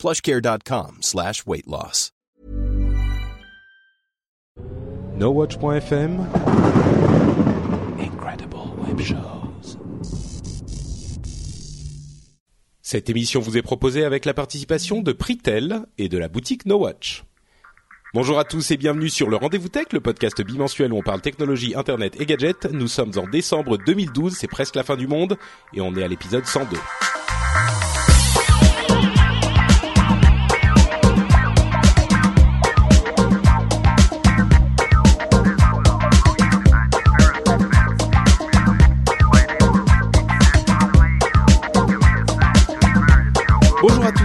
plushcare.com slash weight loss. NoWatch.fm Incredible Web Shows Cette émission vous est proposée avec la participation de Pritel et de la boutique NoWatch. Bonjour à tous et bienvenue sur le Rendez-vous Tech, le podcast bimensuel où on parle technologie, internet et gadgets. Nous sommes en décembre 2012, c'est presque la fin du monde et on est à l'épisode 102.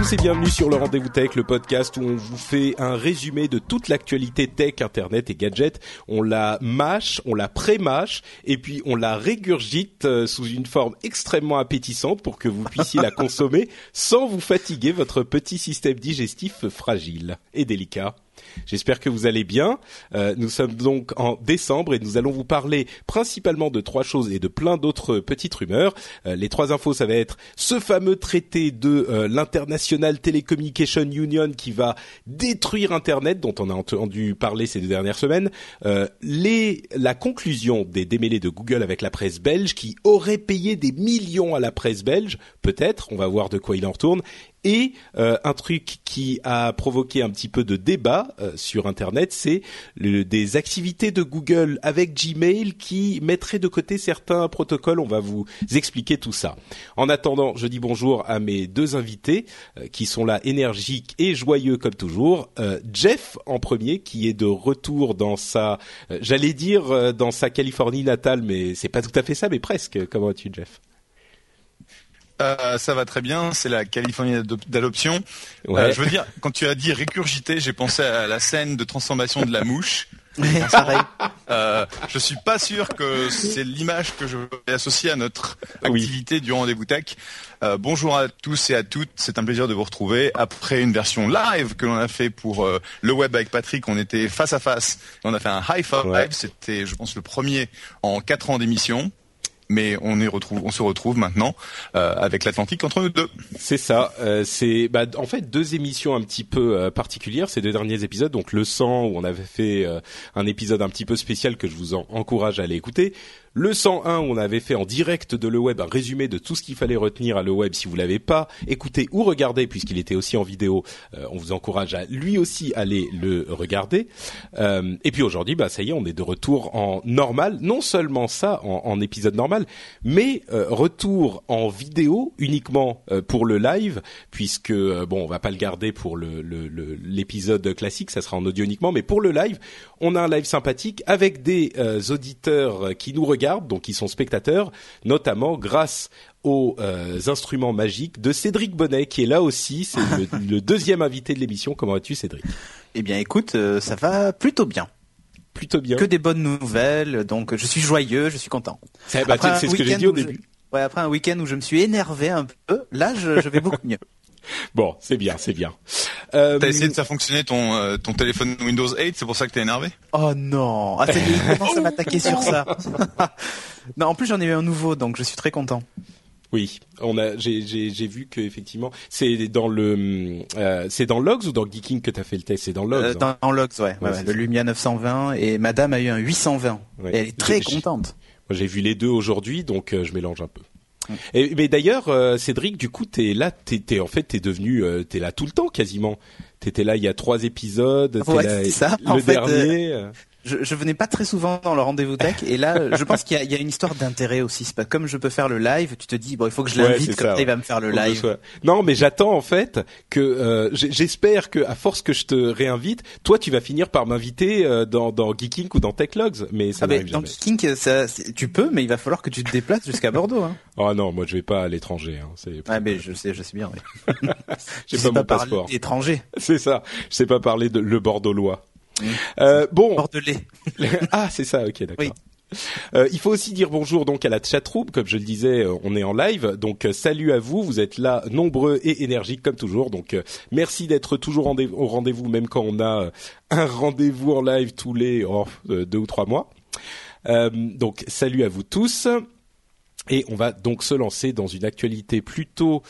Tous et bienvenue sur le Rendez-vous Tech, le podcast où on vous fait un résumé de toute l'actualité tech, internet et gadgets. On la mâche, on la pré-mâche et puis on la régurgite euh, sous une forme extrêmement appétissante pour que vous puissiez la consommer sans vous fatiguer votre petit système digestif fragile et délicat. J'espère que vous allez bien. Euh, nous sommes donc en décembre et nous allons vous parler principalement de trois choses et de plein d'autres petites rumeurs. Euh, les trois infos, ça va être ce fameux traité de euh, l'International Telecommunication Union qui va détruire Internet, dont on a entendu parler ces deux dernières semaines. la conclusion des démêlés de Google avec la presse belge qui aurait payé des millions à la presse belge, peut-être. On va voir de quoi il en retourne et euh, un truc qui a provoqué un petit peu de débat euh, sur Internet, c'est des activités de Google avec Gmail qui mettraient de côté certains protocoles. On va vous expliquer tout ça. En attendant, je dis bonjour à mes deux invités euh, qui sont là énergiques et joyeux comme toujours. Jeff en premier, qui est de retour dans sa, j'allais dire dans sa Californie natale, mais c'est pas tout à fait ça, mais presque. Comment vas-tu, Jeff? Euh, ça va très bien, c'est la Californie d'adoption. Euh, je veux dire, quand tu as dit récurgité, j'ai pensé à la scène de transformation de la mouche. Pareil. Euh, je suis pas sûr que c'est l'image que je vais associer à notre activité du rendez-vous tech. Euh, bonjour à tous et à toutes, c'est un plaisir de vous retrouver après une version live que l'on a fait pour euh, le web avec Patrick. On était face à face, on a fait un high five. C'était, je pense, le premier en quatre ans d'émission mais on on se retrouve maintenant euh, avec l'Atlantique entre nous deux. C'est ça. Euh, c'est bah, en fait deux émissions un petit peu euh, particulières ces deux derniers épisodes. Donc le sang où on avait fait euh, un épisode un petit peu spécial que je vous encourage à aller écouter le 101 où on avait fait en direct de le web un résumé de tout ce qu'il fallait retenir à le web. Si vous l'avez pas écouté ou regardé puisqu'il était aussi en vidéo, euh, on vous encourage à lui aussi aller le regarder. Euh, et puis aujourd'hui, bah ça y est, on est de retour en normal. Non seulement ça en, en épisode normal, mais euh, retour en vidéo uniquement pour le live puisque bon, on va pas le garder pour le l'épisode classique, ça sera en audio uniquement, mais pour le live, on a un live sympathique avec des auditeurs qui nous regardent donc qui sont spectateurs, notamment grâce aux euh, instruments magiques de Cédric Bonnet, qui est là aussi. C'est le, deuxième invité de l'émission. Comment vas-tu, Cédric? Eh bien, écoute, euh, ça va plutôt bien. Plutôt bien. Que des bonnes nouvelles. Donc, je suis joyeux, je suis content. C'est bah, ce que j'ai dit au début. Ouais, après un week-end où je me suis énervé un peu, là, je, je vais beaucoup mieux. Bon, c'est bien, c'est bien. Euh... T'as essayé de faire fonctionner ton euh, ton téléphone Windows 8, c'est pour ça que t'es énervé? Oh non, ah, il commence à m'attaquer sur ça. non, en plus j'en ai eu un nouveau, donc je suis très content. Oui, on a, j'ai, j'ai, j'ai vu que effectivement, c'est dans le, euh, c'est dans Logs ou dans Geeking que t'as fait le test, c'est dans Logs. Euh, dans, hein. Logs, ouais, ouais, le Lumia 920 et Madame a eu un 820. Et elle est très contente. Moi, j'ai vu les deux aujourd'hui, donc euh, je mélange un peu. Et, mais d'ailleurs, euh, Cédric, du coup, t'es là, t'es, t'es en fait, t'es devenu, euh, t'es là tout le temps quasiment. T'étais là il y a trois épisodes. Ouais, là, ça. Le dernier. Je, je venais pas très souvent dans le rendez-vous tech et là, je pense qu'il y, y a, une histoire d'intérêt aussi. C'est pas comme je peux faire le live, tu te dis bon, il faut que je l'invite comme ça, il va me faire le live. Non, mais j'attends en fait que euh, j'espère que à force que je te réinvite, toi tu vas finir par m'inviter euh, dans dans Geeking ou dans Tech Logs, mais ça ah n'arrive Dans Geeking, ça, tu peux, mais il va falloir que tu te déplaces jusqu'à Bordeaux. Hein. Oh non, moi je vais pas à l'étranger. Hein. C'est. Ah mais je sais, je sais bien. Oui. J'ai pas, pas mon passeport. Étranger. C'est ça. Je sais pas parler de le Bordeauxlois. Euh, bon. Bordelais. ah, c'est ça. Ok, d'accord. Euh, il faut aussi dire bonjour donc à la chatroom, comme je le disais, euh, on est en live, donc euh, salut à vous, vous êtes là nombreux et énergiques comme toujours, donc merci d'être toujours au rendez-vous même quand on a un rendez-vous en live tous les oh, deux ou trois mois. donc salut à vous tous. Et on va donc se lancer dans une actualité plutôt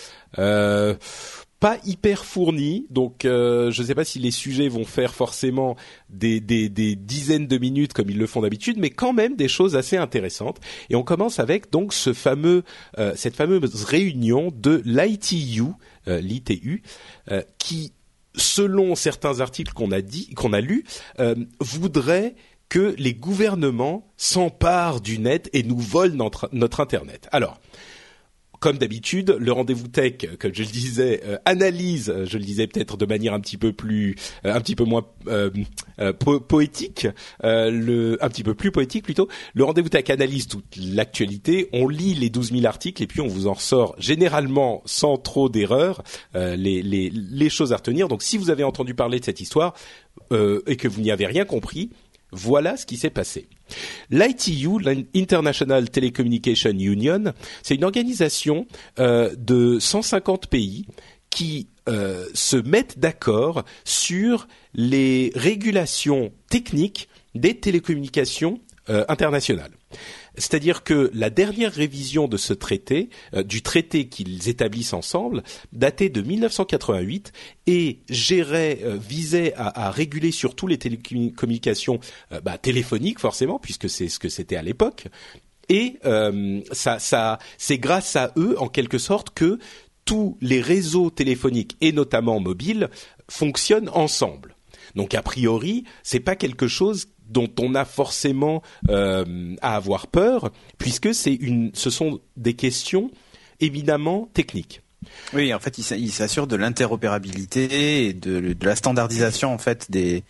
pas hyper fourni, donc euh, je ne sais pas si les sujets vont faire forcément des, dizaines de minutes comme ils le font d'habitude, mais quand même des choses assez intéressantes. Et on commence avec donc ce fameux, euh, cette fameuse réunion de l'ITU, euh, l'ITU, qui, selon certains articles qu'on a dit, qu'on a lus, voudrait que les gouvernements s'emparent du net et nous volent notre internet. Alors comme d'habitude, le rendez-vous tech, comme je le disais, euh, analyse, euh, je le disais peut-être de manière un petit peu plus, euh, un petit peu moins poétique, le, un petit peu plus poétique plutôt. Le rendez-vous tech analyse toute l'actualité. On lit les 12 000 articles et puis on vous en ressort généralement sans trop d'erreurs les, les, les choses à retenir. Donc si vous avez entendu parler de cette histoire et que vous n'y avez rien compris, voilà ce qui s'est passé. L'ITU, l'International Telecommunication Union, c'est une organisation euh, de 150 pays qui euh, se mettent d'accord sur les régulations techniques des télécommunications euh, internationales. C'est-à-dire que la dernière révision de ce traité, euh, du traité qu'ils établissent ensemble, datait de 1988 et gérait, euh, visait à, réguler surtout les télécommunications euh, bah, téléphoniques forcément, puisque c'est ce que c'était à l'époque. Et ça, c'est grâce à eux, en quelque sorte, que tous les réseaux téléphoniques et notamment mobiles fonctionnent ensemble. Donc a priori, c'est pas quelque chose dont on a forcément euh, à avoir peur, puisque c'est une, ce sont des questions évidemment techniques. Oui, en fait, il s'assure de l'interopérabilité et de, de, la standardisation en fait des,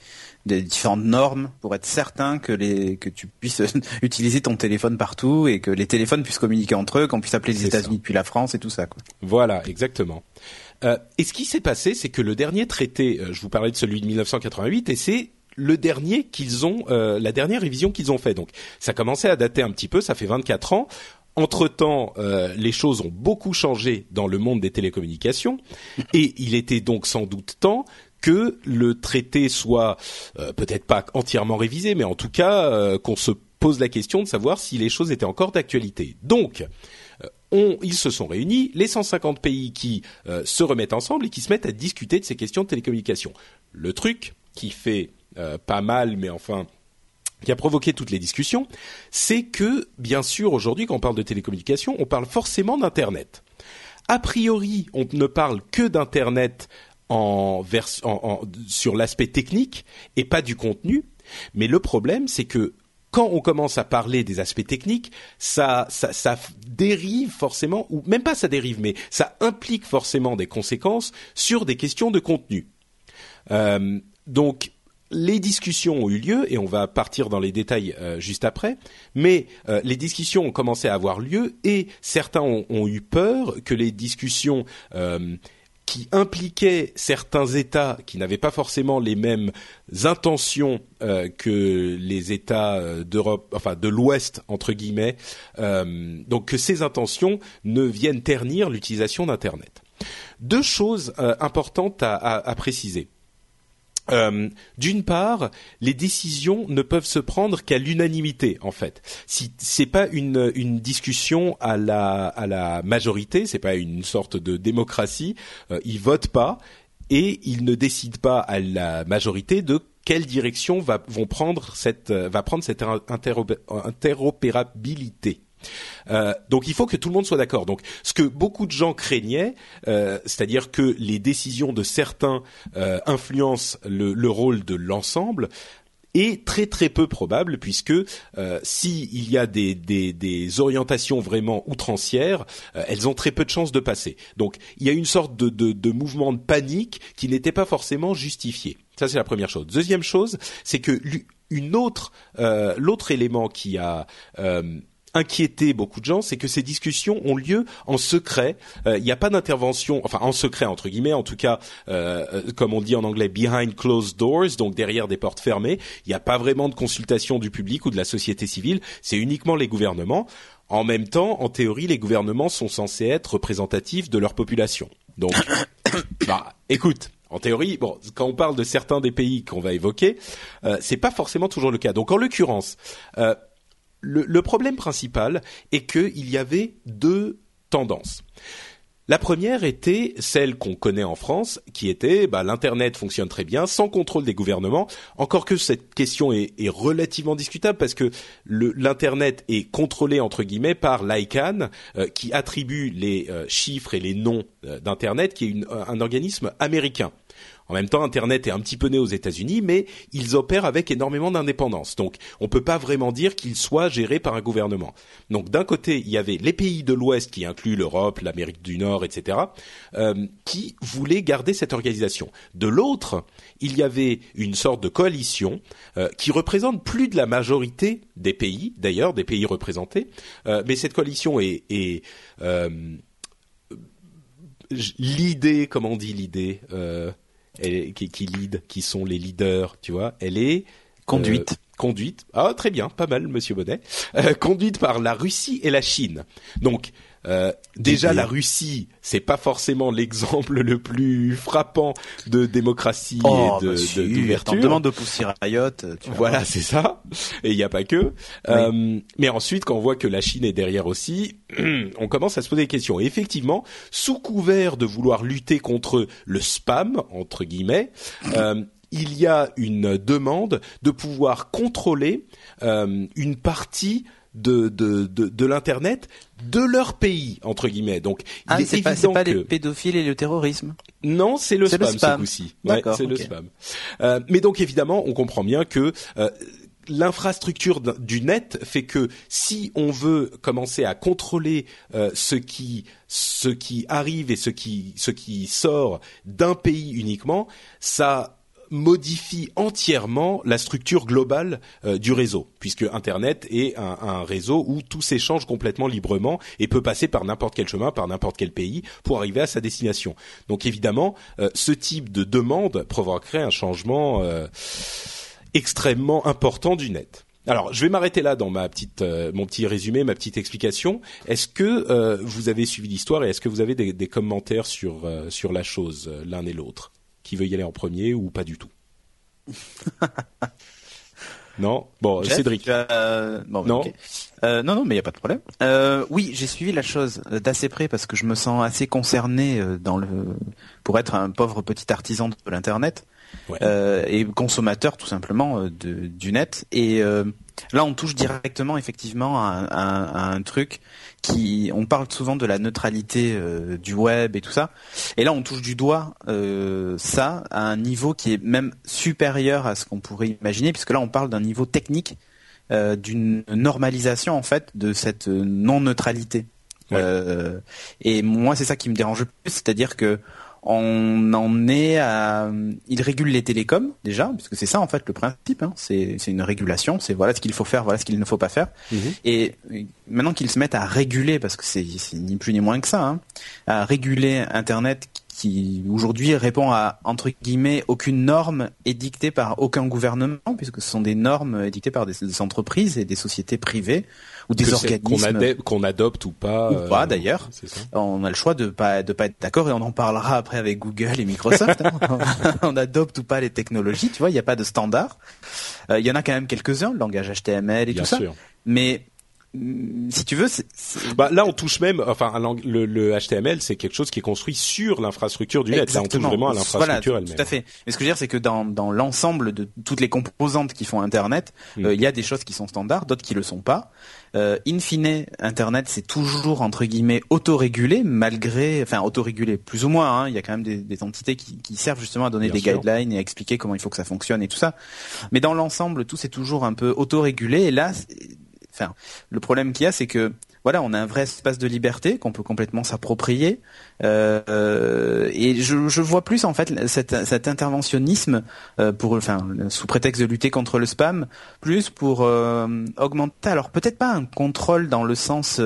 des différentes normes pour être certain que les que tu puisses utiliser ton téléphone partout et que les téléphones puissent communiquer entre eux, qu'on puisse appeler les États-Unis depuis la France et tout ça. Quoi. Voilà, exactement. Euh, et ce qui s'est passé, c'est que le dernier traité, euh, je vous parlais de celui de 1988, et c'est le dernier qu'ils ont, euh, la dernière révision qu'ils ont fait. Donc ça commençait à dater un petit peu, ça fait 24 ans. Entre-temps, euh, les choses ont beaucoup changé dans le monde des télécommunications et il était donc sans doute temps que le traité soit euh, peut-être pas entièrement révisé, mais en tout cas qu'on se pose la question de savoir si les choses étaient encore d'actualité. Donc, on, ils se sont réunis, les 150 pays qui se remettent ensemble et qui se mettent à discuter de ces questions de télécommunications. Le truc qui fait euh, pas mal, mais enfin qui a provoqué toutes les discussions, c'est que, bien sûr, aujourd'hui, quand on parle de télécommunications, on parle forcément d'Internet. A priori, on ne parle que d'Internet sur l'aspect technique et pas du contenu. Mais le problème, c'est que quand on commence à parler des aspects techniques, ça, dérive forcément, ou même pas ça dérive, mais ça implique forcément des conséquences sur des questions de contenu. Euh, donc, les discussions ont eu lieu et on va partir dans les détails euh, juste après. Mais euh, les discussions ont commencé à avoir lieu et certains ont, eu peur que les discussions euh, qui impliquaient certains États qui n'avaient pas forcément les mêmes intentions que les États d'Europe, enfin de l'Ouest entre guillemets, donc que ces intentions ne viennent ternir l'utilisation d'Internet. Deux choses importantes à préciser. Euh, d'une part, les décisions ne peuvent se prendre qu'à l'unanimité en fait. Si c'est pas une, discussion à la à la majorité, c'est pas une sorte de démocratie, euh, ils votent pas et ils ne décident pas à la majorité de quelle direction vont prendre cette va prendre cette interopérabilité. Euh, donc il faut que tout le monde soit d'accord. Donc ce que beaucoup de gens craignaient, euh, c'est-à-dire que les décisions de certains euh, influencent le, rôle de l'ensemble, est très très peu probable puisque euh, si il y a des, orientations vraiment outrancières, elles ont très peu de chances de passer. Donc il y a une sorte de, mouvement de panique qui n'était pas forcément justifié. Ça c'est la première chose. Deuxième chose, c'est que une autre l'autre élément qui a inquiéter beaucoup de gens, c'est que ces discussions ont lieu en secret. Euh, il n'y a pas d'intervention, enfin en secret entre guillemets, en tout cas, euh, euh, comme on dit en anglais, behind closed doors, donc derrière des portes fermées. Il n'y a pas vraiment de consultation du public ou de la société civile. C'est uniquement les gouvernements. En même temps, en théorie, les gouvernements sont censés être représentatifs de leur population. Donc, bah, écoute, en théorie, bon, quand on parle de certains des pays qu'on va évoquer, euh, c'est pas forcément toujours le cas. Donc, en l'occurrence, le, problème principal est qu'il y avait deux tendances. La première était celle qu'on connaît en France, qui était bah, l'internet fonctionne très bien sans contrôle des gouvernements. Encore que cette question est, relativement discutable parce que l'internet est contrôlé entre guillemets par l'ICANN, euh, qui attribue les euh, chiffres et les noms euh, d'internet, qui est un organisme américain. En même temps, Internet est un petit peu né aux États-Unis, mais ils opèrent avec énormément d'indépendance. Donc, on peut pas vraiment dire qu'ils soient gérés par un gouvernement. Donc, d'un côté, il y avait les pays de l'Ouest, qui incluent l'Europe, l'Amérique du Nord, etc., euh, qui voulaient garder cette organisation. De l'autre, il y avait une sorte de coalition euh, qui représente plus de la majorité des pays, d'ailleurs, des pays représentés, euh, mais cette coalition est, est l'idée, comment on dit l'idée qui, qui lead, qui sont les leaders, tu vois. Elle est conduite. Euh, conduite. Ah, très bien, pas mal, Monsieur Bonnet. Euh, conduite par la Russie et la Chine. Donc, euh, déjà, la Russie, c'est pas forcément l'exemple le plus frappant de démocratie et oh, de d'ouverture. De, demande de pousser Riot. voilà, c'est ça. Et il n'y a pas que. Euh, mais ensuite, quand on voit que la Chine est derrière aussi, on commence à se poser des questions. Et effectivement, sous couvert de vouloir lutter contre le spam entre guillemets. Euh, il y a une demande de pouvoir contrôler euh, une partie de, de, de, de l'internet de leur pays entre guillemets. Donc ah, c'est pas, pas les pédophiles et le terrorisme. Non, c'est le, spam, ce coup-ci. Ouais, c'est le spam. Euh, mais donc évidemment, on comprend bien que euh, l'infrastructure du net fait que si on veut commencer à contrôler euh, ce qui ce qui arrive et ce qui ce qui sort d'un pays uniquement, ça modifie entièrement la structure globale euh, du réseau, puisque Internet est un, réseau où tout s'échange complètement librement et peut passer par n'importe quel chemin, par n'importe quel pays, pour arriver à sa destination. Donc évidemment, euh, ce type de demande provoquerait un changement euh, extrêmement important du net. Alors, je vais m'arrêter là dans ma petite, mon petit résumé, ma petite explication. Est-ce que vous avez suivi l'histoire et est-ce que vous avez des, des commentaires sur sur la chose l'un et l'autre? Qui veut y aller en premier ou pas du tout Non Bon, Cédric. Euh, bon, non. Euh, non, non, mais il y a pas de problème. Euh, oui, j'ai suivi la chose d'assez près parce que je me sens assez concerné dans le pour être un pauvre petit artisan de l'internet euh, et consommateur tout simplement euh, de, du net. Et là, on touche directement effectivement à, à un truc qui, on parle souvent de la neutralité euh, du web et tout ça, et là on touche du doigt euh, ça à un niveau qui est même supérieur à ce qu'on pourrait imaginer, puisque là on parle d'un niveau technique, euh, d'une normalisation en fait de cette non neutralité. et moi c'est ça qui me dérange le plus, c'est-à-dire que on en est à, il régule les télécoms déjà, puisque c'est ça en fait le principe. Hein. C'est, une régulation. C'est voilà ce qu'il faut faire, voilà ce qu'il ne faut pas faire. Mhm. Et maintenant qu'ils se mettent à réguler, parce que c'est, ni plus ni moins que ça, hein, à réguler Internet qui aujourd'hui répond à entre guillemets aucune norme édictée par aucun gouvernement, puisque ce sont des normes édictées par des entreprises et des sociétés privées ou des organismes qu'on adopte ou pas. Ou pas euh, d'ailleurs. On a le choix de pas de pas être d'accord et on en parlera après avec Google et Microsoft. Hein. on adopte ou pas les technologies, tu vois, il n'y a pas de standard. Euh, il y en a quand même quelques-uns, le langage HTML et tout ça. Mais si tu veux, bah, là on touche même, enfin le, le HTML c'est quelque chose qui est construit sur l'infrastructure du net. Là on touche vraiment à l'infrastructure elle-même. Tout à fait. Mais ce que je veux dire c'est que dans, dans l'ensemble de toutes les composantes qui font Internet, mm. euh, il y a des choses qui sont standards, d'autres qui le sont pas. Euh, in fine, Internet c'est toujours entre guillemets autorégulé malgré, enfin autorégulé plus ou moins. Hein, il y a quand même des, des entités qui, qui, servent justement à donner des guidelines et à expliquer comment il faut que ça fonctionne et tout ça. Mais dans l'ensemble, tout c'est toujours un peu autorégulé. Et là, enfin, le problème qu'il y a, c'est que voilà, on a un vrai espace de liberté qu'on peut complètement s'approprier. Euh, et je, je, vois plus en fait cet, cet interventionnisme euh, pour, enfin, sous prétexte de lutter contre le spam, plus pour euh, augmenter. Alors peut-être pas un contrôle dans le sens,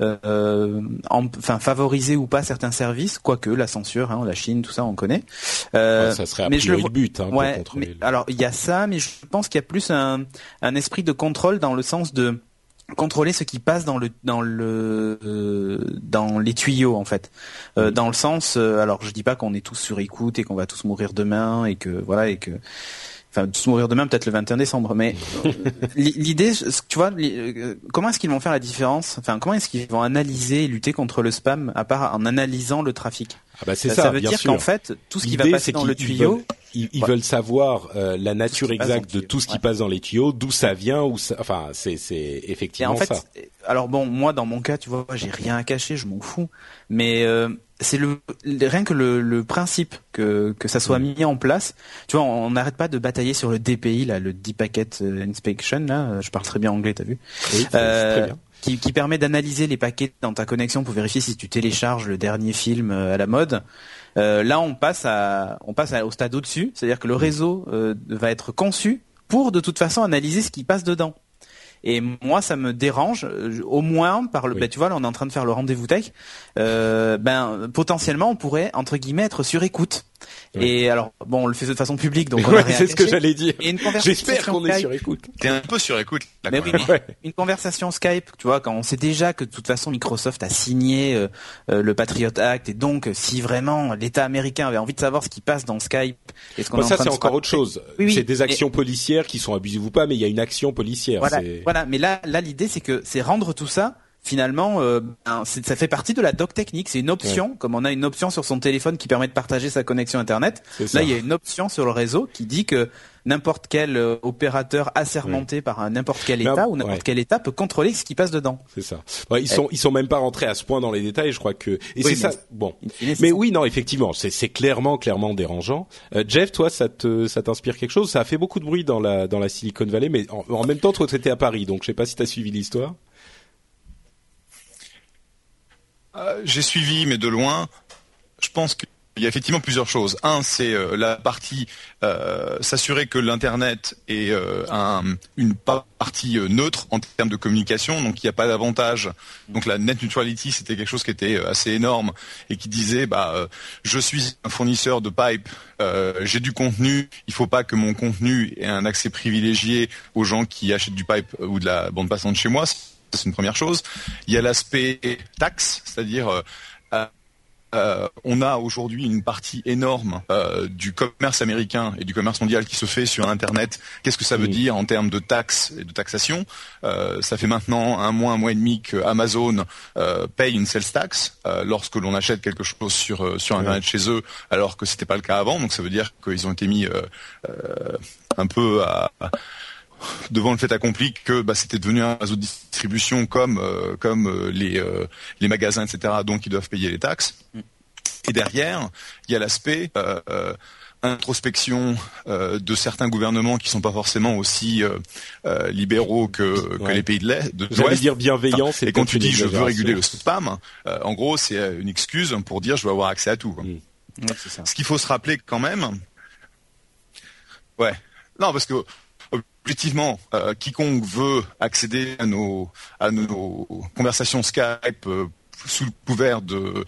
enfin favoriser ou pas certains services, quoique la censure, hein, la Chine, tout ça, on connaît. ça serait mais je le but. Hein, ouais, alors il y a ça, mais je pense qu'il y a plus un, un esprit de contrôle dans le sens de contrôler ce qui passe dans le dans le euh, dans les tuyaux en fait. Euh, mm. dans le sens euh, alors je dis pas qu'on est tous sur écoute et qu'on va tous mourir demain et que voilà et que enfin tous mourir demain peut-être le 21 décembre mais l'idée tu vois comment est-ce qu'ils vont faire la différence? Enfin comment est-ce qu'ils vont analyser et lutter contre le spam à part en analysant le trafic? Ah bah c'est ça, ça veut dire qu'en fait tout ce qui va passer dans le tuyau ils, veulent savoir euh, la nature exacte de tout ce qui passe dans les tuyaux, d'où ça vient, ou enfin c'est effectivement en fait, ça. Alors bon, moi dans mon cas, tu vois, j'ai rien à cacher, je m'en fous. Mais euh, c'est le rien que le, le, principe que que ça soit mm. mis en place. Tu vois, on n'arrête pas de batailler sur le DPI là, le Deep Packet euh, Inspection là. Je parle très bien anglais, t'as vu Oui, très bien. Qui, permet d'analyser les paquets dans ta connexion pour vérifier si tu télécharges le dernier film à la mode. Euh, là, on passe à, on passe au stade au-dessus, c'est-à-dire que le réseau euh, va être conçu pour de toute façon analyser ce qui passe dedans. Et moi, ça me dérange, euh, au moins par le. Ben, tu vois, là, on est en train de faire le rendez-vous tech. Euh, ben, potentiellement, on pourrait entre guillemets être sur écoute. Et alors, bon, on le fait de façon publique, donc c'est ce que j'allais dire. J'espère qu'on est sur écoute. T'es un peu sur écoute. Là, mais oui, une conversation Skype, tu vois, quand on sait déjà que de toute façon Microsoft a signé euh, euh, le Patriot Act, et donc si vraiment l'État américain avait envie de savoir ce qui passe dans Skype, est-ce qu'on bah, ça c'est encore autre chose. c'est des actions policières qui sont abusives ou pas, mais il y a une action policière. Voilà, voilà. Mais là, là, l'idée c'est que c'est rendre tout ça finalement, euh, ben, ça fait partie de la doc technique. C'est une option, comme on a une option sur son téléphone qui permet de partager sa connexion Internet. Là, il y a une option sur le réseau qui dit que n'importe quel euh, opérateur assermenté par n'importe quel État ou n'importe quel État peut contrôler ce qui passe dedans. C'est ça. ils sont ils sont même pas rentrés à ce point dans les détails. Je crois que et c'est ça. Bon. Mais oui, non, effectivement, c'est c'est clairement clairement dérangeant. Euh, Jeff, toi, ça te ça t'inspire quelque chose? Ça a fait beaucoup de bruit dans la dans la Silicon Valley, mais en, en même temps, toi, tu étais à Paris, donc je sais pas si tu as suivi l'histoire. Euh, j'ai suivi, mais de loin. Je pense qu'il y a effectivement plusieurs choses. Un, c'est euh, la partie euh, s'assurer que l'internet est une partie neutre en termes de communication, donc il n'y a pas d'avantage. Donc la net neutrality, c'était quelque chose qui était assez énorme et qui disait, bah, je suis un fournisseur de pipe, j'ai du contenu, il ne faut pas que mon contenu ait un accès privilégié aux gens qui achètent du pipe ou de la bande passante chez moi c'est une première chose. Il y a l'aspect taxe, c'est-à-dire euh, euh, on a aujourd'hui une partie énorme euh, du commerce américain et du commerce mondial qui se fait sur Internet. Qu'est-ce que ça veut dire en termes de taxes et de taxation? Ça fait maintenant un mois, un mois et demi que Amazon paye une sales tax lorsque l'on achète quelque chose sur sur Internet chez eux, alors que c'était pas le cas avant. Donc ça veut dire qu'ils ont été mis un peu à devant le fait accompli que bah, c'était devenu un réseau de distribution comme euh, comme euh, les euh, les magasins etc. Donc ils doivent payer les taxes. Mm. Et derrière, il y a l'aspect introspection de certains gouvernements qui sont pas forcément aussi libéraux que, que les pays de l'Est. J'allais dire bienveillant, c'est Et quand tu dis je veux réguler le spam, en gros c'est une excuse pour dire je veux avoir accès à tout. Mm. Ce qu'il faut se rappeler quand même, ouais, non parce que objectivement, euh, quiconque veut accéder à nos, conversations Skype euh, sous le couvert de,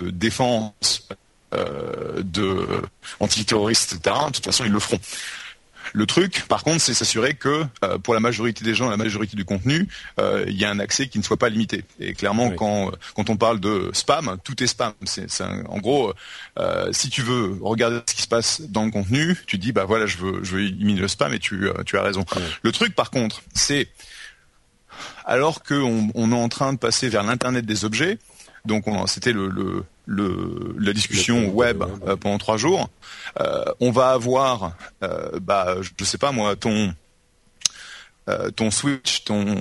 défense, euh, de antiterroristes, etc., de toute façon, ils le feront. Le truc, par contre, c'est s'assurer que euh, pour la majorité des gens, la majorité du contenu, euh, il y a un accès qui ne soit pas limité. Et clairement, quand quand on parle de spam, tout est spam. C'est, en gros, euh, si tu veux regarder ce qui se passe dans le contenu, tu dis bah voilà, je veux je veux éliminer le spam et tu tu as raison. Le truc, par contre, c'est alors qu'on on est en train de passer vers l'internet des objets, donc c'était le, le, le, la discussion web euh, pendant trois jours. Euh, on va avoir, euh, bah, je sais pas moi, ton euh, ton switch, ton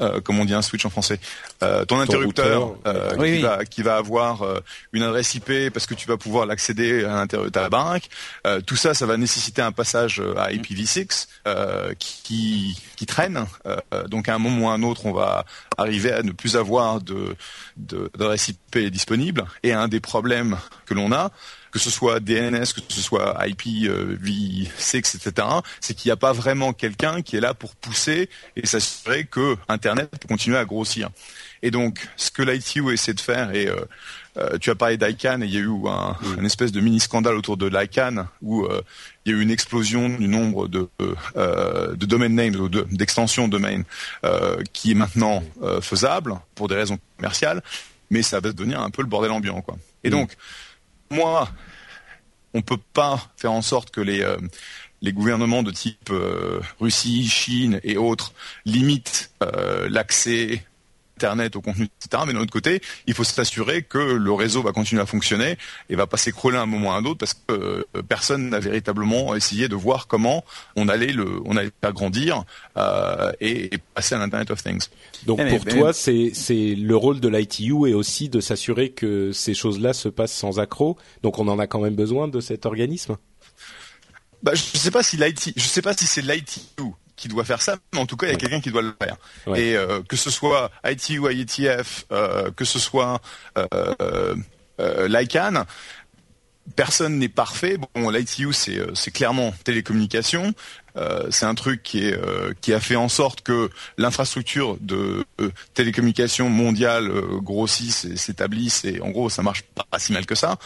euh, comment on dit un switch en français, euh, ton, interrupteur qui, Va, qui, va, avoir une adresse IP parce que tu vas pouvoir l'accéder à l'intérieur de ta banque. tout ça, ça va nécessiter un passage à IPv6 qui, qui, traîne. donc à un moment ou à un autre, on va arriver à ne plus avoir de d'adresse IP disponible. Et un des problèmes que l'on a, que ce soit DNS, que ce soit IPv6, etc., c'est qu'il n'y a pas vraiment quelqu'un qui est là pour pousser et s'assurer que Internet peut continuer à grossir. Et donc, ce que l'ITU essaie de faire, et euh, euh, tu as parlé d'ICANN, et il y a eu un, espèce de mini scandale autour de l'ICANN, où euh, il y a eu une explosion du nombre de, de domain names, ou d'extensions de, domain, qui est maintenant faisable pour des raisons commerciales, mais ça va devenir un peu le bordel ambiant. Quoi. Et donc, moi, on peut pas faire en sorte que les, euh, gouvernements de type euh, Russie, Chine et autres limitent euh, l'accès Internet, au contenu, etc. Mais d'un autre côté, il faut s'assurer que le réseau va continuer à fonctionner et va pas s'écrouler à un moment ou à un autre parce que euh, personne n'a véritablement essayé de voir comment on allait le, on allait agrandir euh, et, passer à l'Internet of Things. Donc eh, pour toi, c'est c'est le rôle de l'ITU et aussi de s'assurer que ces choses-là se passent sans accroc. Donc on en a quand même besoin de cet organisme? Bah, je sais pas si l'IT, je sais pas si c'est l'ITU qui doit faire ça, mais en tout cas, il y a quelqu'un qui doit le faire. Et euh, que ce soit ITU, IETF, euh, que ce soit euh, euh l'ICANN, personne n'est parfait. Bon, l'ITU, c'est clairement télécommunication. c'est un truc qui, est, qui a fait en sorte que l'infrastructure de télécommunication mondiale grossisse et s'établisse. Et en gros, ça marche pas si mal que ça.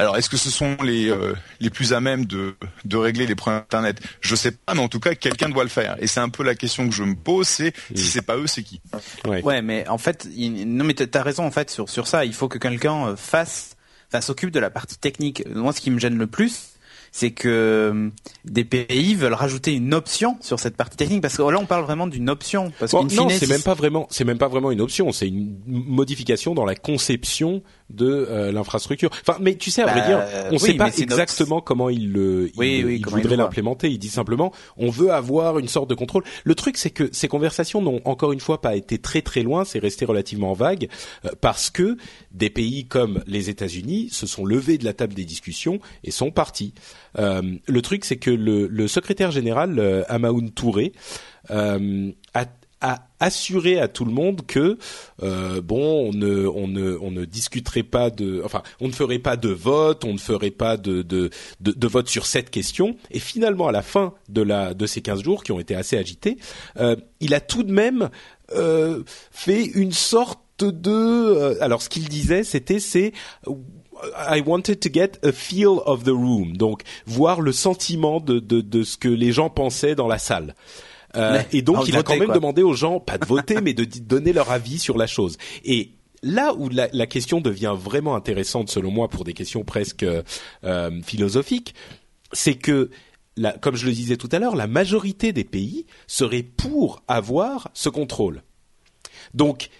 Alors, est-ce que ce sont les euh, les plus à même de de régler les problèmes Internet Je sais pas, mais en tout cas, quelqu'un doit le faire. Et c'est un peu la question que je me pose, c'est si c'est pas eux, c'est qui? Ouais. mais en fait, non, mais t'as raison en fait sur sur ça. Il faut que quelqu'un euh, fasse, enfin, s'occupe de la partie technique. Moi, ce qui me gêne le plus, c'est que euh, des pays veulent rajouter une option sur cette partie technique parce que là on parle vraiment d'une option parce bon, non c'est même pas vraiment c'est même pas vraiment une option c'est une modification dans la conception de euh, l'infrastructure. Enfin, mais tu sais, à vrai bah, dire, on ne sait pas exactement comment il le, il, voudrait l'implémenter. Il dit simplement, on veut avoir une sorte de contrôle. Le truc, c'est que ces conversations n'ont encore une fois pas été très très loin. C'est resté relativement vague euh, parce que des pays comme les États-Unis se sont levés de la table des discussions et sont partis. Euh, le truc, c'est que le, le, secrétaire général Amaoun Touré a a assuré à tout le monde que euh, bon, on ne, on ne, on ne discuterait pas de, enfin, on ne ferait pas de vote, on ne ferait pas de, de, de, vote sur cette question. Et finalement, à la fin de la, de ces 15 jours qui ont été assez agités, euh, il a tout de même euh, fait une sorte de, euh, alors ce qu'il disait, c'était c'est I wanted to get a feel of the room, donc voir le sentiment de, de, de ce que les gens pensaient dans la salle. Euh, et donc, il a quand même demandé aux gens, pas de voter, mais de donner leur avis sur la chose. Et là où la, la, question devient vraiment intéressante, selon moi, pour des questions presque euh, philosophiques, c'est que la, comme je le disais tout à l'heure, la majorité des pays serait pour avoir ce contrôle. Donc,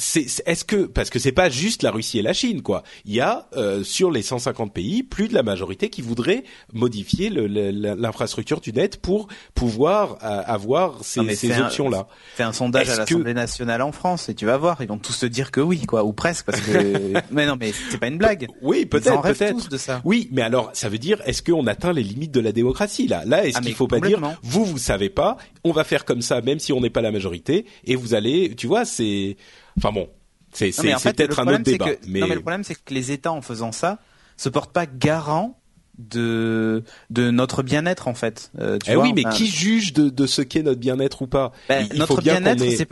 est-ce que parce que c'est pas juste la Russie et la Chine quoi. Il y a euh, sur les 150 pays plus de la majorité qui voudraient modifier l'infrastructure du net pour pouvoir euh, avoir ces, ces options là. Fais un sondage à l'Assemblée nationale en France et tu vas voir, ils vont tous te dire que oui quoi ou presque parce que mais non mais c'est pas une blague. Oui peut-être peut-être de ça. Oui mais alors ça veut dire est-ce qu'on atteint les limites de la démocratie là? Là est-ce ah, qu'il faut pas dire vous vous savez pas, on va faire comme ça même si on n'est pas la majorité et vous allez tu vois c'est Enfin bon, c'est peut-être un autre débat. mais... Non, mais le problème, c'est que les États, en faisant ça, se portent pas garant de de notre bien-être en fait. Euh, tu eh oui, mais qui juge de, de ce qu'est notre bien-être ou pas? Ben, Notre bien-être, c'est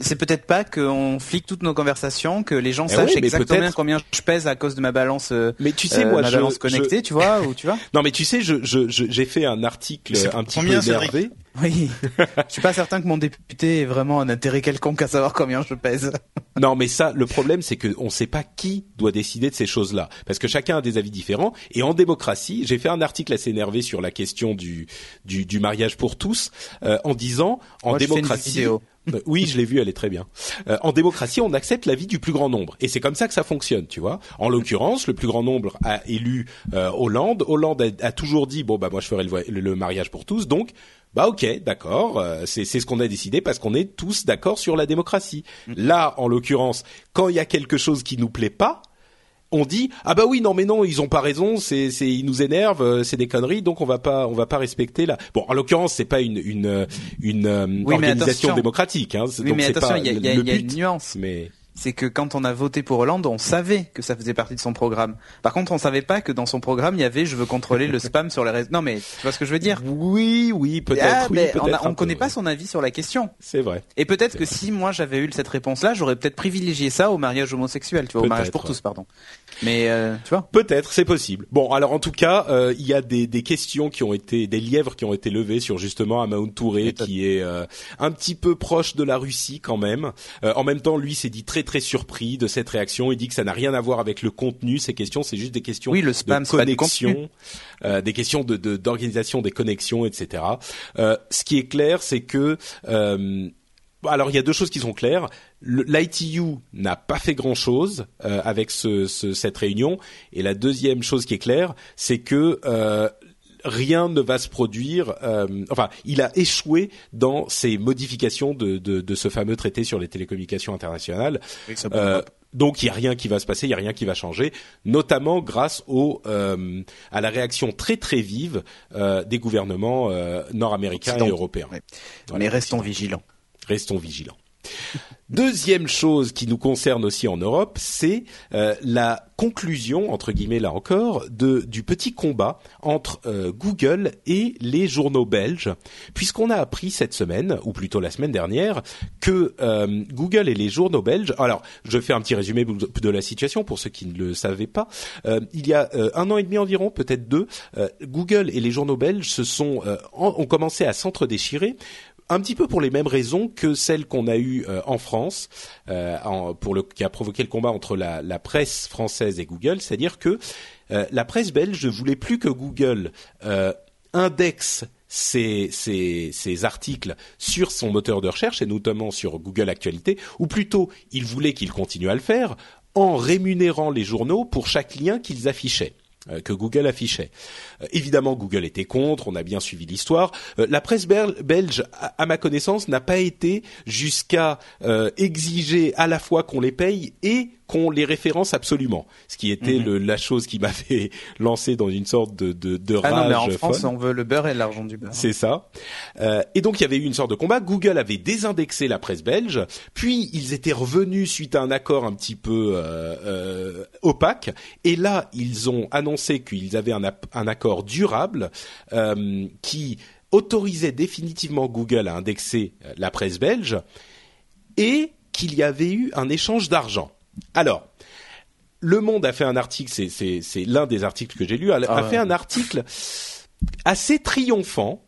c'est peut-être pas qu'on flique toutes nos conversations, que les gens eh sachent exactement combien je pèse à cause de ma balance. Euh, mais tu sais, moi, ma balance connectée, tu vois, ou tu vois. Non, mais tu sais, je j'ai fait un article un petit peu énervé. Oui, je suis pas certain que mon député ait vraiment un intérêt quelconque à savoir combien je pèse. non, mais ça, le problème, c'est qu'on ne sait pas qui doit décider de ces choses-là, parce que chacun a des avis différents. Et en démocratie, j'ai fait un article assez énervé sur la question du du, du mariage pour tous, euh, en disant en démocratie. Euh, oui, je l'ai vue, elle est très bien. Euh, en démocratie, on accepte l'avis du plus grand nombre, et c'est comme ça que ça fonctionne, tu vois. En l'occurrence, le plus grand nombre a élu euh, Hollande. Hollande a, a, toujours dit bon bah moi je ferai le, le mariage pour tous, donc bah ok, d'accord, c'est c'est ce qu'on a décidé parce qu'on est tous d'accord sur la démocratie. Mm. Là, en l'occurrence, quand il y a quelque chose qui nous plaît pas, on dit ah bah oui non mais non ils ont pas raison c'est c'est ils nous énervent euh, c'est des conneries donc on va pas on va pas respecter là bon en l'occurrence c'est pas une une une euh, organisation démocratique hein oui, mais attention il y a, y a, une nuance mais c'est que quand on a voté pour Hollande, on savait que ça faisait partie de son programme. Par contre, on savait pas que dans son programme, il y avait je veux contrôler le spam sur les réseaux. Non, mais tu vois ce que je veux dire? Oui, oui, peut-être. Ah, oui, peut on, ne connaît pas son avis sur la question. C'est vrai. Et peut-être que si moi j'avais eu cette réponse-là, j'aurais peut-être privilégié ça au mariage homosexuel, tu vois, au mariage pour tous, pardon. Mais euh, tu vois Peut-être, c'est possible. Bon, alors en tout cas, euh, il y a des, des, questions qui ont été, des lièvres qui ont été levées sur justement Amaoun Touré, qui est euh, un petit peu proche de la Russie quand même. en même temps, lui s'est dit très très surpris de cette réaction. Il dit que ça n'a rien à voir avec le contenu. Ces questions, c'est juste des questions oui, le spam, de connexion, euh, des questions de d'organisation des connexions, etc. Euh, ce qui est clair, c'est que euh, alors il y a deux choses qui sont claires. L'ITU n'a pas fait grand-chose euh, avec ce, ce, cette réunion, et la deuxième chose qui est claire, c'est que euh, rien ne va se produire. Euh, enfin, il a échoué dans ses modifications de, de, de, ce fameux traité sur les télécommunications internationales. Euh, donc il y a rien qui va se passer, il y a rien qui va changer, notamment grâce au euh, à la réaction très très vive euh, des gouvernements euh, nord-américains et européens. Mais restons vigilants. Restons vigilants. Deuxième chose qui nous concerne aussi en Europe, c'est euh, la conclusion, entre guillemets là encore, de, du petit combat entre euh, Google et les journaux belges, puisqu'on a appris cette semaine, ou plutôt la semaine dernière, que euh, Google et les journaux belges. Alors, je fais un petit résumé de la situation pour ceux qui ne le savaient pas. il y a un an et demi environ, peut-être deux, Google et les journaux belges se sont ont commencé à s'entre-déchirer un petit peu pour les mêmes raisons que celles qu'on a eues euh, en France, euh, qui a provoqué le combat entre la, presse française et Google, c'est-à-dire que euh, la presse belge ne voulait plus que Google indexe ses, ses, articles sur son moteur de recherche et notamment sur Google Actualité, ou plutôt il voulait qu'il continue à le faire en rémunérant les journaux pour chaque lien qu'ils affichaient. Euh, que Google affichait. Euh, évidemment, Google était contre, on a bien suivi l'histoire. Euh, la presse belge, à, ma connaissance, n'a pas été jusqu'à exiger à la fois qu'on les paye et qu'on les référence absolument. Ce qui était mhm. le, la chose qui m'avait lancé dans une sorte de, de, de rage. Ah non, mais en France, on veut le beurre et l'argent du beurre. C'est ça. Euh, et donc, il y avait eu une sorte de combat. Google avait désindexé la presse belge, puis ils étaient revenus suite à un accord un petit peu euh, opaque. Et là, ils ont annoncé qu'ils avaient un, un, accord durable euh, qui autorisait définitivement Google à indexer la presse belge et qu'il y avait eu un échange d'argent. Alors, Le Monde a fait un article, c'est l'un des articles que j'ai lu, a, ah fait un article assez triomphant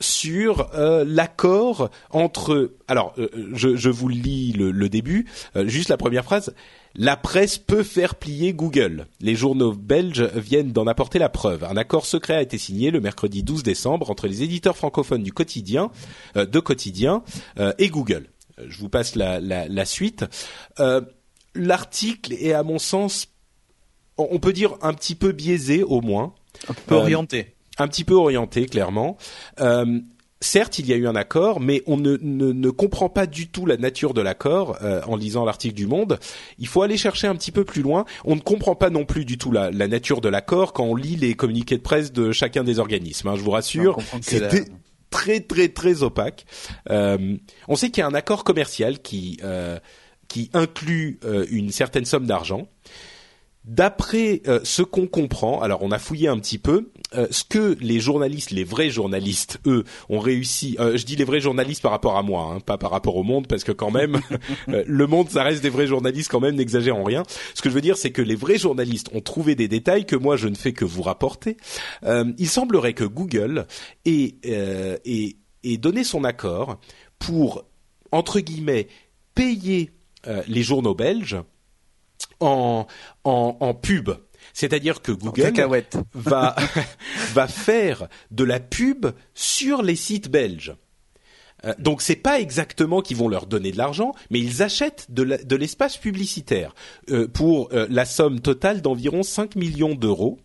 sur euh, l'accord entre. Alors, euh, je, je, vous lis le, début, euh, juste la première phrase. La presse peut faire plier Google. Les journaux belges viennent d'en apporter la preuve. Un accord secret a été signé le mercredi 12 décembre entre les éditeurs francophones du quotidien, de quotidien et Google. Je vous passe la, la, la suite l'article est à mon sens, on peut dire un petit peu biaisé au moins. Un peu orienté. Un petit peu orienté, clairement. Euh, certes, il y a eu un accord, mais on ne, ne, comprend pas du tout la nature de l'accord euh, en lisant l'article du Monde. Il faut aller chercher un petit peu plus loin. On ne comprend pas non plus du tout la, la nature de l'accord quand on lit les communiqués de presse de chacun des organismes. Hein, je vous rassure, c'était très très très opaque. Euh, on sait qu'il y a un accord commercial qui euh, qui inclut euh, une certaine somme d'argent. D'après euh, ce qu'on comprend, alors on a fouillé un petit peu, euh, ce que les journalistes, les vrais journalistes, eux, ont réussi. je dis les vrais journalistes par rapport à moi, hein, pas par rapport au monde, parce que quand même, le monde, ça reste des vrais journalistes quand même, n'exagérons rien. Ce que je veux dire, c'est que les vrais journalistes ont trouvé des détails que moi je ne fais que vous rapporter. il semblerait que Google ait, donné son accord pour entre guillemets payer euh, les journaux belges en pub. C'est-à-dire que Google va, va faire de la pub sur les sites belges. Euh, donc c'est pas exactement qu'ils vont leur donner de l'argent, mais ils achètent de l'espace publicitaire euh, pour euh, la somme totale d'environ 5 millions d'euros.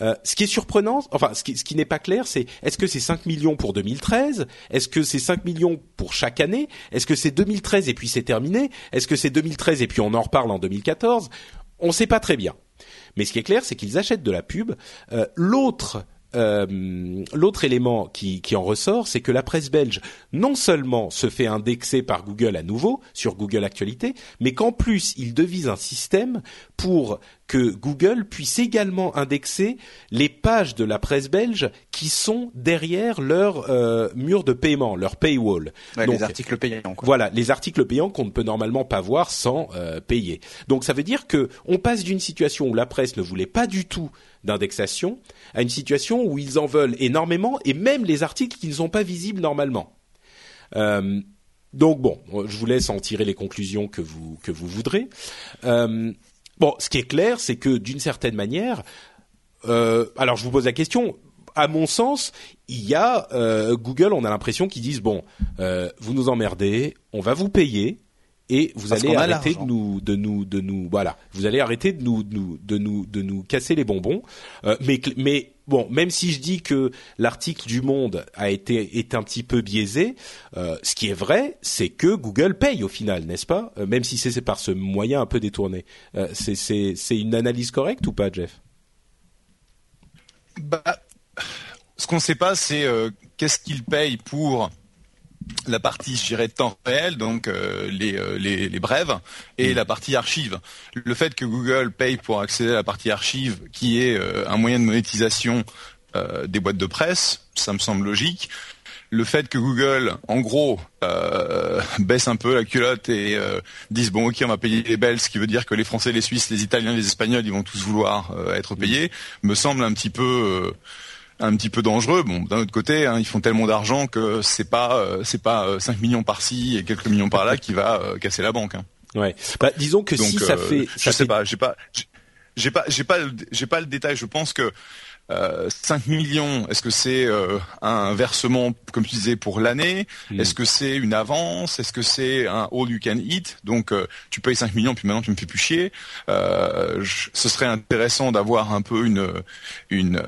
ce qui est surprenant, enfin ce qui, ce qui n'est pas clair, c'est est-ce que c'est 5 millions pour 2013 Est-ce que c'est 5 millions pour chaque année? Est-ce que c'est 2013 et puis c'est terminé? Est-ce que c'est 2013 et puis on en reparle en 2014 On ne sait pas très bien. Mais ce qui est clair, c'est qu'ils achètent de la pub. L'autre euh, l'autre élément qui, qui, en ressort, c'est que la presse belge non seulement se fait indexer par Google à nouveau sur Google Actualité, mais qu'en plus il devise un système pour que Google puisse également indexer les pages de la presse belge qui sont derrière leur euh, mur de paiement, leur paywall. les articles payants. Voilà, les articles payants qu'on ne peut normalement pas voir sans euh, payer. Donc ça veut dire que on passe d'une situation où la presse ne voulait pas du tout d'indexation à une situation où ils en veulent énormément et même les articles qui ne sont pas visibles normalement. Euh, donc bon, je vous laisse en tirer les conclusions que vous que vous voudrez. Euh, bon, ce qui est clair, c'est que d'une certaine manière, euh, alors je vous pose la question. À mon sens, il y a Google, on a l'impression qu'ils disent bon, vous nous emmerdez, on va vous payer, et vous allez arrêter de nous de nous de nous voilà. Vous allez arrêter de nous, de nous de nous casser les bonbons. Euh, mais mais bon même si je dis que l'article du Monde a été est un petit peu biaisé euh, ce qui est vrai c'est que Google paye au final n'est-ce pas? Euh, même si c'est par ce moyen un peu détourné. C'est c'est c'est une analyse correcte ou pas Jeff? Bah ce qu'on ne sait pas c'est qu'est-ce qu'il paye pour la partie, je dirais, temps réel, donc euh, euh, les, les, brèves, et mm. la partie archive. Le fait que Google paye pour accéder à la partie archive, qui est euh, un moyen de monétisation des boîtes de presse, ça me semble logique. Le fait que Google, en gros, baisse un peu la culotte et dise bon ok on va payer les Belges, ce qui veut dire que les Français, les Suisses, les Italiens, les Espagnols, ils vont tous vouloir être payés, me semble un petit peu un petit peu dangereux. Bon, d'un autre côté, hein, ils font tellement d'argent que c'est pas euh, c'est pas 5 euh, millions par-ci et quelques millions par-là qui va euh, casser la banque. Hein. Ouais. Bah, disons que si ça fait, je sais pas, j'ai pas, j'ai pas, j'ai pas, j'ai pas le détail. Je pense que euh, 5 millions, est-ce que c'est un versement, comme tu disais, pour l'année? Hmm. Est-ce que c'est une avance? Est-ce que c'est un all you can eat? Donc tu payes 5 millions, puis maintenant tu me fais plus chier. ce serait intéressant d'avoir un peu une une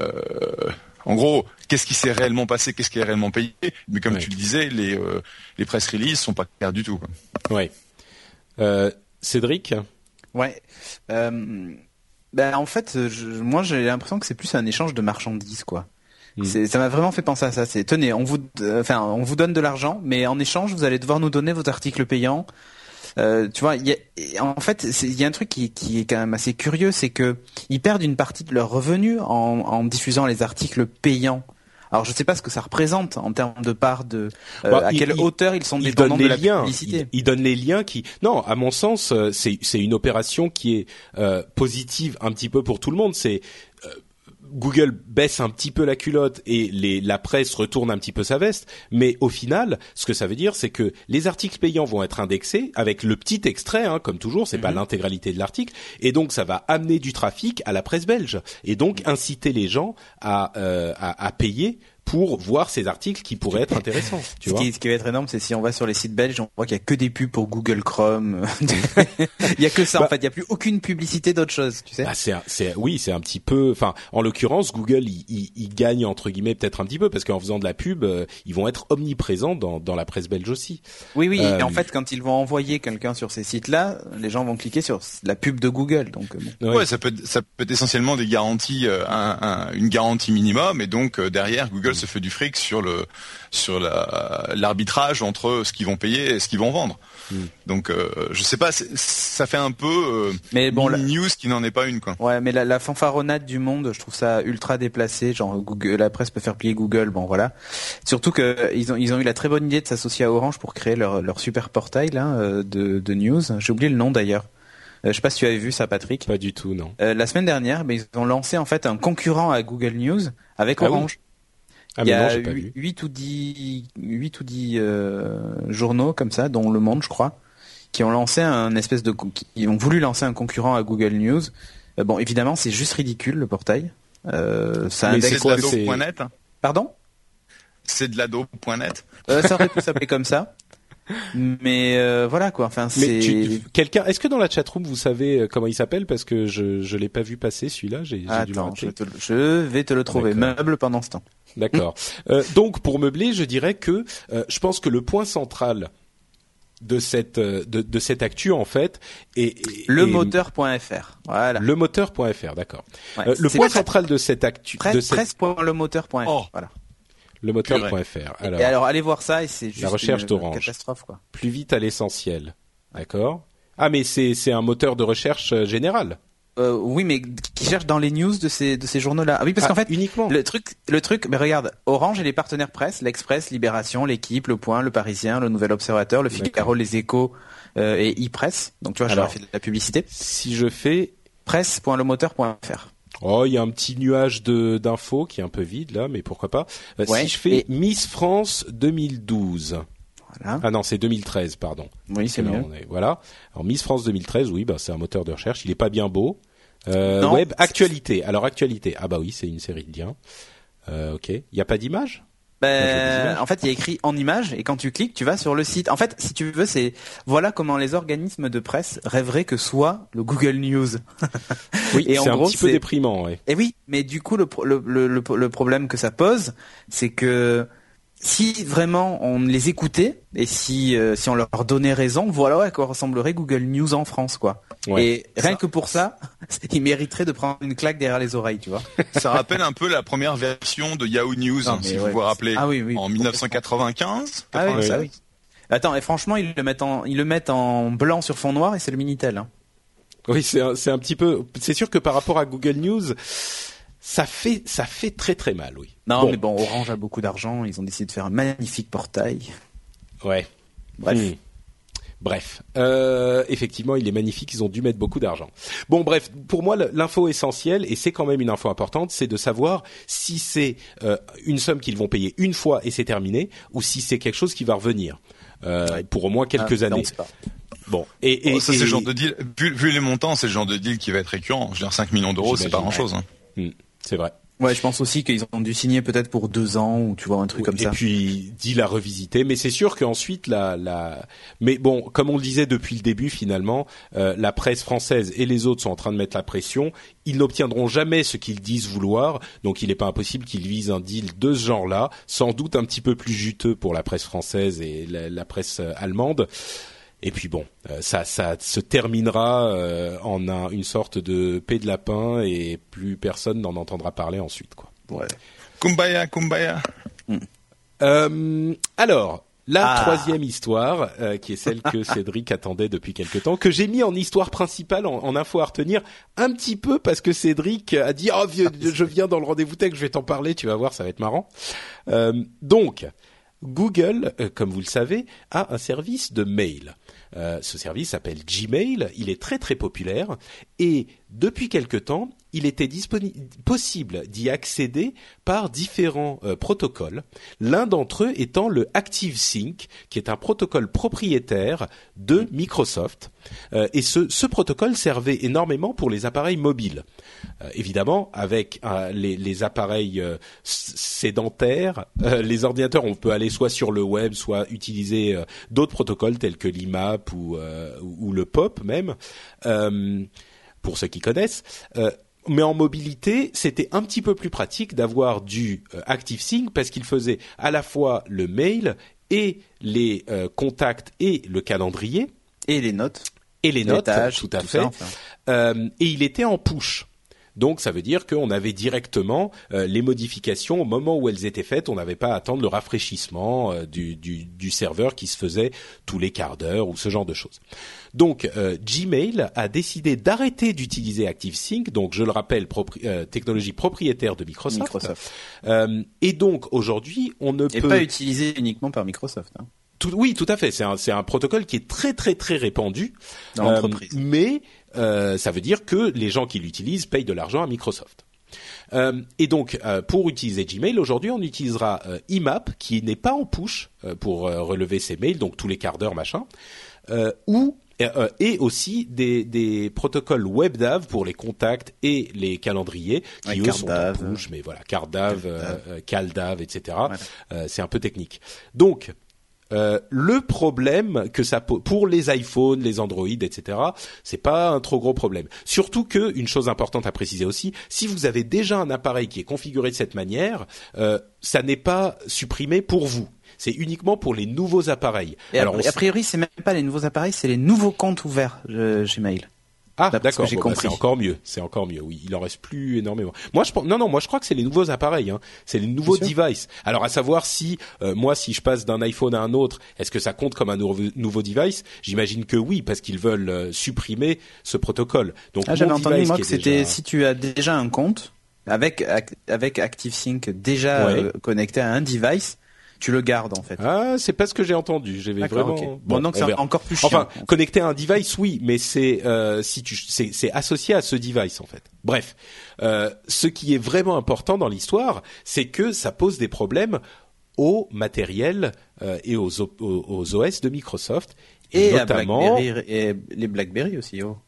en gros, qu'est-ce qui s'est réellement passé, qu'est-ce qui est réellement payé? Mais comme tu le disais, les, euh, les press releases sont pas clairs du tout. Quoi. Ouais. Euh, Cédric? Ouais. Euh, ben, en fait, moi j'ai l'impression que c'est plus un échange de marchandises, quoi. Hmm. Ça m'a vraiment fait penser à ça. C'est tenez, on vous, enfin, on vous donne de l'argent, mais en échange, vous allez devoir nous donner vos articles payants. Euh, tu vois, y a, en fait, il y a un truc qui, qui, est quand même assez curieux, c'est que ils perdent une partie de leurs revenus en, en diffusant les articles payants. Alors je ne sais pas ce que ça représente en termes de part de euh, bah, à quelle hauteur ils sont dépendants de la liens, publicité. Ils, donnent les liens qui non à mon sens euh, c'est c'est une opération qui est euh, positive un petit peu pour tout le monde. C'est Google baisse un petit peu la culotte et les, la presse retourne un petit peu sa veste, mais au final, ce que ça veut dire, c'est que les articles payants vont être indexés avec le petit extrait, hein, comme toujours, c'est pas mhm. l'intégralité de l'article, et donc ça va amener du trafic à la presse belge et donc inciter les gens à, euh, à, à payer pour voir ces articles qui pourraient être intéressants. Tu ce, vois qui, ce qui va être énorme, c'est si on va sur les sites belges, on voit qu'il y a que des pubs pour Google Chrome. il y a que ça en bah fait. Il y a plus aucune publicité d'autre chose. Tu sais bah c'est, c'est, oui, c'est un petit peu. Enfin, en l'occurrence, Google, il, il, il, gagne entre guillemets peut-être un petit peu parce qu'en faisant de la pub, euh, ils vont être omniprésents dans, dans la presse belge aussi. Oui, oui. et en euh, fait, quand ils vont envoyer quelqu'un sur ces sites-là, les gens vont cliquer sur la pub de Google. Donc, euh, ouais, ça peut, ça peut être essentiellement des garanties, un, un, une garantie minimum, et donc derrière, Google se fait du fric sur le sur l'arbitrage entre ce qu'ils vont payer et ce qu'ils vont vendre. Hmm. Donc euh, je sais pas, ça fait un peu euh, mais bon, la... news qui n'en est pas une quoi. Ouais, mais la, la, fanfaronnade du monde, je trouve ça ultra déplacé. Genre Google, la presse peut faire plier Google, bon voilà. Surtout que ils ont ils ont eu la très bonne idée de s'associer à Orange pour créer leur leur super portail là euh, de de news. J'ai oublié le nom d'ailleurs. je sais pas si tu avais vu ça, Patrick. Pas du tout, non. la semaine dernière, mais ils ont lancé en fait un concurrent à Google News avec ah Orange. Ah, il y a 8 ou 10, 8 ou 10 euh, journaux comme ça, dont Le Monde, je crois, qui ont lancé un espèce de, qui ont voulu lancer un concurrent à Google News. Euh, bon, évidemment, c'est juste ridicule le portail. Euh, ça indexe. C'est .net. Pardon c'est de l'ado.net. Euh, ça aurait pu s'appeler comme ça. Mais euh, voilà quoi. Enfin, c'est. Quelqu'un. Est-ce que dans la chatroom vous savez comment il s'appelle? Parce que je je l'ai pas vu passer celui-là. J'ai dû le je, je, vais te le trouver. Meuble pendant ce temps. D'accord. euh, donc pour meubler, je dirais que euh, je pense que le point central de cette euh, de, de cette actu en fait est, le moteur.fr voilà. Le moteur.fr d'accord. Ouais, euh, le point central de cette actu presse, de cette... presse.lemoteur.fr oh. voilà. Le moteur.fr alors, et alors allez voir ça et c'est juste la recherche une catastrophe quoi. Plus vite à l'essentiel d'accord. Ah mais c'est c'est un moteur de recherche général euh, oui, mais qui cherche dans les news de ces de ces journaux-là. Ah oui, parce ah, qu'en fait, uniquement. le truc, le truc, mais regarde, Orange et les partenaires presse, l'Express, Libération, l'Équipe, Le Point, Le Parisien, Le Nouvel Observateur, Le Figaro, Les Échos euh, et e-press. Donc tu vois, j'aurais fait de la publicité. Si je fais presse.lemoteur.fr. Oh, il y a un petit nuage de d'infos qui est un peu vide là, mais pourquoi pas. Euh, ouais, si je fais et... Miss France 2012. Voilà. Ah non, c'est 2013, pardon. Oui, c'est mieux. Est, voilà. Alors Miss France 2013, oui, bah c'est un moteur de recherche. Il est pas bien beau. Euh, web actualité. Alors actualité. Ah bah oui, c'est une série de liens. Euh, ok. Il n'y a pas d'image? Ben, en fait, il y a écrit en image et quand tu cliques, tu vas sur le site. En fait, si tu veux, c'est voilà comment les organismes de presse rêveraient que soit le Google News. oui, c'est un petit peu déprimant. Ouais. Et oui, mais du coup, le, le, le, le problème que ça pose, c'est que si vraiment on les écoutait et si euh, si on leur donnait raison, voilà à quoi ressemblerait Google News en France, quoi. Ouais, et rien ça. que pour ça, ils mériteraient de prendre une claque derrière les oreilles, tu vois. Ça rappelle un peu la première version de Yahoo News, non, si ouais, vous vous rappelez, ah, oui, oui, en 1995. Ah oui, ça, oui. Attends, et franchement, ils le mettent en ils le mettent en blanc sur fond noir et c'est le minitel. Hein. Oui, c'est un, c'est un petit peu. C'est sûr que par rapport à Google News ça fait ça fait très très mal, oui. Non, bon. mais bon, Orange a beaucoup d'argent, ils ont décidé de faire un magnifique portail. Ouais. Bref. Mmh. Bref, euh, effectivement, il est magnifique. Ils ont dû mettre beaucoup d'argent. Bon, bref, pour moi, l'info essentielle, et c'est quand même une info importante, c'est de savoir si c'est euh, une somme qu'ils vont payer une fois et c'est terminé, ou si c'est quelque chose qui va revenir euh, ouais. pour au moins quelques ah, années. Non, Bon, et, et oh, ça et... c'est le genre de deal. Vu, vu, les montants, c'est le genre de deal qui va être récurrent. Je veux dire, 5 millions d'euros, c'est pas grand chose. Hein. Mmh, c'est vrai. Ouais, je pense aussi qu'ils ont dû signer peut-être pour deux ans ou tu vois un truc comme et ça. Et puis dit la revisiter, mais c'est sûr qu'ensuite la la. Mais bon, comme on le disait depuis le début, finalement, euh, la presse française et les autres sont en train de mettre la pression. Ils n'obtiendront jamais ce qu'ils disent vouloir, donc il n'est pas impossible qu'ils visent un deal de ce genre-là, sans doute un petit peu plus juteux pour la presse française et la, la presse allemande. Et puis bon, euh, ça, ça se terminera euh, en un, une sorte de paix de lapin et plus personne n'en entendra parler ensuite, quoi. Ouais. Kumbaya, kumbaya. Mm. Euh, alors, la ah. troisième histoire, euh, qui est celle que Cédric attendait depuis quelque temps, que j'ai mis en histoire principale, en, en, info à retenir, un petit peu parce que Cédric a dit oh vieux, je viens dans le rendez-vous tech, je vais t'en parler, tu vas voir, ça va être marrant. donc. Google, comme vous le savez, a un service de mail. Euh, ce service s'appelle Gmail, il est très très populaire et depuis quelque temps, il était possible d'y accéder par différents euh, protocoles. L'un d'entre eux étant le ActiveSync, qui est un protocole propriétaire de Microsoft. Euh, et ce, ce, protocole servait énormément pour les appareils mobiles. Évidemment, avec les, appareils sédentaires, les ordinateurs, on peut aller soit sur le web, soit utiliser d'autres protocoles tels que l'IMAP ou, ou, le POP même pour ceux qui connaissent. Euh, mais en mobilité, c'était un petit peu plus pratique d'avoir du euh, ActiveSync parce qu'il faisait à la fois le mail et les euh, contacts et le calendrier et les notes et les, les notes, tâches, tout à tout fait. Ça, enfin. euh, et il était en push. Donc ça veut dire qu'on avait directement euh, les modifications au moment où elles étaient faites. On n'avait pas à attendre le rafraîchissement euh, du, du, du, serveur qui se faisait tous les quarts d'heure ou ce genre de choses. Donc euh, Gmail a décidé d'arrêter d'utiliser ActiveSync, donc je le rappelle, propri technologie propriétaire de Microsoft. Microsoft. et donc aujourd'hui, on ne et peut pas utilisé uniquement par Microsoft. Hein. Tout, oui, tout à fait. C'est un, c'est un protocole qui est très très très répandu dans l'entreprise. mais euh, ça veut dire que les gens qui l'utilisent payent de l'argent à Microsoft. Euh, et donc, euh, pour utiliser Gmail, aujourd'hui, on utilisera euh, IMAP, qui n'est pas en push pour relever ses mails, donc tous les quarts d'heure, machin, ou et, aussi des, des protocoles WebDAV pour les contacts et les calendriers qui eux sont en push, mais voilà, CardDAV, CalDAV, etc. c'est un peu technique. Donc euh, le problème que ça pour les iPhones, les Android, etc. C'est pas un trop gros problème. Surtout que une chose importante à préciser aussi, si vous avez déjà un appareil qui est configuré de cette manière, euh, ça n'est pas supprimé pour vous. C'est uniquement pour les nouveaux appareils. Alors, a priori, c'est même pas les nouveaux appareils, c'est les nouveaux comptes ouverts euh, Gmail. Ah d'accord, bah, c'est encore mieux, c'est encore mieux. Oui, il en reste plus énormément. Moi je non non, moi je crois que c'est les nouveaux appareils, hein. c'est les nouveaux devices. Alors à savoir si euh, moi si je passe d'un iPhone à un autre, est-ce que ça compte comme un nouveau, device? J'imagine que oui parce qu'ils veulent euh, supprimer ce protocole. Donc ah, j'avais entendu moi que c'était si tu as déjà un compte avec avec ActiveSync déjà euh, connecté à un device, tu le gardes en fait. Ah, c'est pas ce que j'ai entendu. J'avais vraiment. Bon, donc c'est encore plus chiant. Enfin, connecté à un device, oui, mais c'est euh, si tu c'est, c'est associé à ce device en fait. Bref, euh, ce qui est vraiment important dans l'histoire, c'est que ça pose des problèmes au matériel euh, et aux, aux, OS de Microsoft et, notamment à BlackBerry et les BlackBerry aussi. Oh.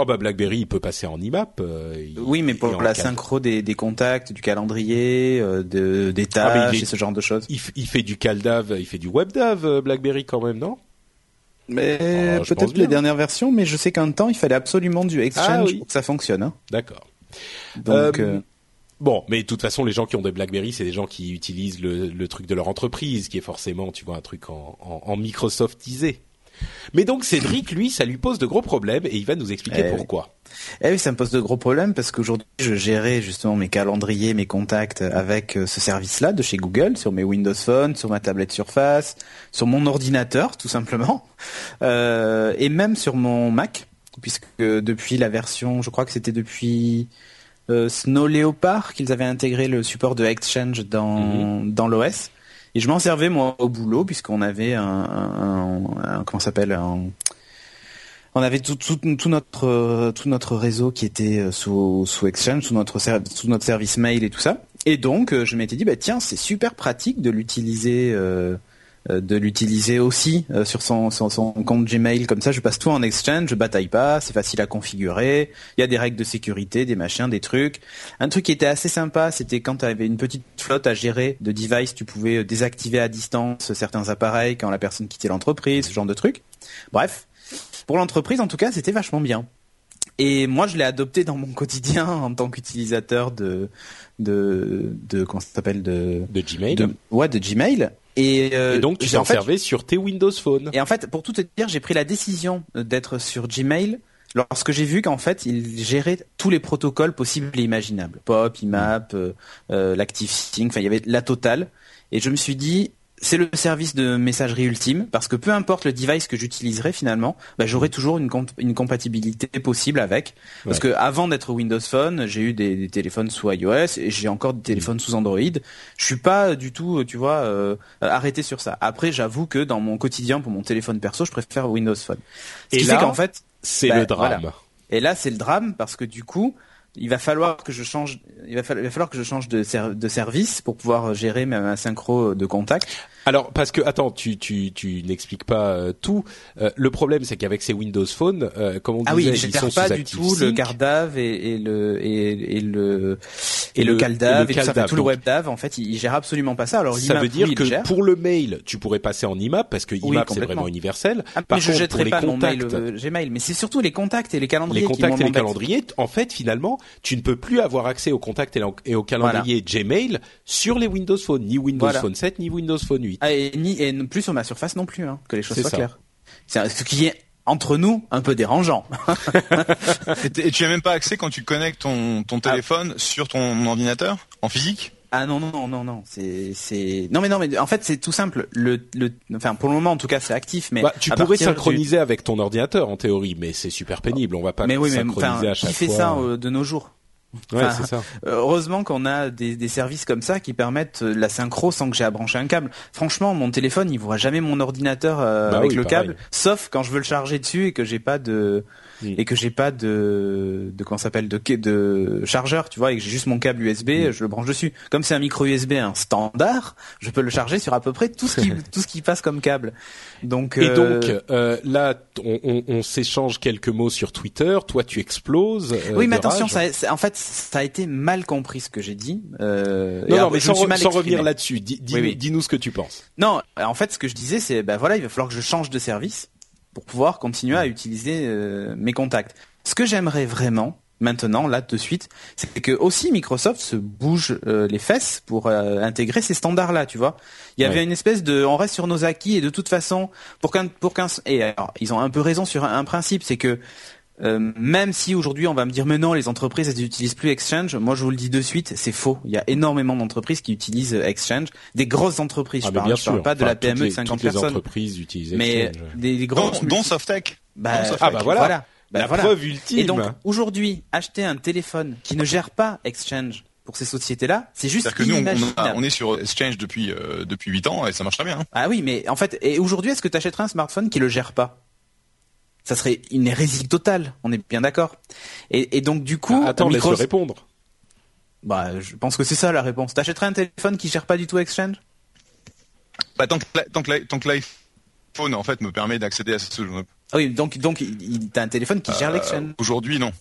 Oh bah BlackBerry, il peut passer en IMAP. Euh, oui, mais pour la synchro des, des, contacts, du calendrier, euh, de, des ah, tâches et ce genre de choses. Il, il, fait du CalDAV, il fait du WebDAV, euh, BlackBerry quand même, non? Mais ah, peut-être les dernières versions, mais je sais qu'un temps, il fallait absolument du Exchange ah pour que ça fonctionne. Hein. D'accord. Donc. Bon, mais de toute façon, les gens qui ont des BlackBerry, c'est des gens qui utilisent le, le, truc de leur entreprise, qui est forcément, tu vois, un truc en, en, en Microsoftisé. Mais donc Cédric, lui, ça lui pose de gros problèmes et il va nous expliquer eh pourquoi. Eh oui, ça me pose de gros problèmes parce qu'aujourd'hui, je gérais justement mes calendriers, mes contacts avec euh, ce service-là de chez Google sur mes Windows Phone, sur ma tablette Surface, sur mon ordinateur, tout simplement, euh, et même sur mon Mac, puisque depuis la version, je crois que c'était depuis euh, Snow Leopard qu'ils avaient intégré le support de Exchange dans mhm. dans l'OS. Et je m'en servais moi au boulot puisqu'on avait un, un, un, comment s'appelle on avait tout, notre tout notre réseau qui était euh, sous sous Exchange, sous notre sous notre service mail et tout ça. Et donc euh, je m'étais dit bah tiens c'est super pratique de l'utiliser euh, euh, de l'utiliser aussi euh, sur son, son, compte Gmail comme ça je passe tout en Exchange je bataille pas c'est facile à configurer il y a des règles de sécurité des machins des trucs. Un truc qui était assez sympa c'était quand tu avais une petite flotte à gérer de devices tu pouvais euh, désactiver à distance certains appareils quand la personne quittait l'entreprise ce genre de trucs. Bref pour l'entreprise en tout cas c'était vachement bien et moi, je l'ai adopté dans mon quotidien en tant qu'utilisateur de de de comment ça s'appelle de de Gmail. ouais, de Gmail. Euh, et, donc tu t'en servais sur tes Windows Phone. Et en fait, pour tout te dire, j'ai pris la décision d'être sur Gmail lorsque j'ai vu qu'en fait, il gérait tous les protocoles possibles et imaginables. Pop, IMAP, euh, euh, l'ActiveSync, enfin il y avait la totale. Et je me suis dit, c'est le service de messagerie ultime parce que peu importe le device que j'utiliserai finalement, bah, j'aurai toujours une, une compatibilité possible avec. Parce que avant d'être Windows Phone, j'ai eu des, téléphones sous iOS et j'ai encore des téléphones sous Android. Je suis pas du tout, tu vois, euh, arrêté sur ça. Après, j'avoue que dans mon quotidien pour mon téléphone perso, je préfère Windows Phone. Ce et qui là, qu'en fait, c'est le bah, drame. Et là, c'est le drame parce que du coup, il va falloir que je change il va, falloir que je change de, de service pour pouvoir gérer ma synchro de contact. Alors parce que attends, tu tu tu n'expliques pas euh, tout. Euh, le problème c'est qu'avec ces Windows Phone, euh, comme on ah disait, oui, ils sont pas du tout le Gardav et, et, le et, et le et, le, Caldav et, tout, ça, tout le WebDAV. En fait, ils, gèrent absolument pas ça. Alors ça veut dire que pour le mail, tu pourrais passer en IMAP parce que IMAP c'est vraiment universel. Ah, Par mais contre, je jetterai pas contacts, mon mail Gmail, mais c'est surtout les contacts et les calendriers. Les contacts et les calendriers. En fait, finalement, tu ne peux plus avoir accès aux contacts et aux calendriers Gmail sur les Windows Phone, ni Windows Phone 7 ni Windows Phone 8. Ah, et ni plus sur ma surface non plus, hein, que les choses soient claires. C'est ce qui est entre nous un peu dérangeant. et tu as même pas accès quand tu connectes ton, ton ah. téléphone sur ton ordinateur en physique? Ah non non non non non c'est c'est non mais non mais en fait c'est tout simple le le enfin pour le moment en tout cas c'est actif mais bah, tu pourrais synchroniser avec ton ordinateur en théorie mais c'est super pénible on va pas mais oui, synchroniser mais, à chaque qui fait ça euh, de nos jours? Ouais, c'est ça. Heureusement qu'on a des, des, services comme ça qui permettent la synchro sans que j'ai à brancher un câble. Franchement, mon téléphone, il voit jamais mon ordinateur euh, bah avec le câble, sauf quand je veux le charger dessus et que j'ai pas de et que j'ai pas de de comment s'appelle de de chargeur, tu vois, et que j'ai juste mon câble USB, je le branche dessus. Comme c'est un micro USB un standard, je peux le charger sur à peu près tout ce qui tout ce qui passe comme câble. Donc et donc euh, là, on, on, on s'échange quelques mots sur Twitter. Toi, tu exploses. Euh, oui, mais attention, ça, en fait, ça a été mal compris ce que j'ai dit. Euh, non, non, mais sans, sans revenir là-dessus, dis-nous ce que tu penses. Non, en fait, ce que je disais, c'est ben voilà, il va falloir que je change de service pour pouvoir continuer à utiliser euh, mes contacts. Ce que j'aimerais vraiment, maintenant, là, de suite, c'est que aussi Microsoft se bouge euh, les fesses pour euh, intégrer ces standards-là, tu vois. Il y avait une espèce de, on reste sur nos acquis et de toute façon, pour qu'un, pour qu'un, et alors, ils ont un peu raison sur un, principe, c'est que euh, même si aujourd'hui on va me dire mais non les entreprises elles n'utilisent plus Exchange, moi je vous le dis de suite c'est faux. Il y a énormément d'entreprises qui utilisent Exchange, des grosses entreprises. Ah, je, parle, parle pas de la PME de 50 toutes personnes. Les entreprises utilisent Exchange. Mais des, des grosses dont, dont Softec. Bah, ah bah voilà. voilà. Bah, la preuve ultime. Et donc aujourd'hui, acheter un téléphone qui ne gère pas Exchange pour ces sociétés-là, c'est juste que nous, on, est sur Exchange depuis euh, depuis 8 ans et ça marche très bien. Hein. Ah oui, mais en fait, et aujourd'hui, est-ce que tu achèterais un smartphone qui le gère pas? Ça serait une hérésie totale. On est bien d'accord. Et, et, donc du coup, ah, attends, Microsoft... laisse répondre. Bah, je pense que c'est ça la réponse. T'achèterais un téléphone qui gère pas du tout Exchange? Bah tant que tant que tant que l'iPhone en fait me permet d'accéder à ce ah oui, donc donc t'as un téléphone qui gère euh, l'exchange. Aujourd'hui, non.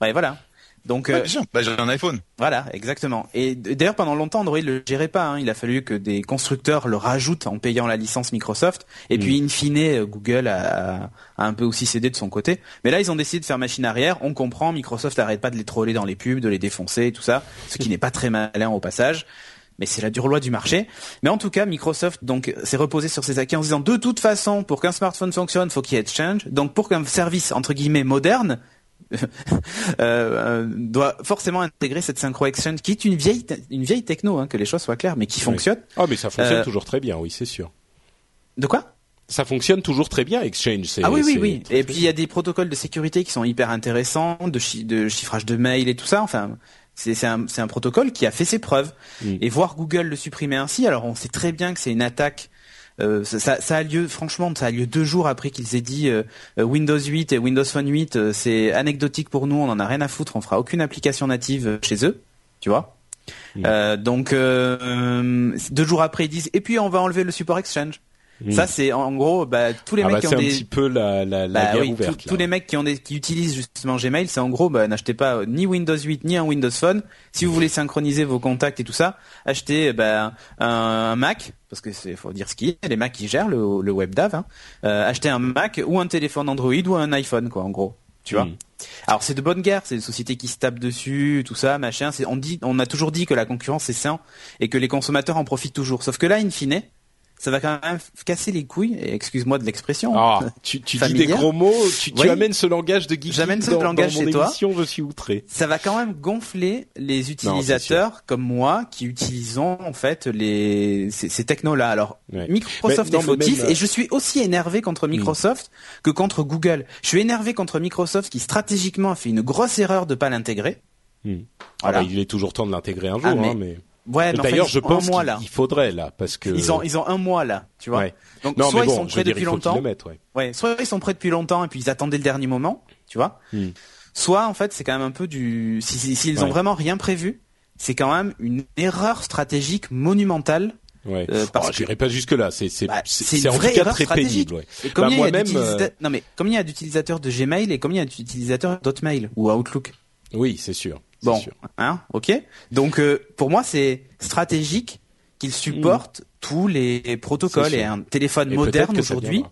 Ouais, voilà. Donc euh, bah, j'ai un iPhone. Voilà, exactement. Et d'ailleurs pendant longtemps Android le gérait pas. Hein. Il a fallu que des constructeurs le rajoutent en payant la licence Microsoft. Et puis mm. in fine, euh, Google a, a, un peu aussi cédé de son côté. Mais là ils ont décidé de faire machine arrière. On comprend. Microsoft arrête pas de les troller dans les pubs, de les défoncer et tout ça, ce qui n'est pas très malin au passage mais c'est la dure loi du marché. Mais en tout cas, Microsoft donc s'est reposé sur ses acquis en disant de toute façon, pour qu'un smartphone fonctionne, faut qu'il y ait Exchange. Donc pour qu'un service entre guillemets moderne euh, euh, doit forcément intégrer cette synchro exchange qui est une vieille une vieille techno hein, que les choses soient claires mais qui fonctionne. Ah mais ça fonctionne euh, toujours très bien, oui, c'est sûr. De quoi? Ça fonctionne toujours très bien Exchange. Ah oui oui oui. Et puis il y a des protocoles de sécurité qui sont hyper intéressants, de, de chiffrage de mail et tout ça. Enfin, c'est un, un, protocole qui a fait ses preuves. Et voir Google le supprimer ainsi, alors on sait très bien que c'est une attaque. Euh, ça, ça, a lieu, franchement, ça a lieu deux jours après qu'ils aient dit euh, euh, Windows 8 et Windows Phone 8, c'est anecdotique pour nous, on en a rien à foutre, on fera aucune application native chez eux, tu vois. Donc deux jours après ils disent et puis on va enlever le support Exchange. Ça c'est en gros bah, tous les ah mecs bah, qui ont des un petit peu la la, la bah, ouverte, tous les mecs qui ont des qui utilisent justement Gmail, c'est en gros bah, n'achetez pas ni Windows 8 ni un Windows Phone. Si vous voulez synchroniser vos contacts et tout ça, achetez bah, un, Mac parce que c'est faut dire ce qu'il y a les Macs qui gèrent le, le WebDAV. Hein. Euh, achetez un Mac ou un téléphone Android ou un iPhone quoi en gros. Tu vois. Hmm. Alors c'est de bonne guerre, c'est des sociétés qui se tapent dessus, tout ça, machin. On dit, on a toujours dit que la concurrence c'est sain et que les consommateurs en profitent toujours. Sauf que là, in fine, ça va quand même casser les couilles, excuse-moi de l'expression. Ah, tu, tu dis des gros mots, tu, tu amènes ce langage de geek J'amène ce dans, langage dans mon chez toi. émission, je suis outré. Ça va quand même gonfler les utilisateurs comme moi qui utilisons en fait les ces, ces technos-là. Alors Microsoft est fautif et je suis aussi énervé contre Microsoft que contre Google. Je suis énervé contre Microsoft qui stratégiquement a fait une grosse erreur de pas l'intégrer. Hmm. Voilà. Ah bah, il est toujours temps de l'intégrer un jour, ah, mais... Hein, mais... Ouais, d'ailleurs, je pense qu'il faudrait là, parce que ils ont ils ont un mois là, tu vois. Donc soit ils sont prêts depuis longtemps, ouais. Soit ils sont prêts depuis longtemps et puis ils attendaient le dernier moment, tu vois. Hmm. Soit en fait c'est quand même un peu du s'ils si, ont vraiment rien prévu, c'est quand même une erreur stratégique monumentale. Ouais. Euh, parce oh, j'irai pas jusque là. C'est c'est bah, c'est en tout cas très pénible. Ouais. Et bah, moi-même. Euh... Non mais combien il y a d'utilisateurs de Gmail et combien il y a d'utilisateurs d'Hotmail ou Outlook Oui, c'est sûr. Bon, hein, ok. Donc euh, pour moi c'est stratégique qu'il supporte mm. tous les protocoles et un téléphone moderne aujourd'hui.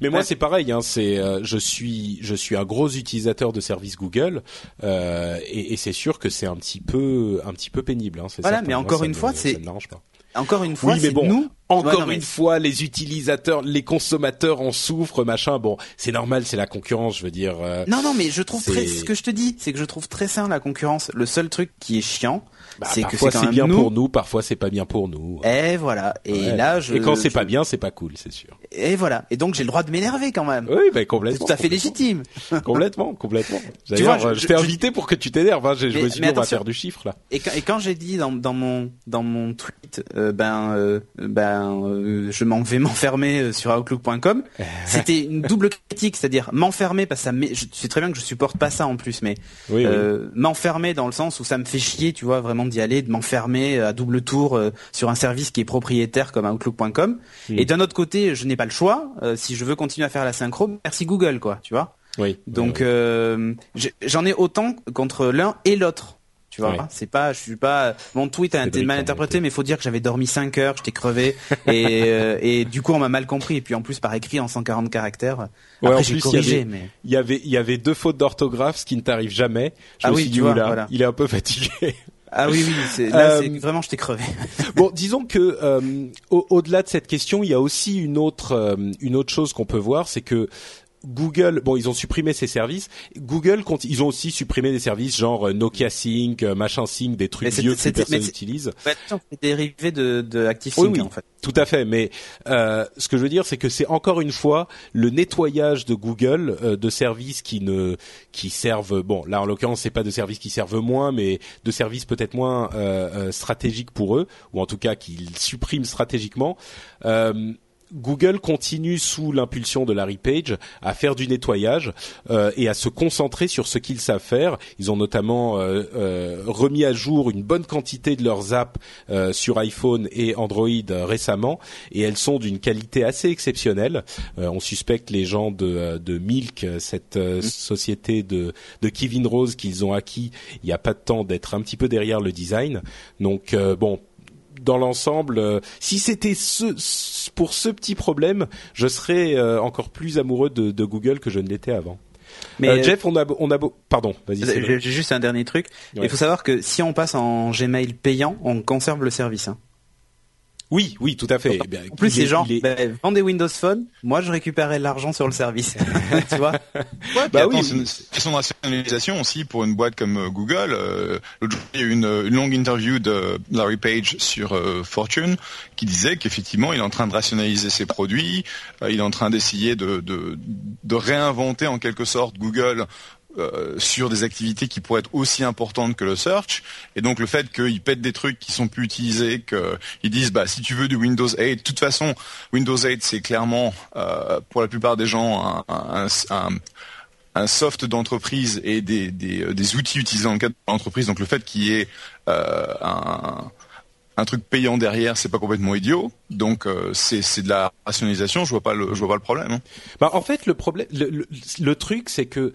Mais moi c'est pareil, hein, c'est euh, je suis je suis un gros utilisateur de services Google euh, et, et c'est sûr que c'est un petit peu un petit peu pénible. Hein, voilà, certain. mais encore moi, une fois c'est pas encore une fois, oui, mais bon, nous. Encore une fois, les utilisateurs, les consommateurs en souffrent, machin. Bon, c'est normal, c'est la concurrence, je veux dire. Euh, non, non, mais je trouve très, ce que je te dis, c'est que je trouve très sain la concurrence. Le seul truc qui est chiant, Bah, c'est que parfois c'est quand c'est même bien nous. pour nous, parfois c'est pas bien pour nous. Et voilà. Et Ouais. là, je. Et quand c'est je- pas bien, c'est pas cool, c'est sûr. Et voilà. Et donc j'ai le droit de m'énerver quand même. Oui, bah C'est complètement. tout à fait légitime. Complètement, complètement. vois, D'ailleurs, je- euh, je, t'ai invité pour que tu t'énerves. Hein. Je, Mais- me suis dit, on va faire du chiffre là. Et quand, et quand j'ai dit dans, dans mon dans mon tweet, euh, ben euh, ben euh, je m'en vais m'enfermer sur Outlook.com, c'était une double critique, c'est-à-dire m'enfermer parce que ça je sais très bien que je supporte pas ça en plus, mais Oui, oui. m'enfermer dans le sens où ça me fait chier, tu vois, vraiment d'y aller, de m'enfermer à double tour euh, sur un service qui est propriétaire comme Outlook.com. Et d'un autre côté, je n'ai pas le choix. euh, si je veux continuer à faire la synchro, merci Google, quoi, tu vois. oui. Donc euh, j'en ai autant contre l'un et l'autre. Tu vois, c'est pas, je suis pas. Mon tweet a été mal interprété, mais il faut dire que j'avais dormi 5 heures, j'étais crevé, et euh, et du coup on m'a mal compris. Et puis en plus par écrit en 140 caractères. Ouais, Après j'ai il corrigé, avait- mais Il y avait, il y avait deux fautes d'orthographe, ce qui ne t'arrive jamais. Je Ah me oui, suis tu dit, vois, voilà. il est un peu fatigué. Ah oui oui, là Euh, c'est vraiment j'étais crevé. bon, disons que euh, au- au-delà de cette question, il y a aussi une autre euh, une autre chose qu'on peut voir, c'est que Google, bon, ils ont supprimé ces services. Google, ils ont aussi supprimé des services genre euh, Nokia Sync, euh, machin Sync, des trucs vieux que personne n'utilise. C'est dérivé de de ActiveSync Oui, oui. en fait. Tout à fait, mais euh, ce que je veux dire, c'est que c'est encore une fois le nettoyage de Google euh, de services qui ne qui servent. Bon, là en l'occurrence, c'est pas de services qui servent moins, mais de services peut-être moins euh, euh, stratégiques pour eux, ou en tout cas qu'ils suppriment stratégiquement. Euh, Google continue sous l'impulsion de Larry Page à faire du nettoyage euh, et à se concentrer sur ce qu'ils savent faire. Ils ont notamment euh, euh, remis à jour une bonne quantité de leurs apps euh, sur iPhone et Android euh, récemment et elles sont d'une qualité assez exceptionnelle. Euh, on suspecte les gens de, de Milk, cette euh, société de, de Kevin Rose qu'ils ont acquis il n'y a pas de temps d'être un petit peu derrière le design. Donc euh, bon, dans l'ensemble, euh, si c'était ce, ce- pour ce petit problème, je serais euh, encore plus amoureux de, de Google que je ne l'étais avant. Mais Euh, Jeff, on a, beau- on a beau, pardon, vas-y. j'ai j'ai juste un dernier truc. Ouais. Il faut savoir que si on passe en Gmail payant, on conserve le service. Hein. Oui, oui, tout à fait. Eh bien, En plus, il c'est est- genre, il est- ben, vendez Windows Phone, moi je récupérais l'argent sur le service. tu vois Ouais, Bah oui, c'est oui. une question de rationalisation aussi pour une boîte comme euh, Google. Euh, L'autre jour, il y a eu une, une longue interview de Larry Page sur euh, Fortune qui disait qu'effectivement, il est en train de rationaliser ses produits, euh, il est en train d'essayer de, de, de réinventer en quelque sorte Google euh, sur des activités qui pourraient être aussi importantes que le search. Et donc le fait qu'ils pètent des trucs qui sont plus utilisés, qu'ils disent bah si tu veux du Windows 8, de toute façon Windows 8 c'est clairement euh, pour la plupart des gens un, un, soft d'entreprise et des, des, euh, des outils utilisés dans le cadre. Donc le fait qu'il y ait un, un truc payant derrière, c'est pas complètement idiot. Donc c'est de la rationalisation. Je vois pas le je vois pas le problème. hein. Bah, en fait, le problème, le, le, truc, c'est que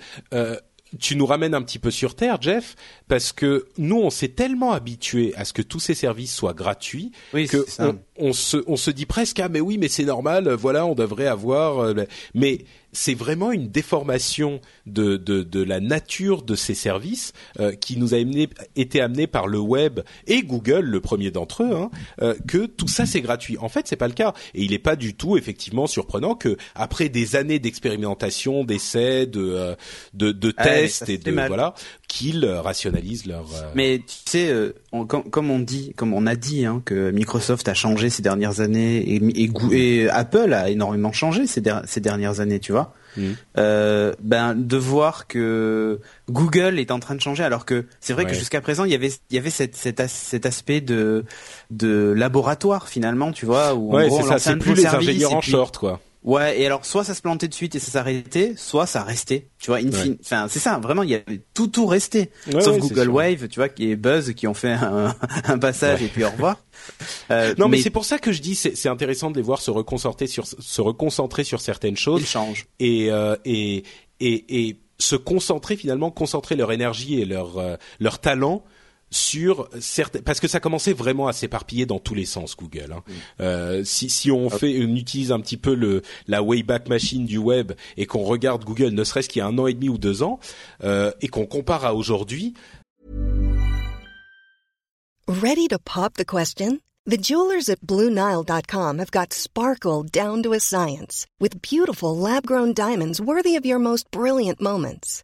tu nous ramènes un petit peu sur terre, Jeff, parce que nous, on s'est tellement habitués à ce que tous ces services soient gratuits Oui, que on, on se, on se dit presque ah mais oui, mais c'est normal, voilà, on devrait avoir. euh, mais c'est vraiment une déformation de, de, de la nature de ces services euh, qui nous a amené, été amené par le web et Google, le premier d'entre eux, hein, euh, que tout ça c'est gratuit. En fait, c'est pas le cas, et il n'est pas du tout effectivement surprenant que après des années d'expérimentation, d'essais, de, euh, de, de Ah, tests et de mal. voilà, qu'ils rationalisent leur. euh, Mais tu sais, euh, on- com- comme on dit, comme on a dit, hein, que Microsoft a changé ces dernières années et, et, et Apple a énormément changé ces, der- ces dernières années, tu vois. Mhm. Euh, ben de voir que Google est en train de changer, alors que c'est vrai que jusqu'à présent il y avait il y avait cet, cet, as- cet aspect de de laboratoire finalement, tu vois, où en gros, c'est on ça. C'est plus les service ingénieurs en short, quoi. Ouais, et alors soit ça se plantait de suite et ça s'arrêtait, soit ça restait. Tu vois, in fine- enfin c'est ça, vraiment il y avait tout tout resté. Ouais, Sauf ouais, Google. Wave, tu vois, qui est Buzz, qui ont fait un, un passage et puis au revoir. Euh, Non, mais, c'est pour ça que je dis c'est intéressant de les voir se reconcentrer sur se reconcentrer sur certaines choses il change. et euh, et et et se concentrer finalement concentrer leur énergie et leur euh, leur talent sur certaines parce que ça commençait vraiment à s'éparpiller dans tous les sens Google. Hein. Euh, si si on fait on utilise un petit peu le la Wayback Machine du web et qu'on regarde Google ne serait-ce qu'il y a un an et demi ou deux ans euh, et qu'on compare à aujourd'hui, Ready to pop the question? The jewelers at BlueNile.com have got sparkle down to a science with beautiful lab grown diamonds worthy of your most brilliant moments.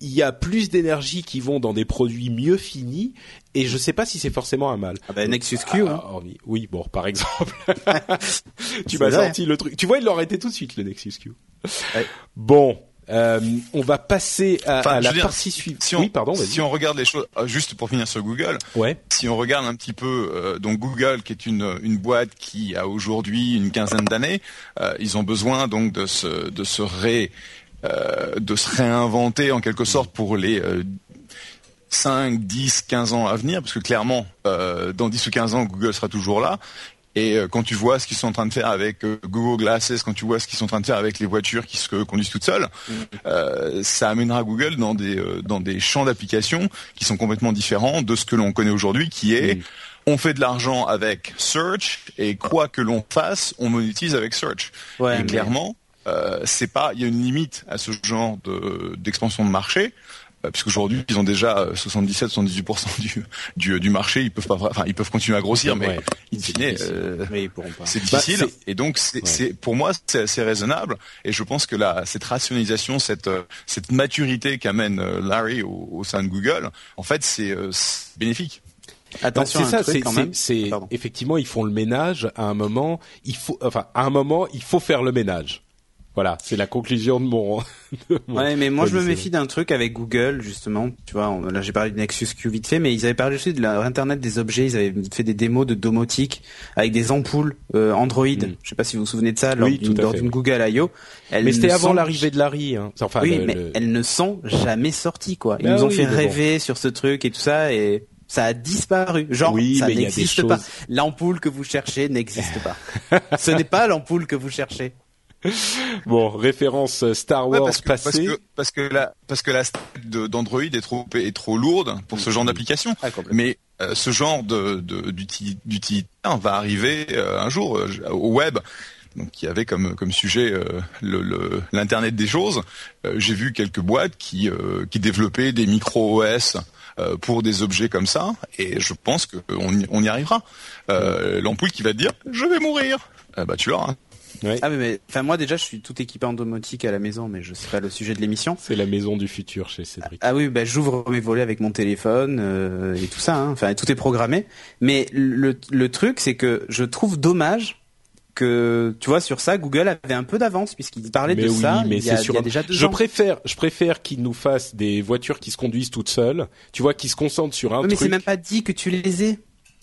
Il y a plus d'énergie qui vont dans des produits mieux finis et je sais pas si c'est forcément un mal. Ah bah, Nexus Q, hein. Ah, oui, bon, par exemple. tu m'as sorti le truc. Tu vois, il l'aurait été tout de suite, le Nexus Q. Ouais. Bon, euh, on va passer à, Enfin, à je la dire, partie suivante. Si on, oui, pardon, vas-y. si on regarde les choses, euh, juste pour finir sur Google, Ouais. si on regarde un petit peu, euh, donc Google, qui est une, une boîte qui a aujourd'hui une quinzaine d'années, euh, ils ont besoin donc de se, de se ré, euh, de se réinventer en quelque sorte pour les euh, 5, 10, 15 ans à venir, parce que clairement, euh, dans 10 ou 15 ans, Google sera toujours là. Et euh, quand tu vois ce qu'ils sont en train de faire avec euh, Google Glasses, quand tu vois ce qu'ils sont en train de faire avec les voitures qui se conduisent toutes seules, euh, ça amènera Google dans des euh, dans des champs d'application qui sont complètement différents de ce que l'on connaît aujourd'hui, qui est Mm. on fait de l'argent avec search et quoi que l'on fasse, on monétise avec search. Ouais, et mais- clairement, euh, c'est pas, il y a une limite à ce genre de d'expansion de marché. euh, Puisqu'aujourd'hui ils ont déjà euh, 77-78% du, du du marché, ils peuvent pas, enfin ils peuvent continuer à grossir, mais Ouais, in c'est fine, difficile. euh, Mais ils pourront pas. c'est Bah, difficile. c'est- et donc, c'est, Ouais. c'est- pour moi, c'est assez raisonnable. Et je pense que la, cette rationalisation, cette, euh, cette maturité qu'amène euh, Larry au, au sein de Google, en fait, c'est, euh, c'est bénéfique. Attention Bah, c'est à un ça, truc c'est, quand c'est- même. c'est- Pardon. effectivement, ils font le ménage à un moment. Il faut, enfin, à un moment, il faut faire le ménage. Voilà, c'est la conclusion de mon. de mon- Ouais, mais moi je me méfie d'un truc avec Google justement. Tu vois, on- là j'ai parlé de Nexus Q vite fait, mais ils avaient parlé aussi de l'internet des objets. Ils avaient fait des démos de domotique avec des ampoules euh, Android. Mm. Je sais pas si vous vous souvenez de ça lors Oui, d'une Google I.O. Mais c'était avant sont- l'arrivée de Larry. Hein. Enfin, oui, le- mais le- elles ne sont jamais sorties quoi. Ils Bah nous ont oui, fait bon. rêver sur ce truc et tout ça et ça a disparu. Genre, Oui, ça n'existe pas. choses- L'ampoule que vous cherchez n'existe pas. Ce n'est pas l'ampoule que vous cherchez. Bon, référence Star Ouais, Wars parce que, parce que, parce que la, parce que la d'Android est trop, est trop lourde pour ce genre d'application. Ah. Mais euh, ce genre de, de, d'uti- d'utilitaire va arriver euh, un jour euh, au web. Donc, qui avait comme, comme sujet euh, le, le- l'internet des choses. Euh, j'ai vu quelques boîtes qui, euh, qui développaient des micro OS euh, pour des objets comme ça, et je pense qu'on y, on y arrivera. Euh, L'ampoule qui va te dire je vais mourir, bah tu l'auras. Ah mais, mais enfin moi déjà je suis tout équipé en domotique à la maison, mais je sais pas le sujet de l'émission. C'est la maison du futur chez Cédric. Ah oui, bah, j'ouvre mes volets avec mon téléphone euh, et tout ça. hein. Enfin, tout est programmé. Mais le, le truc, c'est que je trouve dommage que, tu vois, sur ça, Google avait un peu d'avance puisqu'il parlait mais de oui, ça mais il, y a, c'est sur il y a un- déjà deux Je ans. préfère, je préfère qu'ils nous fassent des voitures qui se conduisent toutes seules. Tu vois, qui se concentrent sur un Ouais, mais c'est même pas dit que tu les aies.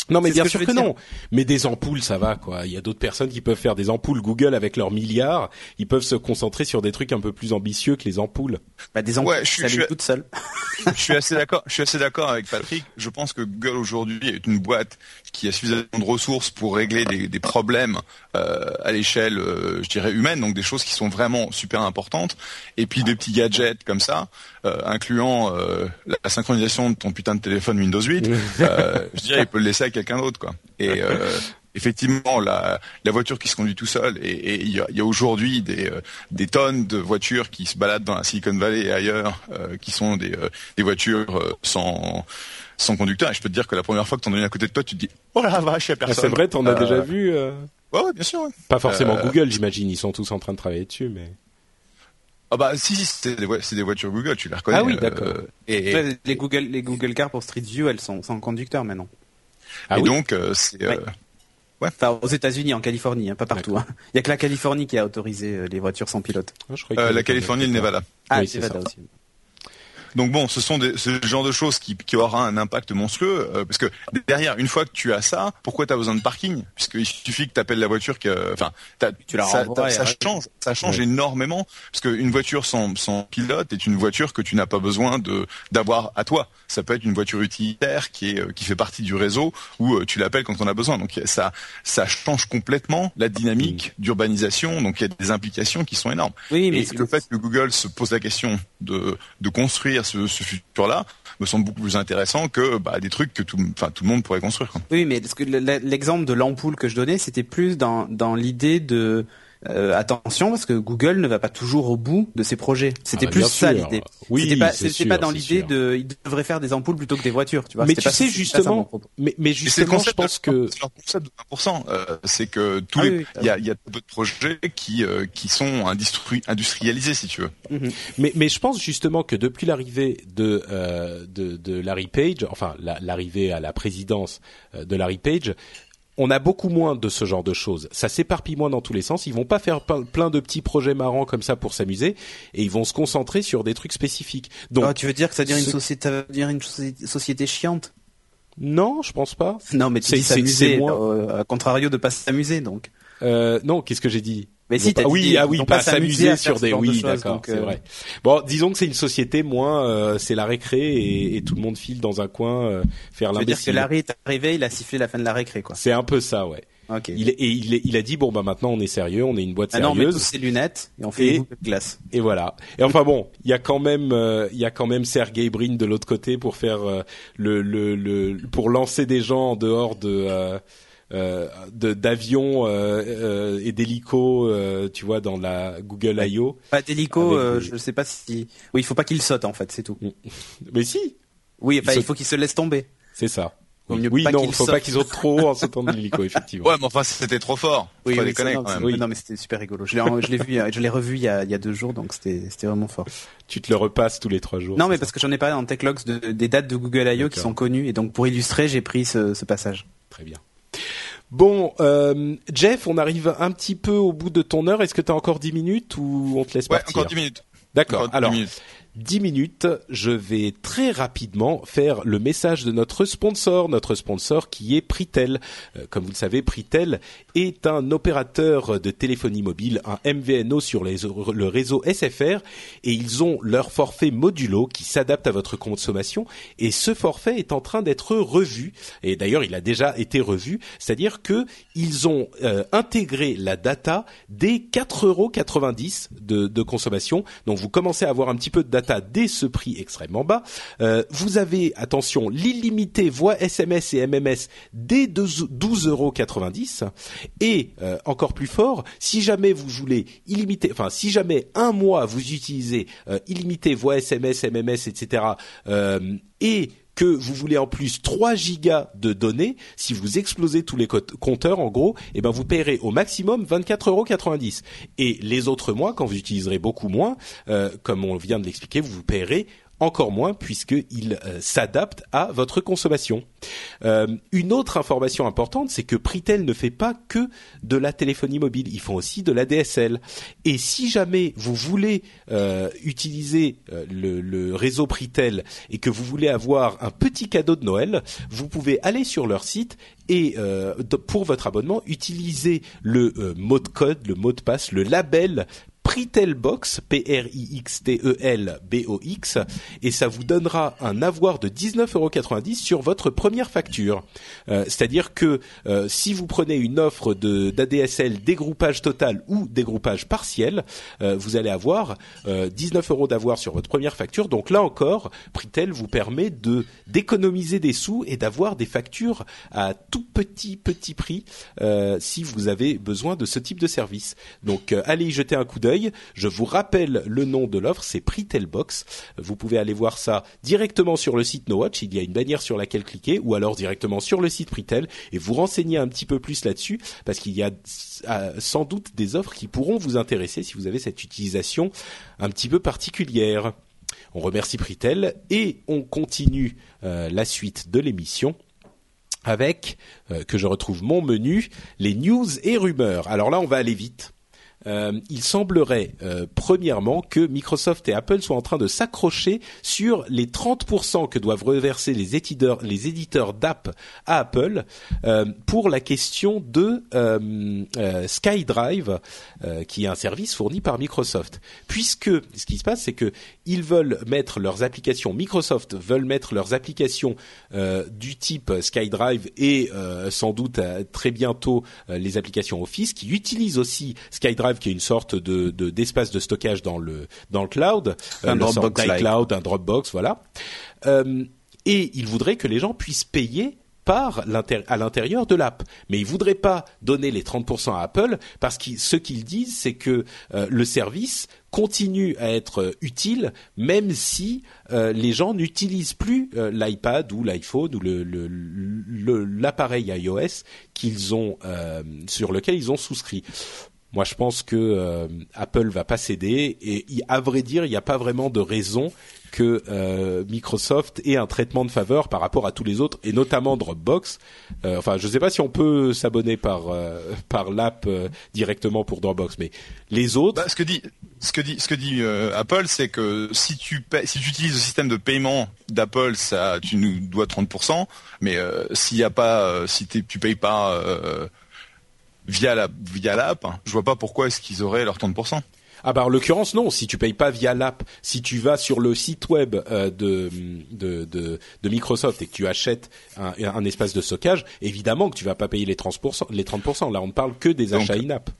Non, mais bien sûr que non. Mais des ampoules, ça va, quoi. Il y a d'autres personnes qui peuvent faire des ampoules. Google, avec leurs milliards, ils peuvent se concentrer sur des trucs un peu plus ambitieux que les ampoules. Bah, des ampoules Ouais, je qui suis- s'allument je suis- je assez d'accord. Je suis assez d'accord avec Patrick. Je pense que Google aujourd'hui est une boîte qui a suffisamment de ressources pour régler des, des problèmes euh, à l'échelle, euh, je dirais humaine, donc des choses qui sont vraiment super importantes. Et puis des petits gadgets comme ça, euh, incluant euh, la, synchronisation de ton putain de téléphone Windows 8. euh, je dirais, il peut le laisser à quelqu'un d'autre, quoi. Et effectivement, la, la voiture qui se conduit tout seul, et il y a, aujourd'hui des, des tonnes de voitures qui se baladent dans la Silicon Valley et ailleurs, qui sont des, des voitures sans sans conducteur. Et je peux te dire que la première fois que t'en as une à côté de toi, tu te dis oh la vache, il a Ah, personne. c'est vrai, t'en as Euh, déjà vu euh Ouais, ouais, bien sûr. ouais. Pas forcément Euh, Google, j'imagine. Ils sont tous en train de travailler dessus, mais. Ah bah si, si c'est des, des voitures Google, tu les reconnais. Ah oui, euh, d'accord. et, Les Google, les Google Cars pour Street View, elles sont sans conducteur maintenant. Ah et oui. donc euh, c'est euh, Ouais. Enfin, aux États-Unis, en Californie, hein, pas partout. hein. Il y a que la Californie qui a autorisé euh, les voitures sans pilote. Ah, je euh, la Californie et le pas- Nevada. Ah, Oui, Nevada ça. aussi. Donc bon, ce sont des, ce genre de choses qui, qui aura un impact monstrueux, euh, parce que derrière, une fois que tu as ça, pourquoi tu as besoin de parking? Puisqu'il suffit que tu appelles la voiture, que, enfin, tu la ça, ça change, ça change énormément, parce qu'une voiture sans, sans pilote est une voiture que tu n'as pas besoin de d'avoir à toi. Ça peut être une voiture utilitaire qui est qui fait partie du réseau où tu l'appelles quand on a besoin. Donc ça ça change complètement la dynamique d'urbanisation. Donc il y a des implications qui sont énormes. Oui, mais Et le fait que Google se pose la question de de construire ce, futur-là me semble beaucoup plus intéressant que bah, des trucs que tout, le monde pourrait construire. Oui, mais l'exemple de l'ampoule que je donnais, c'était plus dans l'idée de euh, attention parce que Google ne va pas toujours au bout de ses projets. C'était ah, plus ça l'idée. Oui, c'était pas, c'était pas dans l'idée de, il devrait faire des ampoules plutôt que des voitures, tu vois. Mais tu sais justement, mais, mais justement, je pense que c'est leur concept de 1%. Euh, c'est que tous ah les, il y a, il y a peu de projets qui euh, qui sont industri industrialisés, si tu veux. Mhm. Mais mais je pense justement que depuis l'arrivée de, euh, de de Larry Page, enfin l'arrivée à la présidence de Larry Page, on a beaucoup moins de ce genre de choses. Ça s'éparpille moins dans tous les sens. Ils vont pas faire plein de petits projets marrants comme ça pour s'amuser, et ils vont se concentrer sur des trucs spécifiques. Donc, ah, tu veux dire que ça devient une société, ça dire une société chiante? Non, je pense pas. Non, mais tu dis s'amuser, euh, à contrario de pas s'amuser, donc. Euh, non, qu'est-ce que j'ai dit? Mais si, oui, ah oui, pas, s'amuser sur des, oui, d'accord, c'est euh, vrai. Bon, disons que c'est une société moins, euh, c'est la récré et, tout le monde file dans un coin euh, faire l'imbécile. dire que Larry est arrivé, il a sifflé la fin de la récré, quoi. C'est un peu ça, ouais. Okay. Il, et il, il, a dit bon bah maintenant on est sérieux, on est une boîte sérieuse. Ah non, on met tous ses lunettes et on fait une de glace. Et voilà. Et enfin bon, il y a quand même il y a quand même Sergey Brin de l'autre côté pour faire le, le, le pour lancer des gens en dehors de euh, d'avions euh, euh, et d'hélicos, tu vois, dans la Google I.O. Pas d'hélico, je ne sais pas si. Oui, il faut pas qu'il saute en fait, c'est tout. Mais si. Oui, il, il faut qu'il se laisse tomber. C'est ça. Oui, non, il faut pas qu'ils sautent trop haut en sautant de l'hélico, effectivement. Ouais, mais enfin, c'était trop fort. Oui, mais non, oui. non, mais c'était super rigolo. Je l'ai vu, je l'ai revu il y, a, il y a deux jours, donc c'était c'était vraiment fort. Tu te le repasses tous les trois jours. Non, mais parce que j'en ai parlé dans TechLogs de, des dates de Google I.O. qui sont connues, et donc pour illustrer, j'ai pris ce, ce passage. Très bien. Bon, euh, Jeff, on arrive un petit peu au bout de ton heure. Est-ce que tu as encore 10 minutes ou on te laisse ouais, partir encore 10 minutes. D'accord. Alors, minutes. 10 minutes, je vais très rapidement faire le message de notre sponsor, notre sponsor qui est Pritel. Euh, comme vous le savez, Pritel est un opérateur de téléphonie mobile, un MVNO sur le réseau SFR, et ils ont leur forfait modulo qui s'adapte à votre consommation, et ce forfait est en train d'être revu, et d'ailleurs il a déjà été revu, c'est-à-dire que ils ont euh, intégré la data dès 4,90 euros de, de consommation, donc vous commencez à avoir un petit peu de data dès ce prix extrêmement bas. Euh, vous avez, attention, l'illimité voix SMS et MMS dès 12,90 euros. Et euh, encore plus fort, si jamais vous voulez illimité, enfin si jamais un mois vous utilisez euh, illimité voix SMS, MMS, etc. et que vous voulez en plus 3 gigas de données, si vous explosez tous les compteurs, en gros, eh ben vous paierez au maximum 24,90 euros. Et les autres mois, quand vous utiliserez beaucoup moins, euh, comme on vient de l'expliquer, vous vous paierez encore moins puisqu'il euh, s'adapte à votre consommation. Euh, une autre information importante, c'est que Pritel ne fait pas que de la téléphonie mobile, ils font aussi de la DSL. Et si jamais vous voulez euh, utiliser euh, le, le, réseau Pritel et que vous voulez avoir un petit cadeau de Noël, vous pouvez aller sur leur site et euh, pour votre abonnement, utiliser le mot de code, le mot de passe, le label Pritelbox, P-R-I-X-T-E-L-B-O-X, et ça vous donnera un avoir de 19,90€ sur votre première facture. Euh, c'est-à-dire que euh, si vous prenez une offre d'ADSL dégroupage total ou dégroupage partiel, euh, vous allez avoir 19 euros d'avoir sur votre première facture. Donc là encore, Pritel vous permet de d'économiser des sous et d'avoir des factures à tout petit petit prix si vous avez besoin de ce type de service. Donc allez y jeter un coup d'œil. Je vous rappelle le nom de l'offre, c'est Pritelbox. Vous pouvez aller voir ça directement sur le site NoWatch. Il y a une bannière sur laquelle cliquer ou alors directement sur le site Pritel et vous renseigner un petit peu plus là-dessus parce qu'il y a euh, sans doute des offres qui pourront vous intéresser si vous avez cette utilisation un petit peu particulière. On remercie Pritel et on continue euh, la suite de l'émission avec euh, que je retrouve mon menu, les news et rumeurs. Alors là, on va aller vite euh, il semblerait euh, premièrement que Microsoft et Apple soient en train de s'accrocher sur les 30% que doivent reverser les éditeurs, les éditeurs d'app à Apple euh, pour la question de SkyDrive, qui est un service fourni par Microsoft. Puisque ce qui se passe, c'est que ils veulent mettre leurs applications, Microsoft veulent mettre leurs applications du type SkyDrive et sans doute très bientôt les applications Office qui utilisent aussi SkyDrive qui est une sorte de d'espace de, stockage dans le dans le cloud, un Dropbox, cloud, un Dropbox, voilà. Euh, et il voudrait que les gens puissent payer par à l'intérieur de l'app. Mais ils voudraient pas donner les 30% à Apple parce que ce qu'ils disent, c'est que euh, le service continue à être utile même si euh, les gens n'utilisent plus l'iPad ou l'iPhone ou l'appareil le, iOS qu'ils ont sur lequel ils ont souscrit. Moi, je pense que euh, Apple va pas céder et à vrai dire, il n'y a pas vraiment de raison que euh, Microsoft ait un traitement de faveur par rapport à tous les autres et notamment Dropbox. Euh, enfin, je ne sais pas si on peut s'abonner par par l'app directement pour Dropbox, mais les autres. Bah, ce que dit Apple, c'est que si tu si tu utilises le système de paiement d'Apple, tu nous dois 30%, mais s'il y a pas si tu payes pas via la via l'app, je vois pas pourquoi est-ce qu'ils auraient leur 30%. Ah bah en l'occurrence non, si tu payes pas via l'app, si tu vas sur le site web euh, de, de, de, de, Microsoft et que tu achètes un, un, espace de stockage, évidemment que tu vas pas payer les 30%. Les 30%. Là on ne parle que des achats in-app.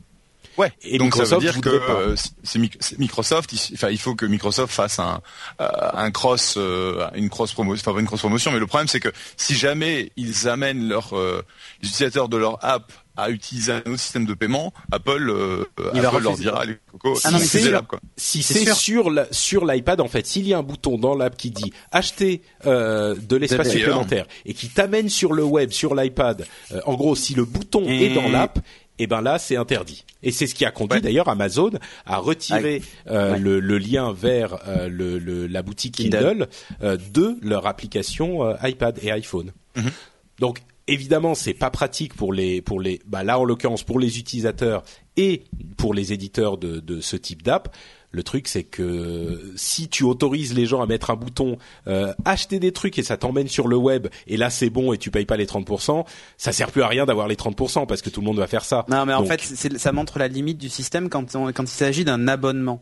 Ouais. Et donc Microsoft ça veut dire que euh, c'est Microsoft. Il, enfin, il faut que Microsoft fasse un, euh, un cross, euh, une cross promotion, enfin une cross promotion. Mais le problème c'est que si jamais ils amènent leurs les utilisateurs de leur app à utiliser un autre système de paiement, Apple, euh, Il Apple leur dira les cocos, ah si c'est Si c'est sur la, sur l'iPad, en fait, s'il y a un bouton dans l'app qui dit acheter euh, de l'espace supplémentaire et qui t'amène sur le web, sur l'iPad, euh, en gros, si le bouton est dans l'app, et eh ben là c'est interdit. Et c'est ce qui a conduit d'ailleurs Amazon à retirer euh, le, le, lien vers euh, le, le, la boutique Kindle, euh, de leur application iPad et iPhone. Mhm. Donc évidemment, c'est pas pratique pour les pour les bah là en l'occurrence pour les utilisateurs et pour les éditeurs de, de ce type d'app. Le truc, c'est que si tu autorises les gens à mettre un bouton euh, acheter des trucs et ça t'emmène sur le web et là c'est bon et tu payes pas les 30%, ça sert plus à rien d'avoir les 30% parce que tout le monde va faire ça. Non, mais en fait, ça montre la limite du système quand quand il s'agit d'un abonnement.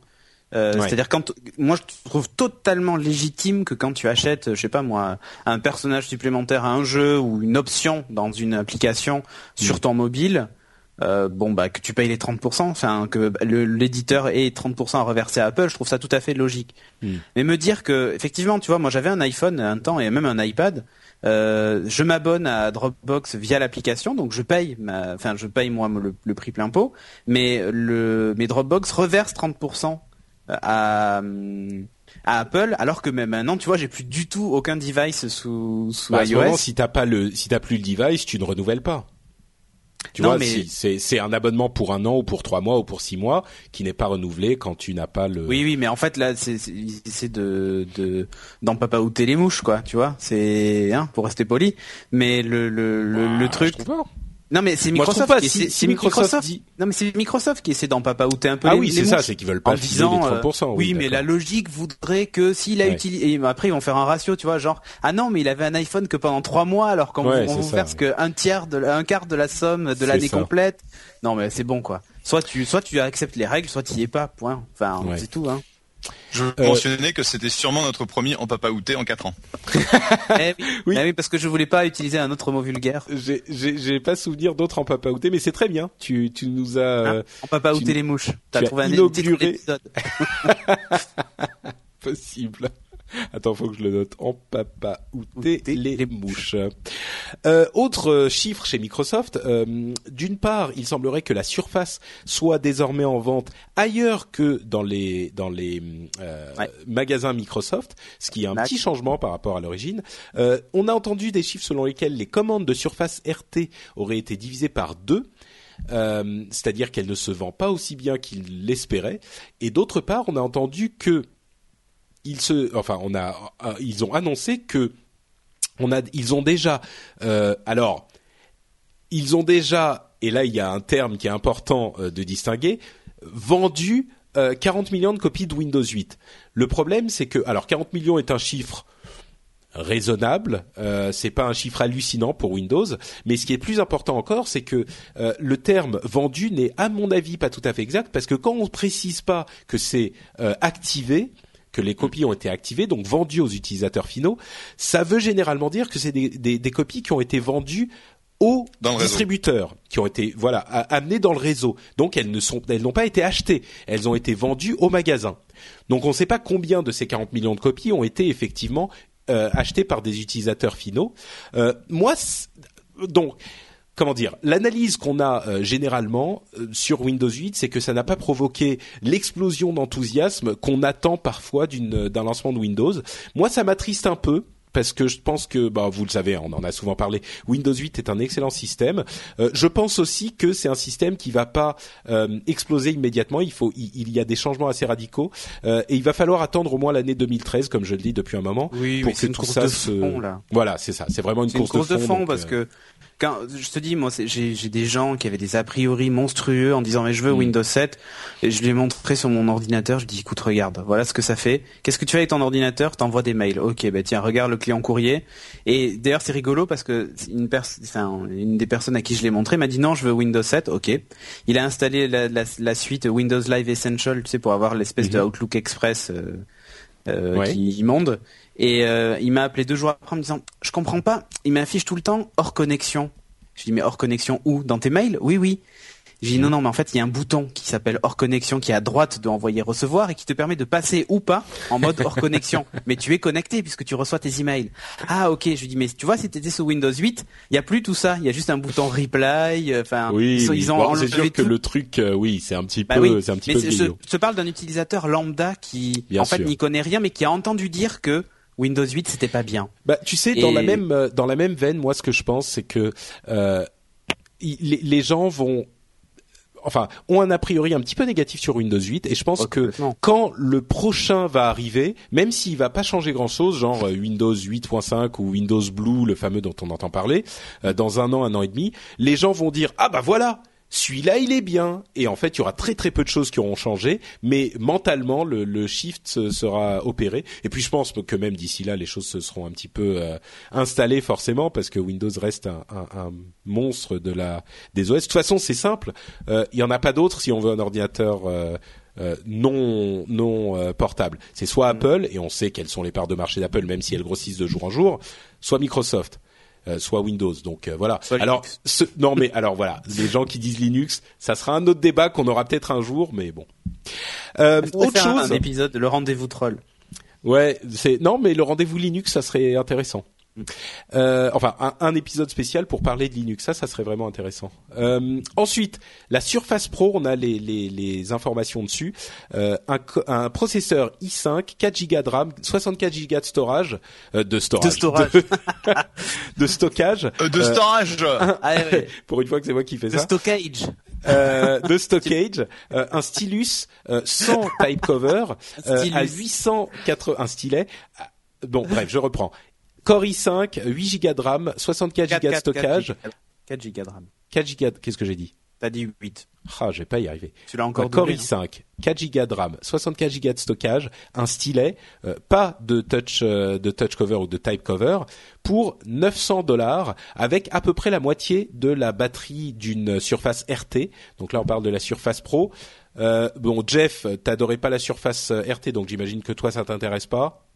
Euh, c'est-à-dire quand moi je trouve totalement légitime que quand tu achètes, je sais pas moi, un personnage supplémentaire à un jeu ou une option dans une application sur mm. ton mobile, euh, bon bah que tu payes les 30%, enfin que l'éditeur ait 30% à reverser à Apple, je trouve ça tout à fait logique. Mm. Mais me dire que effectivement, tu vois, moi j'avais un iPhone un temps et même un iPad. Euh, je m'abonne à Dropbox via l'application, donc je paye, enfin je paye moi le, le prix plein pot, mais le, mes Dropbox reverse 30% à, à Apple, alors que même maintenant, tu vois, j'ai plus du tout aucun device sous, sous bah, iOS. si t'as pas le, si t'as plus le device, tu ne renouvelles pas. Tu vois, mais... c'est c'est un abonnement pour un an ou pour trois mois ou pour six mois qui n'est pas renouvelé quand tu n'as pas le. Oui, oui, mais en fait là, c'est c'est de de dans papa ou les mouches quoi, tu vois. C'est hein, pour rester poli. Mais le le le, le truc. Non mais c'est Microsoft, c'est Microsoft, non mais c'est Microsoft qui essaie d'en papaouter un peu. Ah oui c'est ça, c'est qu'ils veulent pas en disant, les 30%. Euh, oui, mais la logique voudrait que s'il a utilisé, et après ils vont faire un ratio, tu vois, genre ah non mais il avait un iPhone que pendant trois mois alors qu'on ouais, vous verse que un tiers de un quart de la somme de l'année complète. Non mais c'est bon quoi. Soit tu soit tu acceptes les règles, soit tu y es pas. Point. Enfin c'est tout hein. Je euh... mentionnais que c'était sûrement notre premier en papaouté en 4 ans. eh oui. Eh oui. parce que je voulais pas utiliser un autre mot vulgaire. J'ai pas souvenir d'autres en papaouté, mais c'est très bien. Tu, tu nous as... Hein en papaouté les mouches. T'as trouvé un inauguré... Possible. Attends, faut que je le note. En papa outé les, les mouches. Euh, autre chiffre chez Microsoft. Euh, D'une part, il semblerait que la Surface soit désormais en vente ailleurs que dans les dans les euh, magasins Microsoft, ce qui est un petit changement par rapport à l'origine. Euh, on a entendu des chiffres selon lesquels les commandes de Surface RT auraient été divisées par deux. Euh, c'est-à-dire qu'elle ne se vend pas aussi bien qu'il l'espérait. Et d'autre part, on a entendu que euh, ils ont annoncé que ont déjà, euh, alors, ils ont déjà, et là il y a un terme qui est important euh, de distinguer, vendu 40 millions de copies de Windows 8. Le problème, c'est que alors 40 millions est un chiffre raisonnable. C'est pas un chiffre hallucinant pour Windows, mais ce qui est plus important encore, c'est que le terme vendu n'est, à mon avis, pas tout à fait exact parce que quand on précise pas que c'est activé, que les copies ont été activées, donc vendues aux utilisateurs finaux, ça veut généralement dire que c'est des, des, des copies qui ont été vendues aux distributeurs qui ont été voilà amenées dans le réseau. Donc elles ne sont elles n'ont pas été achetées, elles ont été vendues au magasin. Donc on ne sait pas combien de ces 40 millions de copies ont été effectivement euh, achetés par des utilisateurs finaux. Euh, moi, donc comment dire, l'analyse qu'on a euh, généralement sur Windows 8, c'est que ça n'a pas provoqué l'explosion d'enthousiasme qu'on attend parfois d'un lancement de Windows. Moi, ça m'attriste un peu parce que je pense que, bah, vous le savez, on en a souvent parlé. Windows 8 est un excellent système. Euh, je pense aussi que c'est un système qui va pas euh, exploser immédiatement. Il faut, il, y a des changements assez radicaux euh, et il va falloir attendre au moins l'année 2013, comme je le dis depuis un moment, oui, pour que tout ça se. Fond, là. Voilà, c'est ça. C'est vraiment une course, une course de fond, parce que quand je te dis moi j'ai des gens qui avaient des a priori monstrueux en disant mais je veux mm. Windows 7 et je lui ai montré sur mon ordinateur. Je dis écoute regarde voilà ce que ça fait. Qu'est-ce que tu fais avec ton ordinateur? T'envoies des mails. Ok ben tiens regarde le client courrier. Et d'ailleurs c'est rigolo parce que une enfin, une des personnes à qui je l'ai montré m'a dit non je veux Windows 7 ok. Il a installé la, la, la suite Windows Live Essential tu sais pour avoir l'espèce de mm-hmm. Outlook Express euh, euh, qui immonde et euh, il m'a appelé deux jours après en me disant, je comprends pas, il m'affiche tout le temps hors connexion. Je lui dis, mais hors connexion où? Dans tes mails? Oui, oui. J'ai dit non, non, mais en fait, il y a un bouton qui s'appelle hors connexion qui est à droite de envoyer recevoir et qui te permet de passer ou pas en mode hors connexion. Mais tu es connecté puisque tu reçois tes emails. Ah, ok. Je lui dis, mais tu vois, si tu étais sous Windows 8, il y a plus tout ça. Il y a juste un bouton reply. Euh, enfin, oui, ils, ont C'est sûr que le truc, euh, oui, c'est un petit bah peu, c'est un petit mais peu. Je, je, te parle d'un utilisateur lambda qui, en fait, n'y connaît rien, mais qui a entendu dire que Windows 8 c'était pas bien. Bah tu sais dans la même euh, dans la même veine moi ce que je pense c'est que euh, les, les gens vont enfin ont un a priori un petit peu négatif sur Windows 8 et je pense que quand le prochain va arriver, même s'il va pas changer grand chose, genre euh, Windows 8.5 ou Windows Blue, le fameux dont on entend parler, dans un an, un an et demi, les gens vont dire ah bah voilà, celui-là il est bien et en fait il y aura très très peu de choses qui auront changé mais mentalement le, shift sera opéré et puis je pense que même d'ici là les choses se seront un petit peu euh, installées forcément parce que Windows reste un, monstre de la des OS de toute façon c'est simple euh, il y en a pas d'autres si on veut un ordinateur euh, non non portable. C'est soit mm. Apple et on sait quelles sont les parts de marché d'Apple même si elles grossissent de jour en jour, soit Microsoft. Euh, soit Windows. Donc euh, voilà. alors non mais alors voilà, les gens qui disent Linux, ça sera un autre débat qu'on aura peut-être un jour, mais bon. Euh, autre chose. Un épisode, le rendez-vous troll? Ouais, c'est non mais le rendez-vous Linux, ça serait intéressant. Euh, enfin, un, épisode spécial pour parler de Linux, ça, ça serait vraiment intéressant. Euh, ensuite, la Surface Pro, on a les, les, les informations dessus. Euh, un, un, processeur i5, 4 Go de RAM, 64 Go de storage, euh, de storage, de, storage. de, stockage, euh, de storage. Ah, pour une fois que c'est moi qui fais ça. De stockage. Euh, de stockage, euh, un stylus euh, sans type cover à 880, un stylet. Bon, bref, je reprends. Core i5, 8 Go de RAM, 64 Go de stockage. 4 Go de RAM. 4 Go, qu'est-ce que j'ai dit? T'as dit 8. Ah, je vais pas y arriver. Tu l'as encore Core i5, 4 Go de RAM, 64 Go de stockage, un stylet, euh, pas de touch euh, de touch cover ou de type cover pour 900 dollars avec à peu près la moitié de la batterie d'une Surface RT. Donc là on parle de la Surface Pro. Euh, bon Jeff, t'adorais pas la Surface RT donc j'imagine que toi ça t'intéresse pas.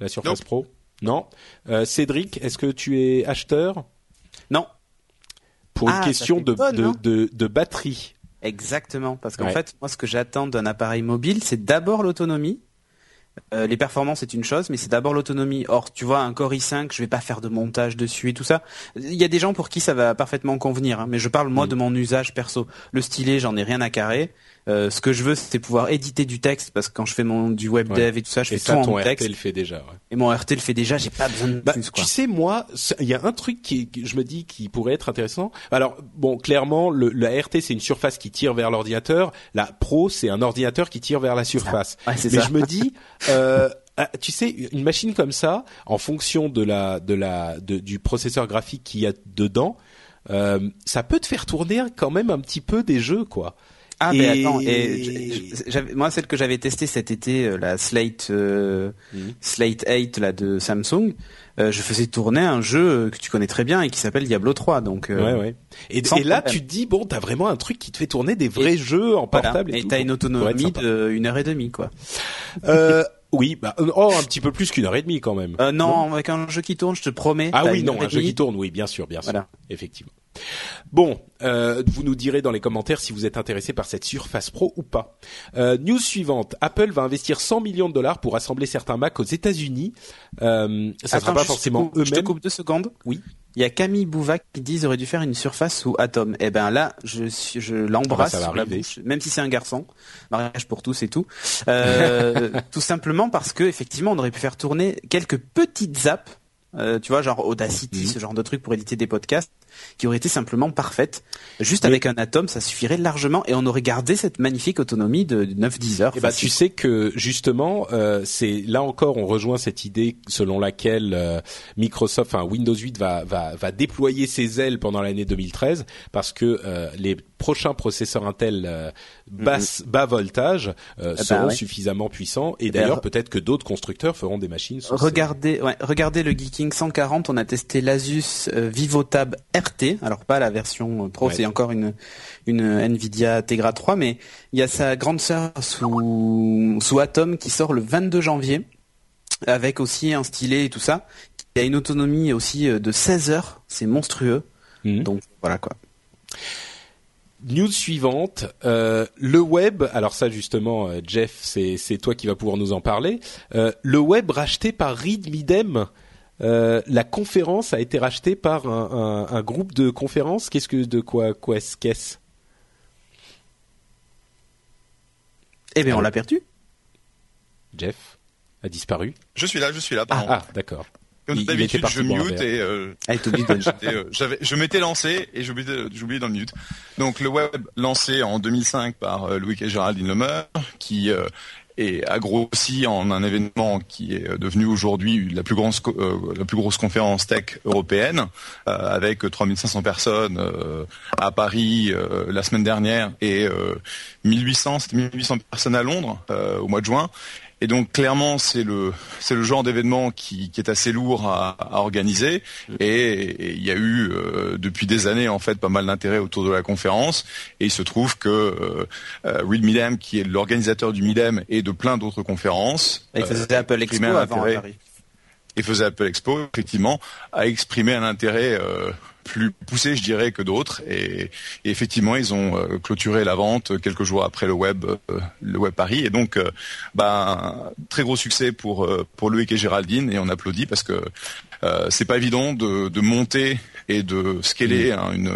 La Surface Pro non. Euh, Cédric, est-ce que tu es acheteur? Non. Pour une ah, question de, de, de, batterie. Exactement, parce qu'en fait, moi, ce que j'attends d'un appareil mobile, c'est d'abord l'autonomie. Euh, les performances c'est une chose, mais c'est d'abord l'autonomie. Or, tu vois, un Core i5, je vais pas faire de montage dessus et tout ça. Il y a des gens pour qui ça va parfaitement convenir, hein, mais je parle moi mm. de mon usage perso. Le stylet, j'en ai rien à carrer. Euh, ce que je veux, c'est pouvoir éditer du texte parce que quand je fais mon du web dev et tout ça, je fais tout en texte. RT le fait déjà. Ouais. Et mon RT le fait déjà. J'ai pas besoin de bah, plus. Quoi. Tu sais, moi, il y a un truc qui, je me dis, qui pourrait être intéressant. Alors, bon, clairement, le, la RT c'est une surface qui tire vers l'ordinateur. La Pro, c'est un ordinateur qui tire vers la surface. Ouais, Mais je me dis. Euh, ah, tu sais, une machine comme ça, en fonction de la, de la, de, du processeur graphique qu'il y a dedans, euh, ça peut te faire tourner quand même un petit peu des jeux, quoi. Ah mais attends, et moi celle que j'avais testée cet été, euh, la Slate euh, mhm. Slate 8 là de Samsung, euh, je faisais tourner un jeu que tu connais très bien et qui s'appelle Diablo 3. Donc ouais ouais. Et, là tu te dis bon t'as vraiment un truc qui te fait tourner des vrais jeux en portable et, t'as une autonomie d'une heure et demie quoi. Oui, bah, oh, un petit peu plus qu'une heure et demie quand même. Euh, non, avec un jeu qui tourne, je te promets. Ah oui, non, un jeu qui tourne, oui, bien sûr, bien sûr, voilà. effectivement. Bon, euh, vous nous direz dans les commentaires si vous êtes intéressé par cette Surface Pro ou pas. Euh, news suivante Apple va investir 100 millions de dollars pour assembler certains Mac aux États-Unis. Euh, ça sera pas forcément eux-mêmes. Je te coupe deux secondes. Oui. Il y a Camille Bouvac qui dit ils auraient dû faire une surface sous Atom. Eh ben là, je, je l'embrasse ah bah même si c'est un garçon. Mariage pour tous et tout. Euh, tout simplement parce que effectivement, on aurait pu faire tourner quelques petites apps euh, tu vois, genre Audacity, mhm. ce genre de truc pour éditer des podcasts, qui auraient été simplement parfaites. Juste avec un atome, ça suffirait largement et on aurait gardé cette magnifique autonomie de 9-10 heures. Et eh bah, tu sais que justement, euh, c'est là encore, on rejoint cette idée selon laquelle euh, Microsoft, enfin Windows 8 va, va, va déployer ses ailes pendant l'année 2013 parce que euh, les prochains processeurs Intel basse, bas voltage ah bah seront suffisamment puissants et, d'ailleurs peut-être que d'autres constructeurs feront des machines. regardez, ouais, regardez le Geeking 140, on a testé l'Asus VivoTab RT, alors pas la version Pro, c'est encore une une Nvidia Tegra 3, mais il y a sa grande sœur sous sous Atom qui sort le 22 janvier avec aussi un stylet et tout ça. Il y a une autonomie aussi de 16 heures, c'est monstrueux. Mhm. Donc voilà quoi. News suivante, euh, le web. Alors ça justement, euh, Jeff, c'est c'est toi qui vas pouvoir nous en parler. Euh, le web racheté par Reed Midem. La conférence a été rachetée par un, un, groupe de conférences. Qu'est-ce que de quoi quoi qu'est-ce? Eh bien, on l'a perdu. Jeff a disparu. Je suis là, je suis là. Ah, ah d'accord. Comme d'habitude, je mute et euh, ah, euh, j'avais, je m'étais lancé et j'oubliais dans le mute. Donc le web lancé en 2005 par euh, Louis et Géraldine Lemeur, qui euh, est a grossi en un événement qui est devenu aujourd'hui la plus grosse la plus grosse conférence tech européenne avec 3500 personnes à Paris la semaine dernière et 1800 c'était 1800 personnes à Londres au mois de juin et donc clairement, c'est le c'est le genre d'événement qui, qui, est assez lourd à, à organiser. Et, il y a eu euh, depuis des années en fait pas mal d'intérêt autour de la conférence. Et il se trouve que euh, euh Reed Midem, qui est l'organisateur du Midem et de plein d'autres conférences, il faisait Apple Expo avant à Paris. Et faisait Apple Expo, effectivement, a exprimé un intérêt euh, plus poussés, je dirais, que d'autres. Et, effectivement, ils ont euh, clôturé la vente quelques jours après le web, euh, le web Paris. Et donc, euh, bah, très gros succès pour pour Loïc et Géraldine. Et on applaudit parce que c'est pas évident de, de monter et de scaler une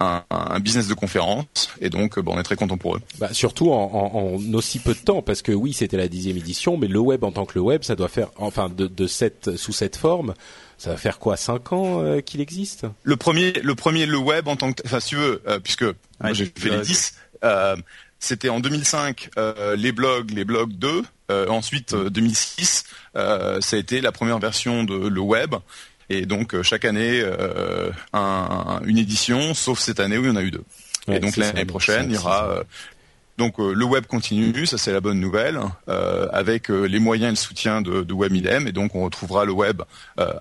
un, un, business de conférence et donc bon, on est très content pour eux. Bah, surtout en, en, aussi peu de temps parce que oui c'était la dixième édition mais le web en tant que le web ça doit faire enfin de, de cette sous cette forme ça va faire quoi, cinq ans euh, qu'il existe? Le premier, le premier, le web en tant que, enfin, si tu veux, euh, puisque j'ai fait les 10, euh, c'était en 2005 les blogs, les blogs 2. ensuite, 2006, ça a été la première version de le web. Et donc chaque année, un, une édition, sauf cette année où il y en a eu deux. et donc l'année prochaine, il y aura donc euh, le web continue, ça c'est la bonne nouvelle, euh, avec euh, les moyens et le soutien de, de. Et donc on retrouvera le web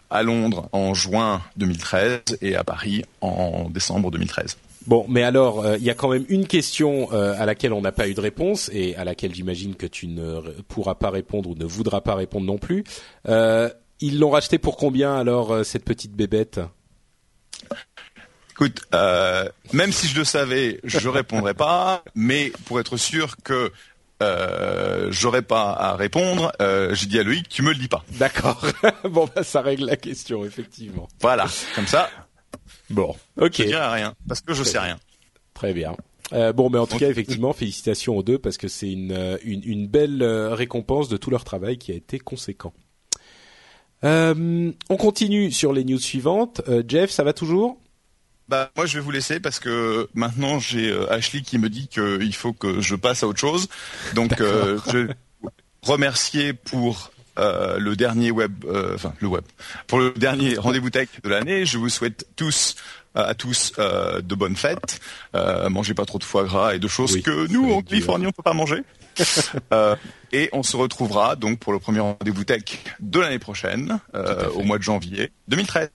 à Londres en juin 2013 et à Paris en décembre 2013. Bon, mais alors, il y a quand même une question à laquelle on n'a pas eu de réponse et à laquelle j'imagine que tu ne pourras pas répondre ou ne voudras pas répondre non plus. ils l'ont racheté pour combien alors cette petite bébête? Écoute, euh, même si je le savais, je répondrais pas. Mais pour être sûr que euh, j'aurais pas à répondre, euh, j'ai dit à Loïc, tu me le dis pas. D'accord. bon, bah, ça règle la question, effectivement. Voilà, comme ça. Bon, ok. Je dirai rien parce que je sais rien. Très bien. Euh, bon, mais en tout cas, effectivement, félicitations aux deux parce que c'est une, euh, une, une belle euh, récompense de tout leur travail qui a été conséquent. Euh, on continue sur les news suivantes. Jeff, ça va toujours? Bah moi je vais vous laisser parce que maintenant j'ai euh, Ashley qui me dit qu'il faut que je passe à autre chose. Donc euh, je vais remercier pour euh, le dernier web, euh, enfin le web, pour le dernier rendez-vous tech de l'année. Je vous souhaite tous à tous de bonnes fêtes. mangez pas trop de foie gras et de choses que nous en Californie on peut pas manger. et on se retrouvera donc pour le premier rendez-vous tech de l'année prochaine, au mois de janvier 2013.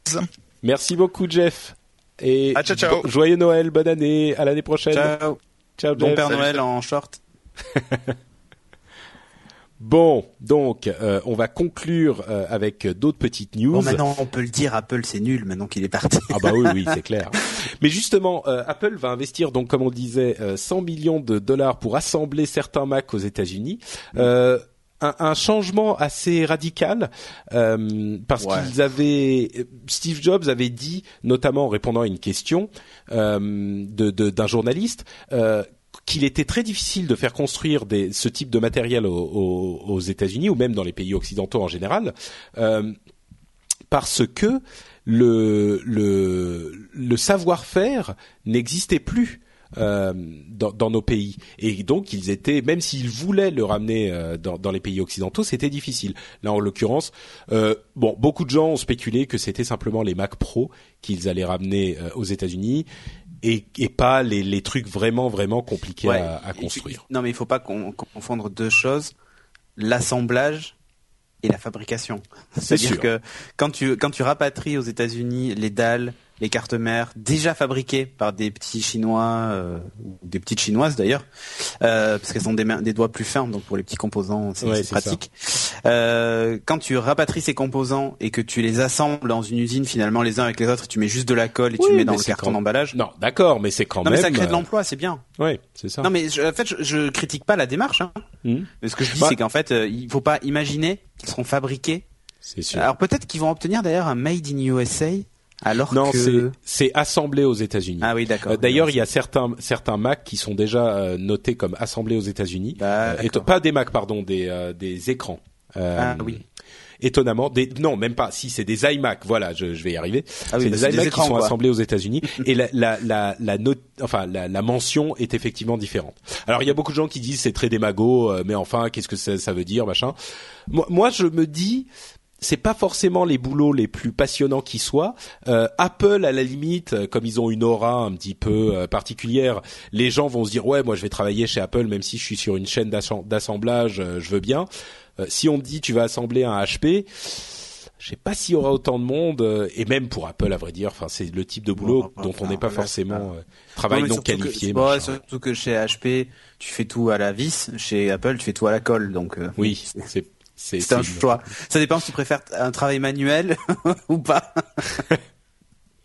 Merci beaucoup Jeff. Et ah, ciao, ciao. joyeux Noël, bonne année, à l'année prochaine. Ciao. Ciao Bon Père Noël en short. Bon, donc euh, on va conclure euh, avec d'autres petites news. Bon, maintenant on peut le dire, Apple c'est nul maintenant qu'il est parti. ah bah oui, oui, c'est clair. Mais justement, euh, Apple va investir donc comme on disait 100 millions de dollars pour assembler certains Mac aux États-Unis. Un, un, changement assez radical parce qu'ils avaient Steve Jobs avait dit notamment en répondant à une question euh, d'un journaliste qu'il était très difficile de faire construire des, ce type de matériel aux, aux, États-Unis ou même dans les pays occidentaux en général, euh, parce que le, le, le savoir-faire n'existait plus. Euh, dans, dans, nos pays et donc ils étaient même s'ils voulaient le ramener euh, dans, dans, les pays occidentaux c'était difficile là en l'occurrence euh, bon beaucoup de gens ont spéculé que c'était simplement les Mac Pro qu'ils allaient ramener aux États-Unis et, et pas les, les, trucs vraiment vraiment compliqués à, à, construire. Non mais il faut pas confondre deux choses l'assemblage et la fabrication. C'est-à-dire que quand tu quand tu rapatries aux États-Unis les dalles, les cartes mères déjà fabriquées par des petits chinois euh, ou des petites chinoises d'ailleurs euh, parce qu'elles ont des, des doigts plus fins donc pour les petits composants c'est pratique. Euh, quand tu rapatries ces composants et que tu les assembles dans une usine finalement les uns avec les autres tu mets juste de la colle et tu le mets dans le carton d'emballage. Non d'accord mais c'est quand non, même mais ça crée de l'emploi c'est bien. Oui c'est ça. Non mais en fait je, je, critique pas la démarche hein. Hmm. mais ce que je dis bah c'est qu'en fait il faut pas imaginer qu'ils seront fabriqués. C'est sûr. Alors peut-être qu'ils vont obtenir d'ailleurs un made in USA alors non, que... c'est assemblé aux États-Unis. Ah oui, d'accord. Euh, d'ailleurs, il y a certains certains Mac qui sont déjà euh, notés comme assemblés aux États-Unis. Euh, pas des Mac, pardon, des des écrans. ah oui. Étonnamment, des non, même pas. Si c'est des iMac, voilà, je, je vais y arriver. Ah oui, c'est des iMac qui sont assemblés aux États-Unis et la la la, la note, enfin la, la, mention est effectivement différente. Alors il y a beaucoup de gens qui disent c'est très démago, mais enfin qu'est-ce que ça, ça veut dire, machin. Moi, moi, je me dis c'est pas forcément les boulots les plus passionnants qui soient. Euh, Apple, à la limite, euh, comme ils ont une aura un petit peu euh, particulière, les gens vont se dire ouais, moi je vais travailler chez Apple, même si je suis sur une chaîne d'assemblage, je veux bien. si on me dit tu vas assembler un HP, je sais pas s'il y aura autant de monde et même pour Apple à vrai dire enfin c'est le type de boulot dont on n'est pas forcément travail non, qualifié que, surtout que chez HP tu fais tout à la vis chez Apple tu fais tout à la colle donc oui c'est c'est un choix. Ça dépend si tu préfères un travail manuel ou pas.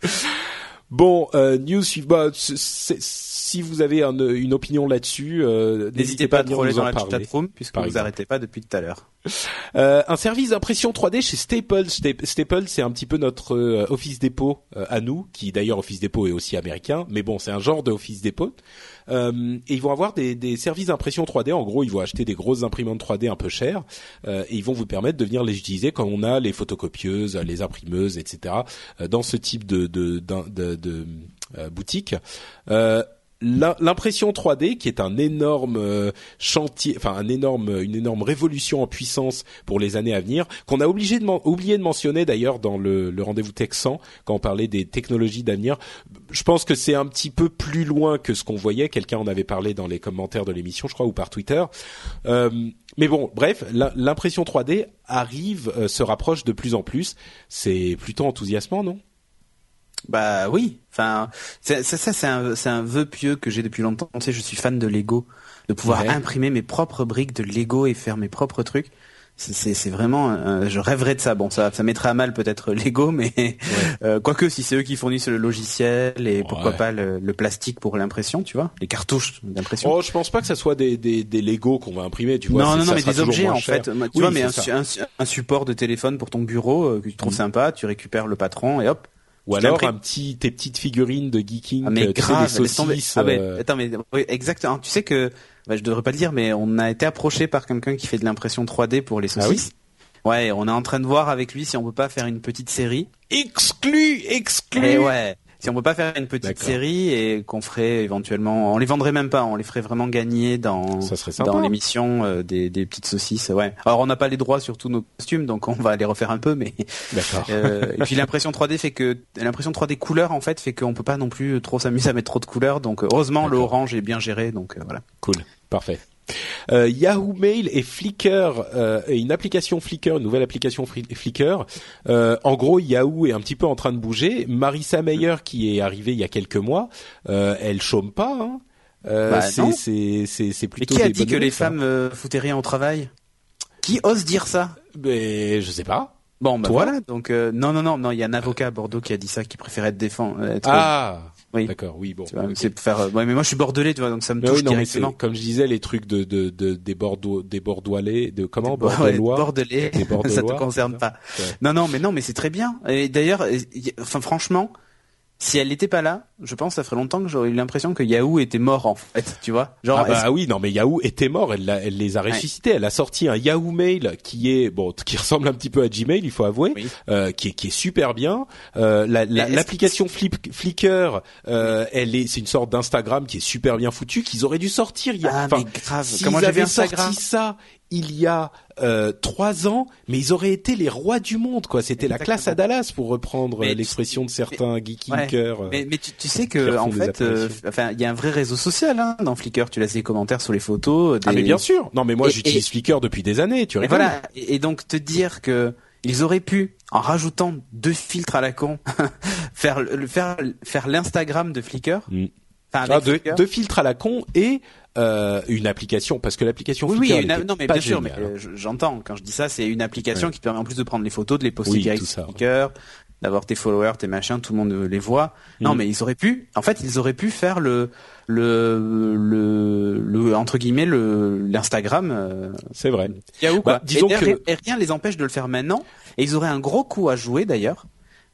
bon, euh, news suivante. Si vous avez une opinion là-dessus, euh, n'hésitez pas à troller dans la chatroom puisque vous arrêtez pas depuis tout à l'heure. Euh, un service d'impression 3D chez Staples. Staples, c'est un petit peu notre euh, Office Depot euh, à nous, qui d'ailleurs Office Depot est aussi américain, mais bon, c'est un genre de Office Depot. Et ils vont avoir des, services d'impression 3D. En gros, ils vont acheter des grosses imprimantes 3D un peu chères et ils vont vous permettre de venir les utiliser quand on a les photocopieuses, les imprimeuses, etc. dans ce type de, boutique. L'impression 3D qui est un énorme euh, chantier enfin un énorme une énorme révolution en puissance pour les années à venir qu'on a obligé oublié de mentionner d'ailleurs dans le, le rendez-vous Texan quand on parlait des technologies d'avenir. Je pense que c'est un petit peu plus loin que ce qu'on voyait. Quelqu'un en avait parlé dans les commentaires de l'émission je crois ou par Twitter. Euh, mais bon bref l'impression 3D arrive euh, se rapproche de plus en plus. C'est plutôt enthousiasmant non? Bah oui, enfin ça, ça c'est un c'est un vœu pieux que j'ai depuis longtemps. Tu sais, je suis fan de Lego, de pouvoir imprimer mes propres briques de Lego et faire mes propres trucs. C'est c'est vraiment, euh, je rêverais de ça. Bon, ça ça mettrait à mal peut-être Lego, mais euh, quoique si c'est eux qui fournissent le logiciel et pourquoi pas le, le, plastique pour l'impression, tu vois, les cartouches d'impression. Oh, je pense pas que ça soit des des, des Lego qu'on va imprimer, tu vois. Non non non, mais des objets en fait. Tu vois, mais un, un, support de téléphone pour ton bureau euh, que tu trouves mm. sympa, tu récupères le patron et hop ou alors un petit tes petites figurines de geeking ah, mais grave, des saucisses, ah, mais, euh. attends mais exactement. Tu sais que bah, je devrais pas le dire mais on a été approché par quelqu'un qui fait de l'impression 3D pour les saucisses ah oui ouais on est en train de voir avec lui si on peut pas faire une petite série. Exclu exclu et ouais si on peut pas faire une petite série et qu'on ferait éventuellement, on les vendrait même pas, on les ferait vraiment gagner dans dans l'émission euh, des, des petites saucisses. Ouais. Alors on n'a pas les droits sur tous nos costumes, donc on va les refaire un peu, mais D'accord. euh, et puis l'impression 3D fait que l'impression 3D couleur en fait fait qu'on peut pas non plus trop s'amuser à mettre trop de couleurs. Donc heureusement le D'accord. orange est bien géré, donc euh, voilà. Cool, parfait. Euh, Yahoo Mail et Flickr, euh, et une application Flickr, une nouvelle application Flickr. Euh, en gros, Yahoo est un petit peu en train de bouger. Marissa Meyer, qui est arrivée il y a quelques mois, elle chôme pas. Hein. Bah, c'est c'est c'est Mais plutôt. qui a dit que les ça. femmes foutaient rien au travail? Qui ose dire ça? Mais je sais pas. Bon, bah Toi voilà. Donc non, non, non, non. Il y a un avocat à Bordeaux qui a dit ça, qui préférait être défend. Être, Ah, oui. d'accord, oui, bon. Tu vois, ok. c'est pour faire. euh, ouais, mais moi je suis bordelais, tu vois, donc ça me Mais touche oui, non, directement. comme je disais, les trucs de de, de des Bordeaux, des Bordelais, de comment? Ouais, Bordelois. bordelais, Des Bordelois, ça te concerne pas. Ouais. Non, non, mais non, mais c'est très bien. Et d'ailleurs, enfin franchement, si elle n'était pas là, je pense que ça ferait longtemps que j'aurais eu l'impression que Yahoo était mort en fait, tu vois. Genre, ah bah oui, non mais Yahoo était mort, elle, l'a- elle les a ressuscités. Elle a sorti un Yahoo Mail qui est bon, qui ressemble un petit peu à Gmail, il faut avouer, Oui. euh, qui est qui est super bien. Euh, la- la- L'application Flip, Flickr, euh, elle est, c'est une sorte d'Instagram qui est super bien foutue, qu'ils auraient dû sortir. Il y a, ah mais grave. Comment j'avais sorti ça il y a euh, trois ans, mais ils auraient été les rois du monde, quoi. C'était la classe à Dallas, pour reprendre euh, l'expression de certains geeky Ouais. euh. Mais, mais tu, tu sais qui que en fait, euh, enfin, il y a un vrai réseau social hein, dans Flickr. Tu laisses des commentaires sur les photos. Des... Ah mais bien sûr. Non mais moi j'utilise Flickr depuis des années. Tu Et voilà. Et, donc te dire que ils auraient pu, en rajoutant deux filtres à la con, faire le- faire faire l'Instagram de Flickr. Mm. Enfin, Ah, deux, filtres à la con et euh, une application parce que l'application Oui, oui, une- non, mais pas bien sûr, mais géniale. euh, je- j'entends. Quand je dis ça, c'est une application Ouais. qui te permet en plus de prendre les photos, de les poster Oui, direct sur. Flickr, d'avoir tes followers, tes machins, tout le monde euh, les voit. Non, Mm. mais ils auraient pu. En fait, ils auraient pu faire le le le, le entre guillemets le l'Instagram euh, C'est vrai. Yahoo quoi. Bah, disons et, que- rien- et rien les empêche de le faire maintenant. Et ils auraient un gros coup à jouer d'ailleurs.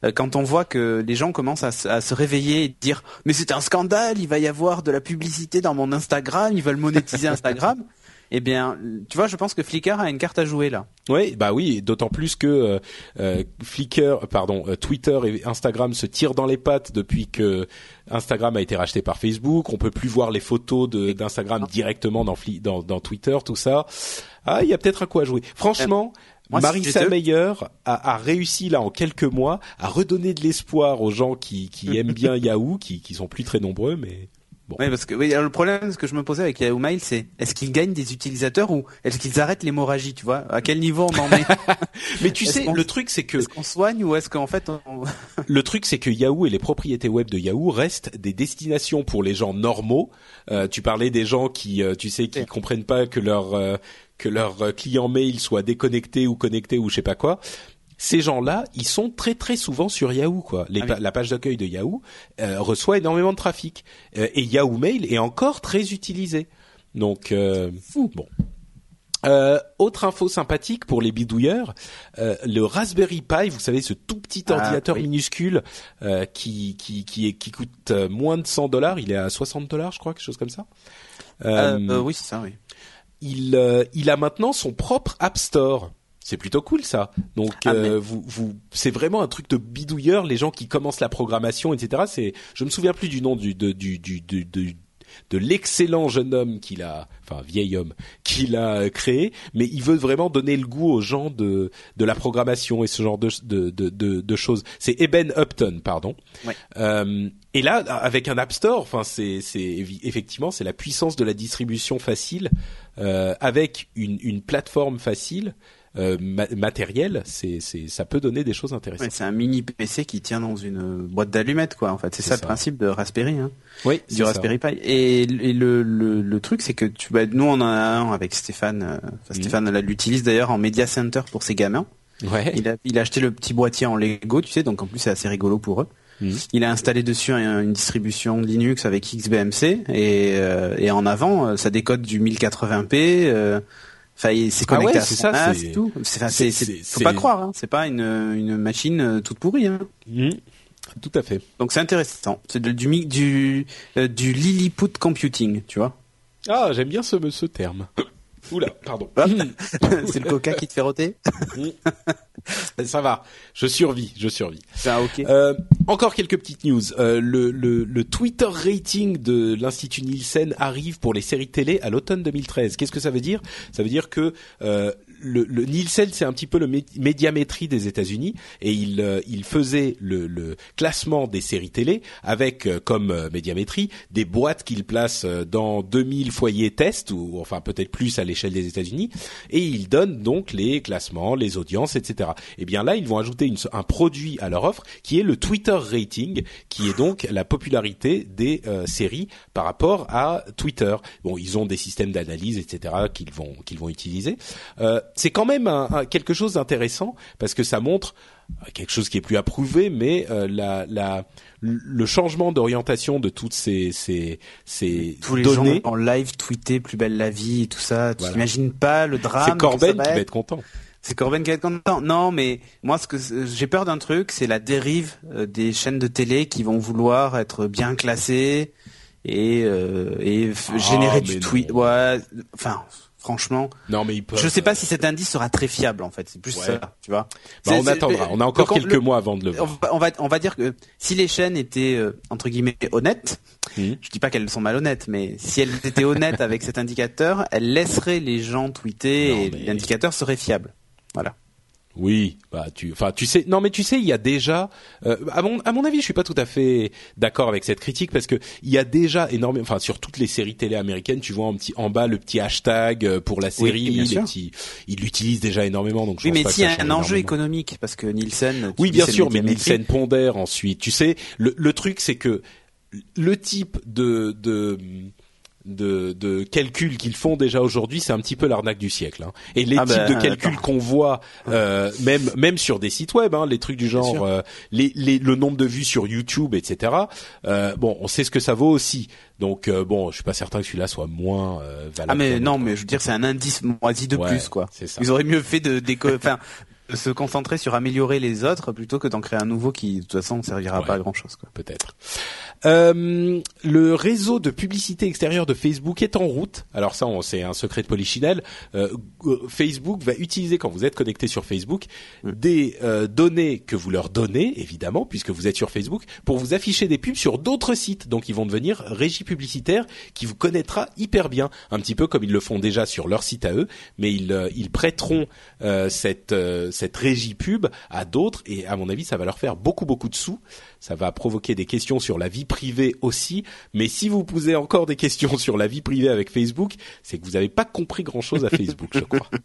Euh, Quand on voit que les gens commencent à, se- à se réveiller et dire mais c'est un scandale, il va y avoir de la publicité dans mon Instagram, ils veulent monétiser Instagram. Eh bien, tu vois, je pense que Flickr a une carte à jouer là. Oui, bah oui, d'autant plus que euh, euh, Flickr, pardon, Twitter et Instagram se tirent dans les pattes depuis que Instagram a été racheté par Facebook. On peut plus voir les photos d'Instagram directement dans dans Twitter, tout ça. Ah, il y a peut-être un coup à jouer. Franchement. Moi, Marissa Meyer a, a réussi là en quelques mois à redonner de l'espoir aux gens qui, qui aiment bien Yahoo, qui, qui sont plus très nombreux, mais Bon. Oui, parce que oui, alors le problème, ce que je me posais avec Yahoo Mail, c'est est-ce qu'ils gagnent des utilisateurs ou est-ce qu'ils arrêtent l'hémorragie, tu vois? À quel niveau on en est? Mais tu Est-ce sais, le truc c'est que Est-ce qu'on soigne ou est-ce qu'en fait on... le truc c'est que Yahoo et les propriétés web de Yahoo restent des destinations pour les gens normaux. Euh, tu parlais des gens qui, euh, tu sais, qui Ouais. comprennent pas que leur euh, que leur euh, client mail soit déconnecté ou connecté ou je sais pas quoi. Ces gens-là, ils sont très très souvent sur Yahoo quoi. Les Ah oui. La page d'accueil de Yahoo euh, reçoit énormément de trafic Euh, et Yahoo Mail est encore très utilisé. Donc euh, bon. Euh, autre info sympathique pour les bidouilleurs, euh, le Raspberry Pi, vous savez ce tout petit Ah, ordinateur oui. minuscule euh, qui qui qui, est, qui coûte euh, moins de 100 dollars, il est à 60 dollars je crois, quelque chose comme ça. Euh, oui, c'est ça, oui. Il euh, il a maintenant son propre App Store. C'est plutôt cool ça. Donc Ah, euh, vous vous c'est vraiment un truc de bidouilleur. Les gens qui commencent la programmation, etc. C'est je me souviens plus du nom du de, du du du, du- de l'excellent jeune homme qu'il a, enfin vieil homme qu'il a euh, créé, mais il veut vraiment donner le goût aux gens de de la programmation et ce genre de de de, de, choses. C'est Eben Upton, pardon. Ouais. Euh, et là, avec un App Store, enfin c'est c'est effectivement c'est la puissance de la distribution facile euh, avec une une plateforme facile. Euh, ma- matérielle, c'est c'est ça peut donner des choses Ouais, intéressantes. c'est un mini PC qui tient dans une euh, boîte d'allumettes, quoi. En fait, c'est ça, ça. le principe de Raspberry, hein, Oui, du Raspberry Pi. Et, et le, le, le truc, c'est que tu, bah, nous, on en a un avec Stéphane. euh, Enfin, Mhm. Stéphane l'utilise d'ailleurs en Media Center pour ses gamins. Ouais. Il a, il a acheté le petit boîtier en Lego, tu sais, donc en plus c'est assez rigolo pour eux. Mhm. Il a installé dessus un- une distribution Linux avec XBMC et, euh, et en avant ça décode du 1080p. euh, Enfin, il s'est Ah connecté ouais, à c'est son ça, c'est- tout. C'est, c'est- c'est, c'est- c'est- faut pas c'est- croire, hein. c'est pas une, une machine euh, toute pourrie. Hein. Mhm. Tout à fait. Donc c'est intéressant. C'est du du euh, du Lilliput computing, tu vois. Ah, j'aime bien ce ce terme. Oula, pardon. c'est le coca qui te fait roter Ça va, je survis, je survis. Ah, ok. Euh, encore quelques petites news. Euh, le, le, le Twitter rating de l'Institut Nielsen arrive pour les séries télé à l'automne 2013. Qu'est-ce que ça veut dire? Ça veut dire que euh, le, le Nielsen, c'est un petit peu le médiamétrie des États-Unis, et il, euh, il faisait le, le, classement des séries télé avec euh, comme euh, médiamétrie des boîtes qu'il place dans 2000 foyers test, ou enfin peut-être plus à l'échelle des États-Unis, et il donne donc les classements, les audiences, etc. Et eh bien là, ils vont ajouter une, un produit à leur offre qui est le Twitter rating, qui est donc la popularité des séries par rapport à Twitter. Bon, ils ont des systèmes d'analyse, etc. qu'ils vont qu'ils vont utiliser. Euh, c'est quand même un, quelque chose d'intéressant parce que ça montre euh, quelque chose qui est plus approuvé, mais euh, la, la, le changement d'orientation de toutes ces ces, ces tous les données gens en live tweeter plus belle la vie et tout ça. Tu t'imagines pas le drame C'est Corben qui va être content. C'est Corben qui va être content. Non, mais moi, ce que j'ai peur d'un truc, c'est la dérive euh, des chaînes de télé qui vont vouloir être bien classées et et ah, générer du tweet. Ouais, enfin franchement. Non, mais Je sais pas si cet indice sera très fiable en fait. C'est plus ça, tu vois. Bah, on attendra. On a encore quelques mois avant de le voir. On va, on va dire que si les chaînes étaient euh, entre guillemets honnêtes, mmh. je dis pas qu'elles sont malhonnêtes, mais si elles étaient honnêtes avec cet indicateur, elles laisseraient les gens tweeter et l'indicateur serait fiable. Voilà. Oui, bah tu, enfin tu sais, non mais tu sais, il y a déjà, euh, à mon à mon avis, je suis pas tout à fait d'accord avec cette critique parce que il y a déjà énormément, enfin sur toutes les séries télé américaines, tu vois en petit en bas le petit hashtag euh, pour la série, oui, les petits, ils l'utilisent déjà énormément donc. Je oui, mais s'il y a un enjeu économique parce que Nielsen. Oui, bien sûr, mais Nielsen pondère ensuite. Tu sais, le le truc c'est que le type de de de, de calculs qu'ils font déjà aujourd'hui, c'est un petit peu l'arnaque du siècle. Hein. Et les ah types ben, de calculs qu'on voit, euh, même même sur des sites web, hein, les trucs du genre, euh, les, les, le nombre de vues sur YouTube, etc. Euh, bon, on sait ce que ça vaut aussi. Donc euh, bon, je suis pas certain que celui-là soit moins euh, valable. Ah mais non, mais je veux dire, c'est un indice moisi de plus, quoi. Ça. Ils auraient mieux fait de, enfin, se concentrer sur améliorer les autres plutôt que d'en créer un nouveau qui de toute façon ne servira pas à grand chose. Peut-être. Euh, le réseau de publicité extérieure de Facebook est en route. Alors ça, c'est un secret de polichinelle. Euh, Facebook va utiliser quand vous êtes connecté sur Facebook mm. des euh, données que vous leur donnez, évidemment, puisque vous êtes sur Facebook, pour vous afficher des pubs sur d'autres sites. Donc ils vont devenir régie publicitaire qui vous connaîtra hyper bien, un petit peu comme ils le font déjà sur leur site à eux, mais ils, ils prêteront cette cette régie pub à d'autres et à mon avis, ça va leur faire beaucoup beaucoup de sous ça va provoquer des questions sur la vie privée aussi. Mais si vous posez encore des questions sur la vie privée avec Facebook, c'est que vous n'avez pas compris grand-chose à Facebook, je crois.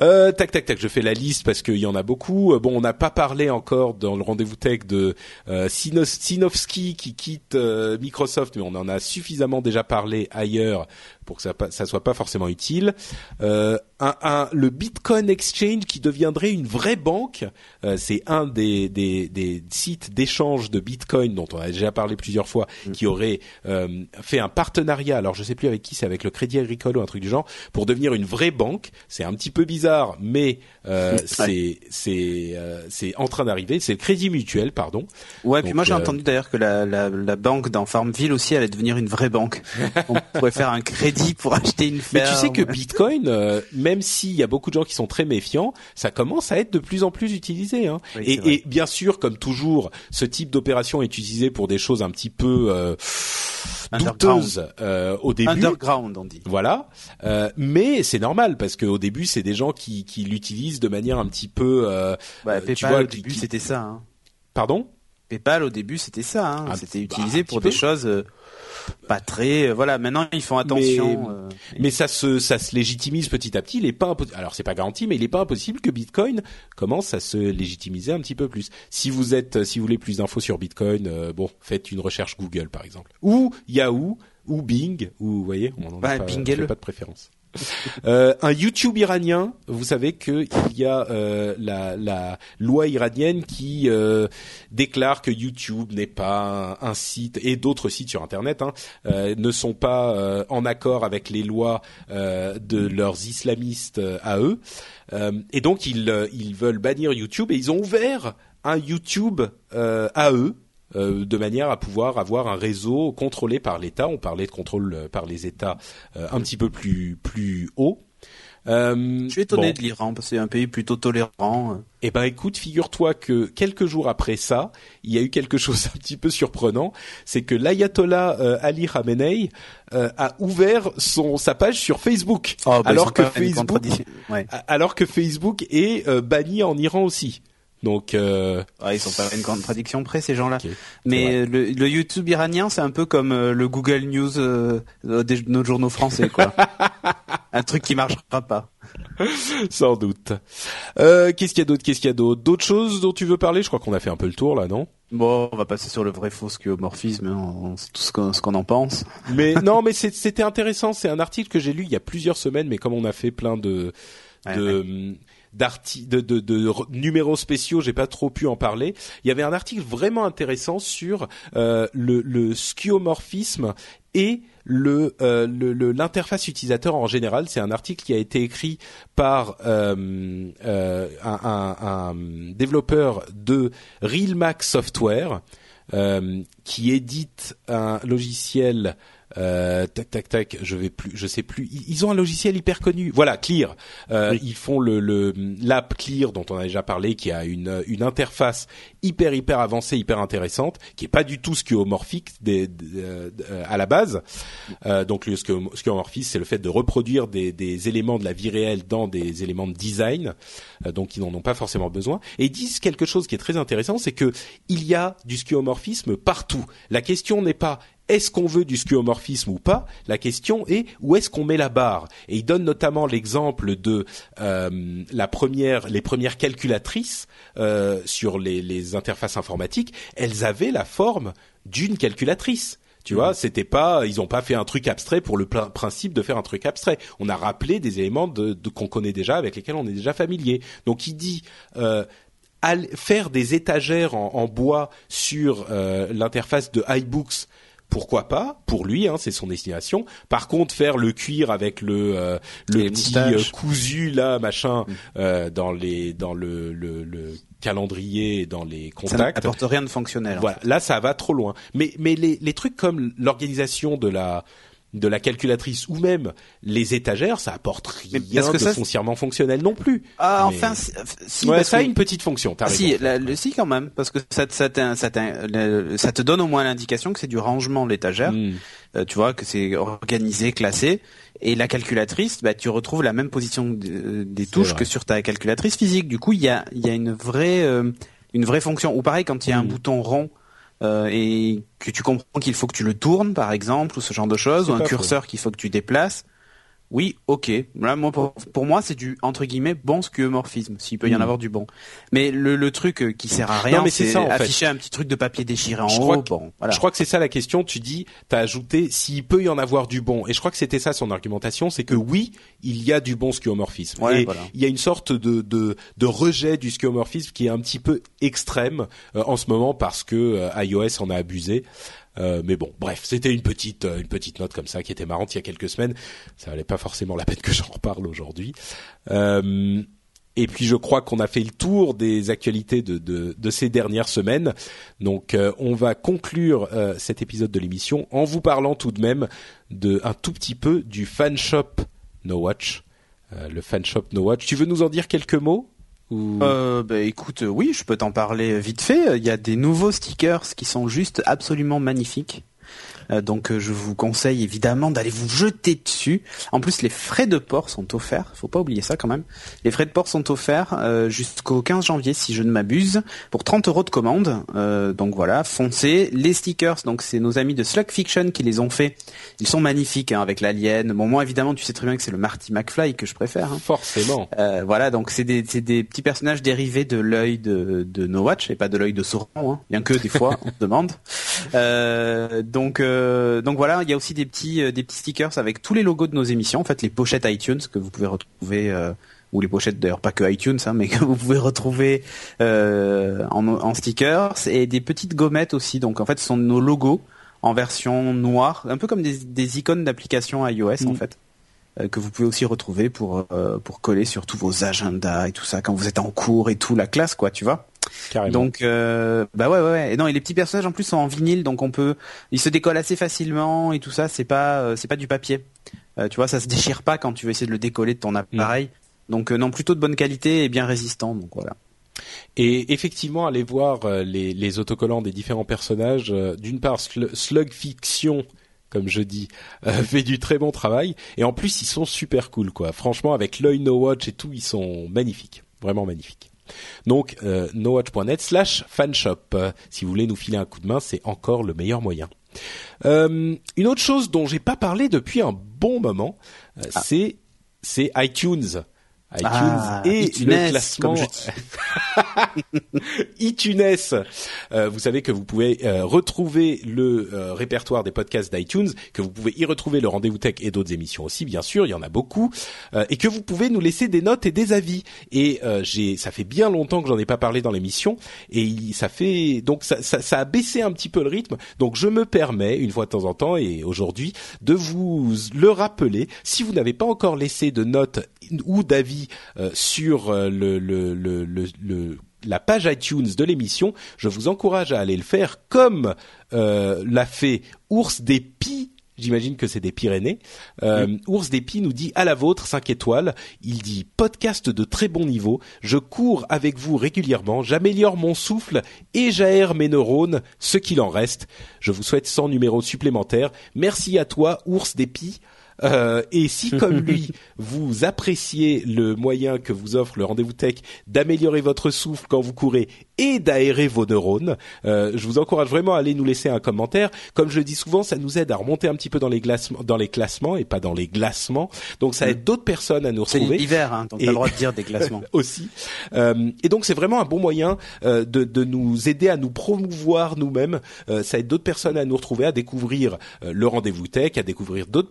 Euh, tac tac tac, je fais la liste parce qu'il y en a beaucoup. Euh, bon, on n'a pas parlé encore dans le rendez-vous tech de euh, Sinovsky qui quitte euh, Microsoft, mais on en a suffisamment déjà parlé ailleurs pour que ça ça soit pas forcément utile. Euh, un, un, le Bitcoin Exchange qui deviendrait une vraie banque, euh, c'est un des, des, des sites d'échange de Bitcoin dont on a déjà parlé plusieurs fois, mm. qui aurait euh, fait un partenariat. Alors je sais plus avec qui, c'est avec le Crédit Agricole ou un truc du genre, pour devenir une vraie banque. C'est un petit peu bizarre, mais euh, c'est c'est euh, c'est en train d'arriver. C'est le Crédit Mutuel, pardon. Ouais, puis moi j'ai entendu d'ailleurs que la, la, la banque dans Farmville aussi allait devenir une vraie banque. on pourrait faire un crédit pour acheter une ferme. Mais tu sais que Bitcoin, euh, même s'il y a beaucoup de gens qui sont très méfiants, ça commence à être de plus en plus utilisé. Hein. et, et, bien sûr, comme toujours, ce type d'opération est utilisé pour des choses un petit peu euh, douteuses euh, au début. Underground, on dit. Voilà. Euh, mais c'est normal parce qu'au début, c'est des gens qui, qui l'utilisent de manière un petit peu. Bah, PayPal, tu vois, au début, c'était ça. Hein. Pardon? PayPal au début c'était ça, hein. c'était utilisé pour des choses pas très. Euh, voilà, maintenant ils font attention. Mais, euh, mais, ça se ça se légitimise petit à petit. Il est pas alors c'est pas garanti, mais il est pas impossible que Bitcoin commence à se légitimiser un petit peu plus. Si vous êtes, si vous voulez plus d'infos sur Bitcoin, euh, bon, faites une recherche Google par exemple, ou Yahoo, ou Bing, ou vous voyez, on n'en bah, pas, pas de préférence. Euh, un YouTube iranien, vous savez qu'il y a euh, la, loi iranienne qui euh, déclare que YouTube n'est pas un, site et d'autres sites sur Internet hein, ne sont pas en accord avec les lois de leurs islamistes à eux. et donc ils veulent bannir YouTube et ils ont ouvert un YouTube à eux de manière à pouvoir avoir un réseau contrôlé par l'État. On parlait de contrôle par les États un petit peu plus plus haut. Euh, je suis étonné de l'Iran parce que c'est un pays plutôt tolérant. Eh ben écoute, figure-toi que quelques jours après ça, il y a eu quelque chose un petit peu surprenant, c'est que l'ayatollah euh, Ali Khamenei euh, a ouvert son sa page sur Facebook, oh, bah, alors que Facebook, alors que Facebook est euh, banni en Iran aussi. Donc, euh... ah, ils sont pas une grande prédiction près ces gens-là. Mais le, le, YouTube iranien, c'est un peu comme euh, le Google News euh, de nos journaux français, quoi. un truc qui marchera pas. Sans doute. Euh, qu'est-ce qu'il y a d'autre? Qu'est-ce qu'il y a d'autre? D'autres choses dont tu veux parler? Je crois qu'on a fait un peu le tour là, non? Bon, on va passer sur le vrai faux schiomorphisme, hein, c'est tout ce qu'on en pense. Mais non, mais c'était intéressant. C'est un article que j'ai lu il y a plusieurs semaines, mais comme on a fait plein de de, de, de, de, numéros spéciaux, j'ai pas trop pu en parler. Il y avait un article vraiment intéressant sur euh, le, le et le euh, l'interface utilisateur en général. C'est un article qui a été écrit par euh, un, développeur de RealMac Software qui édite un logiciel euh, tac tac tac, je vais plus, je sais plus. Ils ont un logiciel hyper connu. Voilà, Clear. Euh, Ils font le l'app Clear dont on a déjà parlé, qui a une une interface hyper hyper avancée, hyper intéressante, qui est pas du tout skeuomorphique des, euh, à la base. Donc le skeuomorphisme, c'est le fait de reproduire des, des éléments de la vie réelle dans des éléments de design, donc ils n'en ont pas forcément besoin. Et ils disent quelque chose qui est très intéressant, c'est que il y a du skeuomorphisme partout. La question n'est pas est-ce qu'on veut du skeuomorphisme ou pas? La question est où est-ce qu'on met la barre? Et il donne notamment l'exemple de euh, la première, les premières calculatrices euh, sur les, les, interfaces informatiques. Elles avaient la forme d'une calculatrice. Tu vois, mmh. c'était pas, ils ont pas fait un truc abstrait pour le principe de faire un truc abstrait. On a rappelé des éléments de, de qu'on connaît déjà, avec lesquels on est déjà familier. Donc il dit. Euh, faire des étagères en, en bois sur euh, l'interface de iBooks pourquoi pas Pour lui, hein, c'est son destination. Par contre, faire le cuir avec le euh, le petit euh, cousu là, machin, mm. euh, dans les dans le, le, le calendrier dans les contacts. Ça n'apporte rien de fonctionnel. Voilà, là ça va trop loin. Mais mais les les trucs comme l'organisation de la de la calculatrice ou même les étagères, ça apporte rien de foncièrement fonctionnel non plus. Ah, enfin, si, ouais, ça a une petite fonction. Ah, si, le, si quand même, parce que ça, ça, ça, ça, te donne au moins l'indication que c'est du rangement de l'étagère. Hmm. Euh, tu vois que c'est organisé, classé. Et la calculatrice, bah, tu retrouves la même position des touches que sur ta calculatrice physique. Du coup, il y a, y a une vraie, euh, une vraie fonction. Ou pareil, quand il y a un hmm. bouton rond euh, et que tu comprends qu'il faut que tu le tournes, par exemple, ou ce genre de choses, ou un curseur qu'il faut que tu déplaces, oui, ok. Là, moi, pour, moi, c'est du entre guillemets bon skeuomorphisme, s'il peut y en hmm. avoir du bon. Mais le, le truc euh, qui sert à rien, c'est afficher un petit truc de papier déchiré en haut. bon, voilà. Je crois que c'est ça la question. Tu dis, t'as ajouté s'il peut y en avoir du bon. Et je crois que c'était ça son argumentation, c'est que oui, il y a du bon skeuomorphisme. et il y a une sorte de, de, de rejet du skeuomorphisme qui est un petit peu extrême euh, en ce moment parce que euh, iOS en a abusé. Euh, mais bon, bref, c'était une petite euh, une petite note comme ça qui était marrante il y a quelques semaines. Ça valait pas forcément la peine que j'en reparle aujourd'hui. Euh, et puis je crois qu'on a fait le tour des actualités de, de, de ces dernières semaines. Donc on va conclure cet épisode de l'émission en vous parlant tout de même de un tout petit peu du fan shop No Watch. le fan shop No Watch. Tu veux nous en dire quelques mots? Euh, bah, écoute, euh, oui, je peux t'en parler vite fait. Il y a des nouveaux stickers qui sont juste absolument magnifiques. Euh, donc euh, je vous conseille évidemment d'aller vous jeter dessus. En plus les frais de port sont offerts, faut pas oublier ça quand même. Les frais de port sont offerts euh, jusqu'au 15 janvier si je ne m'abuse pour 30 euros de commande. donc voilà, foncez. Les stickers, donc c'est nos amis de Slug Fiction qui les ont fait. Ils sont magnifiques hein, avec l'alien. Bon moi évidemment tu sais très bien que c'est le Marty McFly que je préfère. Hein. Forcément. voilà donc c'est des, des petits personnages dérivés de l'œil de, de No Watch et pas de l'œil de Sauron. Hein. Bien que des fois on demande. donc euh, donc voilà, il y a aussi des petits euh, des petits stickers avec tous les logos de nos émissions, en fait les pochettes iTunes que vous pouvez retrouver euh, ou les pochettes d'ailleurs pas que iTunes hein, mais que vous pouvez retrouver en, stickers et des petites gommettes aussi. Donc en fait, ce sont nos logos en version noire, un peu comme des, icônes d'application iOS en mm. fait que vous pouvez aussi retrouver pour pour coller sur tous vos agendas et tout ça quand vous êtes en cours et tout la classe quoi, tu vois. Carrément. Donc euh, bah ouais, ouais ouais. Et non, et les petits personnages en plus sont en vinyle, donc on peut, ils se décollent assez facilement et tout ça. C'est pas, euh, c'est pas du papier. Euh, tu vois, ça se déchire pas quand tu veux essayer de le décoller de ton appareil. Donc non, plutôt de bonne qualité et bien résistant. Donc voilà. Et effectivement, allez voir les, les autocollants des différents personnages. D'une part, Sl- Slug Fiction, comme je dis, euh, fait du très bon travail. Et en plus, ils sont super cool, quoi. Franchement, avec l'œil No Watch et tout, ils sont magnifiques, vraiment magnifiques. Donc, euh, nowatch.net slash fanshop. Euh, si vous voulez nous filer un coup de main, c'est encore le meilleur moyen. Euh, une autre chose dont j'ai pas parlé depuis un bon moment, euh, c'est c'est iTunes. iTunes Ah, et iTunes, le classement iTunes. Euh, vous savez que vous pouvez euh, retrouver le euh, répertoire des podcasts d'iTunes, que vous pouvez y retrouver le rendez-vous tech et d'autres émissions aussi, bien sûr, il y en a beaucoup, euh, et que vous pouvez nous laisser des notes et des avis. Et euh, j'ai, ça fait bien longtemps que j'en ai pas parlé dans l'émission, et il- ça fait donc ça, ça, ça a baissé un petit peu le rythme. Donc je me permets une fois de temps en temps et aujourd'hui de vous le rappeler. Si vous n'avez pas encore laissé de notes ou d'avis euh, sur euh, le, le, le, le, le- la page iTunes de l'émission, je vous encourage à aller le faire comme euh, l'a fait Ours des Pis. J'imagine que c'est des Pyrénées. Euh, Ours des Pis nous dit à la vôtre 5 étoiles. Il dit podcast de très bon niveau. Je cours avec vous régulièrement. J'améliore mon souffle et j'aère mes neurones, ce qu'il en reste. Je vous souhaite 100 numéros supplémentaires. Merci à toi, Ours des Pis. Euh, et si, comme lui, vous appréciez le moyen que vous offre le rendez-vous tech d'améliorer votre souffle quand vous courez et d'aérer vos neurones, euh, je vous encourage vraiment à aller nous laisser un commentaire. Comme je le dis souvent, ça nous aide à remonter un petit peu dans les, glassements, dans les classements et pas dans les glacements. Donc ça aide d'autres personnes à nous C'est retrouver l'hiver, hein, donc Et- t'as le droit de dire des classements. aussi. Euh, et donc c'est vraiment un bon moyen euh, de, de nous aider à nous promouvoir nous-mêmes. Euh, ça aide d'autres personnes à nous retrouver, à découvrir euh, le rendez-vous tech, à découvrir d'autres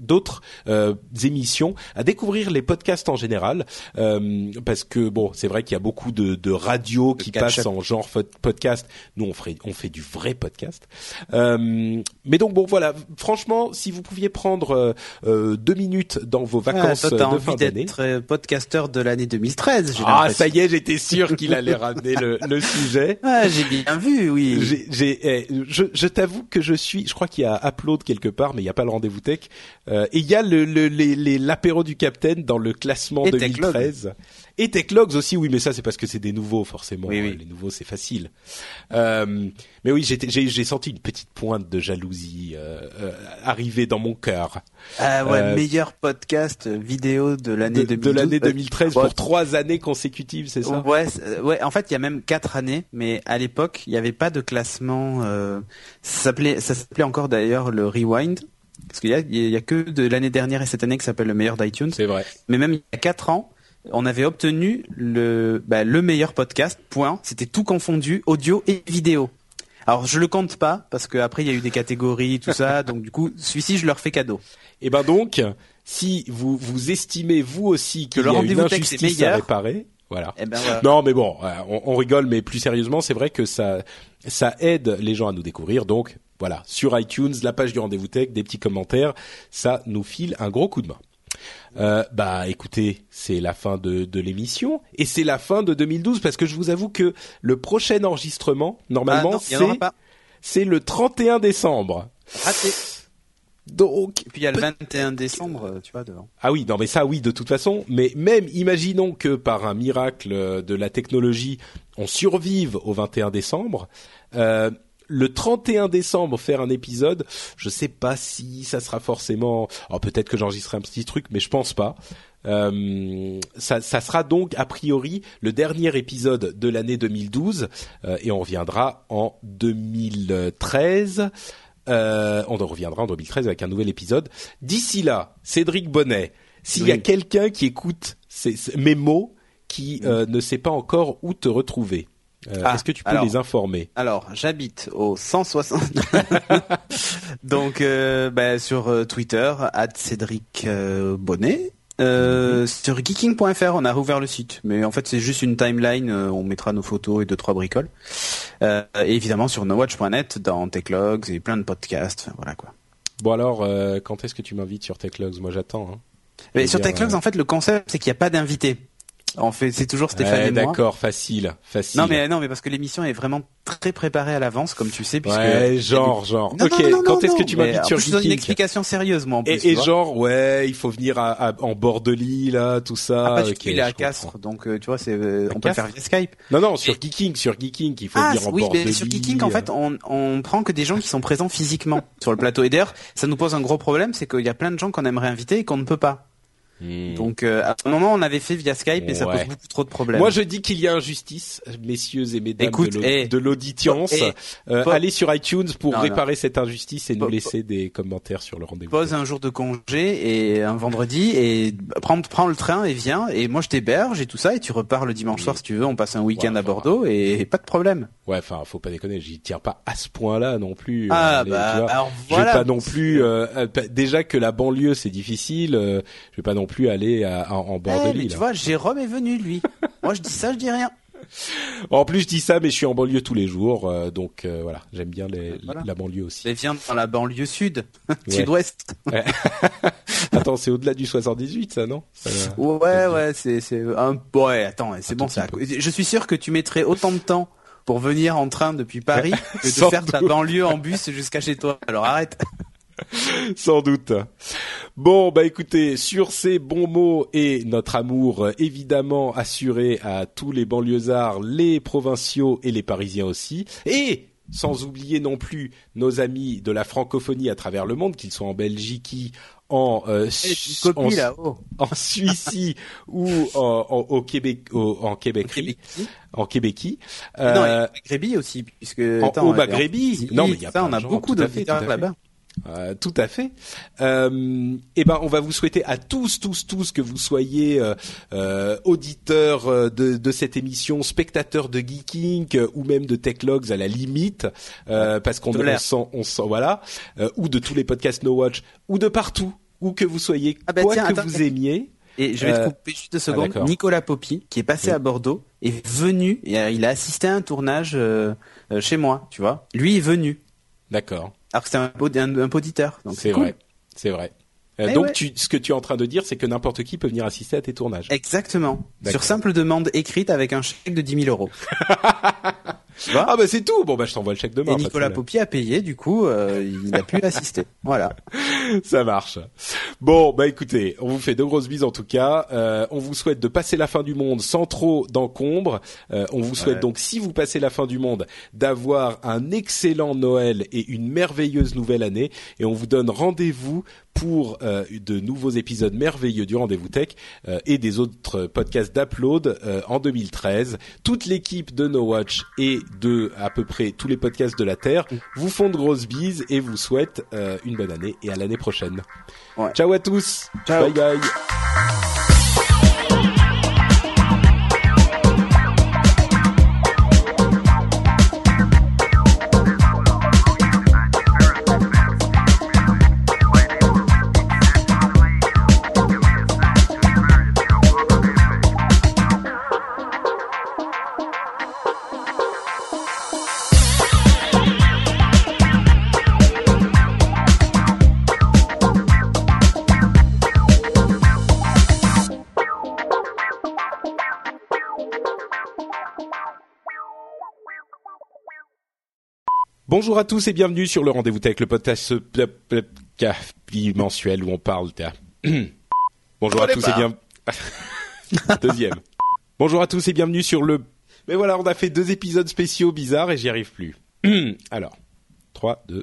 d'autres euh, émissions, à découvrir les podcasts en général. Euh, parce que bon, c'est vrai qu'il y a beaucoup de, de radios qui passent en genre podcast. Nous on ferait, on fait du vrai podcast. Euh, mais donc bon voilà, franchement, si vous pouviez prendre euh, euh, deux minutes dans vos vacances Ah, toi, t'as de fin d'année. d'être euh, podcasteur de l'année 2013. j'ai Ah, ça y est, j'étais sûr qu'il allait ramener le, le sujet. Ah, j'ai bien vu, oui. J'ai, j'ai, eh, je, je t'avoue que je suis, je crois qu'il y a Upload quelque part, mais il n'y a pas le rendez-vous tech. Euh, et il y a le, le, l'apéro du Capitaine dans le classement Et 2013. Et Techlogs aussi, oui, mais ça c'est parce que c'est des nouveaux forcément. Oui, oui. Euh, Les nouveaux c'est facile. Euh, mais oui, j'ai, j'ai senti une petite pointe de jalousie euh, euh, arriver dans mon cœur Ah ouais, Euh, meilleur podcast vidéo de l'année de, 2012. de l'année 2013 Ouais. pour trois années consécutives, c'est ça? Ouais, euh, ouais. En fait, il y a même quatre années, mais à l'époque, il n'y avait pas de classement. Euh, ça s'appelait, ça s'appelait encore d'ailleurs le Rewind, parce qu'il y a, il y a que de l'année dernière et cette année ça s'appelle le meilleur d'iTunes. C'est vrai. Mais même il y a quatre ans, on avait obtenu le, bah, le meilleur podcast. Point. C'était tout confondu, audio et vidéo. Alors je le compte pas parce qu'après il y a eu des catégories, tout ça. donc du coup, celui-ci je leur fais cadeau. Et ben donc, si vous vous estimez vous aussi y le rendez-vous tech, c'est injustice à meilleur. réparer, voilà. Eh ben voilà. Non, mais bon, euh, on, on rigole, mais plus sérieusement, c'est vrai que ça ça aide les gens à nous découvrir. Donc voilà, sur iTunes, la page du rendez-vous tech, des petits commentaires, ça nous file un gros coup de main. Euh, bah écoutez, c'est la fin de, de l'émission et c'est la fin de 2012 parce que je vous avoue que le prochain enregistrement, Ah normalement, aura c'est le 31 décembre. Raté. Donc Et puis il y a le 21 décembre, euh, tu vois, devant. Ah oui, non mais ça oui de toute façon, mais même imaginons que par un miracle de la technologie, on survive au 21 décembre, euh, le 31 décembre faire un épisode, je sais pas si ça sera forcément alors peut-être que j'enregistrerai un petit truc mais je pense pas. Euh, ça, ça sera donc a priori le dernier épisode de l'année 2012 euh, et on reviendra en 2013. Euh, on en reviendra en 2013 avec un nouvel épisode. D'ici là, Cédric Bonnet, s'il y a quelqu'un qui écoute ces, ces- mes mots, qui euh, ne sait pas encore où te retrouver, euh, Ah, est-ce que tu peux alors. les informer? Alors, j'habite au 160. Donc, euh, bah, sur euh, Twitter, Cédric euh, Bonnet. Euh, Sur geeking.fr, on a rouvert le site, mais en fait c'est juste une timeline. on mettra nos photos et deux trois bricoles. Et évidemment sur nowatch.net, dans Techlogs et plein de podcasts. enfin, voilà quoi. Bon alors, quand est-ce que tu m'invites sur Techlogs? Moi j'attends. Hein. Mais sur Techlogs, en fait, le concept c'est qu'il n'y a pas d'invité. On fait, c'est toujours Stéphane et moi. D'accord, facile, facile. Non mais non mais parce que l'émission est vraiment très préparée à l'avance, comme tu sais. Puisque ouais, genre, genre. ok. Quand est-ce que tu m'invites sur Je donne une explication sérieuse, moi. En plus, et, et genre, ouais, il faut venir à, en bord de l'île, là, tout ça. Ah, pas okay, il est à Castres, donc euh, tu vois, c'est, euh, on peut faire via Skype. Non, non, sur Geeking, sur Geeking, il faut ah, venir en oui, bord de l'île. sur Geeking, en fait, on, on prend que des gens qui sont présents physiquement sur le plateau. Et d'ailleurs, ça nous pose un gros problème, c'est qu'il y a plein de gens qu'on aimerait inviter et qu'on ne peut pas. Donc euh, à un moment on avait fait via Skype et ça pose beaucoup trop de problèmes. Moi je dis qu'il y a injustice, messieurs et mesdames de l'audience. Euh, allez sur iTunes pour réparer cette injustice et nous laisser des commentaires sur le rendez-vous. Pose un jour de congé et un vendredi et prends, prends le train et viens et moi je t'héberge et tout ça et tu repars le dimanche soir si tu veux. On passe un week-end à Bordeaux et pas de problème. Ouais, enfin faut pas déconner, j'y tiens pas à ce point-là non plus. Ah bah alors voilà. Je vais pas non plus. Euh, déjà que la banlieue c'est difficile, je vais pas non plus aller à, en bord eh, de l'île. Tu vois, Jérôme est venu lui. Moi je dis ça, je dis rien. En plus, je dis ça, mais je suis en banlieue tous les jours, euh, donc euh, voilà, j'aime bien les, la banlieue aussi. Mais viens dans la banlieue sud, sud-ouest. Attends, c'est au-delà du 78, ça, non? Ouais, ouais, c'est c'est un ouais. Attends, c'est bon, ça. Je suis sûr que tu mettrais autant de temps pour venir en train depuis Paris que de faire ta banlieue en bus jusqu'à chez toi. Alors arrête. Sans doute. Bon, bah écoutez, sur ces bons mots et notre amour évidemment assuré à tous les banlieusards, les provinciaux et les parisiens aussi, et sans oublier non plus nos amis de la francophonie à travers le monde, qu'ils soient en Belgique, en euh, en, en Suisse ou en, au Québec, en Québec, en Québécois. Euh, non, Maghrébie aussi, puisque en, au Maghrébie. Non, mais il y a ça, on a beaucoup d'auditeurs là-bas. Euh, tout à fait. Euh, eh ben, on va vous souhaiter à tous, tous, tous que vous soyez euh, auditeurs de, de, cette émission, spectateurs de Geeking ou même de Techlogs à la limite, parce qu'on on sent, on sent, voilà, ou de tous les podcasts No Watch, ou de partout, où que vous soyez, ah bah quoi que vous aimiez. Et je vais te couper juste deux secondes. Ah, Nicolas Poppy, qui est passé à Bordeaux, est venu. Et, il a assisté à un tournage chez moi, tu vois. Lui est venu. D'accord. Alors que c'est un, un, un poditeur. C'est vrai, c'est vrai. Euh, donc, tu, ce que tu es en train de dire, c'est que n'importe qui peut venir assister à tes tournages. Exactement. Sur simple demande écrite avec un chèque de 10 000 euros. ah bah c'est tout. Bon bah je t'envoie le chèque demain. Et Nicolas Popi a payé, du coup, euh, il a pu assister. Voilà. Ça marche. Bon bah écoutez, on vous fait de grosses bises en tout cas. Euh, on vous souhaite de passer la fin du monde sans trop d'encombre. Euh, on vous souhaite donc, si vous passez la fin du monde, d'avoir un excellent Noël et une merveilleuse nouvelle année. Et on vous donne rendez-vous pour euh, de nouveaux épisodes merveilleux du Rendez-vous Tech euh, et des autres podcasts d'Upload euh, en 2013. Toute l'équipe de No Watch et de à peu près tous les podcasts de la Terre vous font de grosses bises et vous souhaitent une bonne année et à l'année prochaine. Ciao à tous. Bye bye. Bonjour à tous et bienvenue sur le Rendez-vous Tech, le podcast mensuel où on parle. Bonjour à tous et bienvenue. Deuxième. Bonjour à tous et bienvenue sur le. Mais voilà, on a fait deux épisodes spéciaux bizarres et j'y arrive plus. Alors, 3, 2,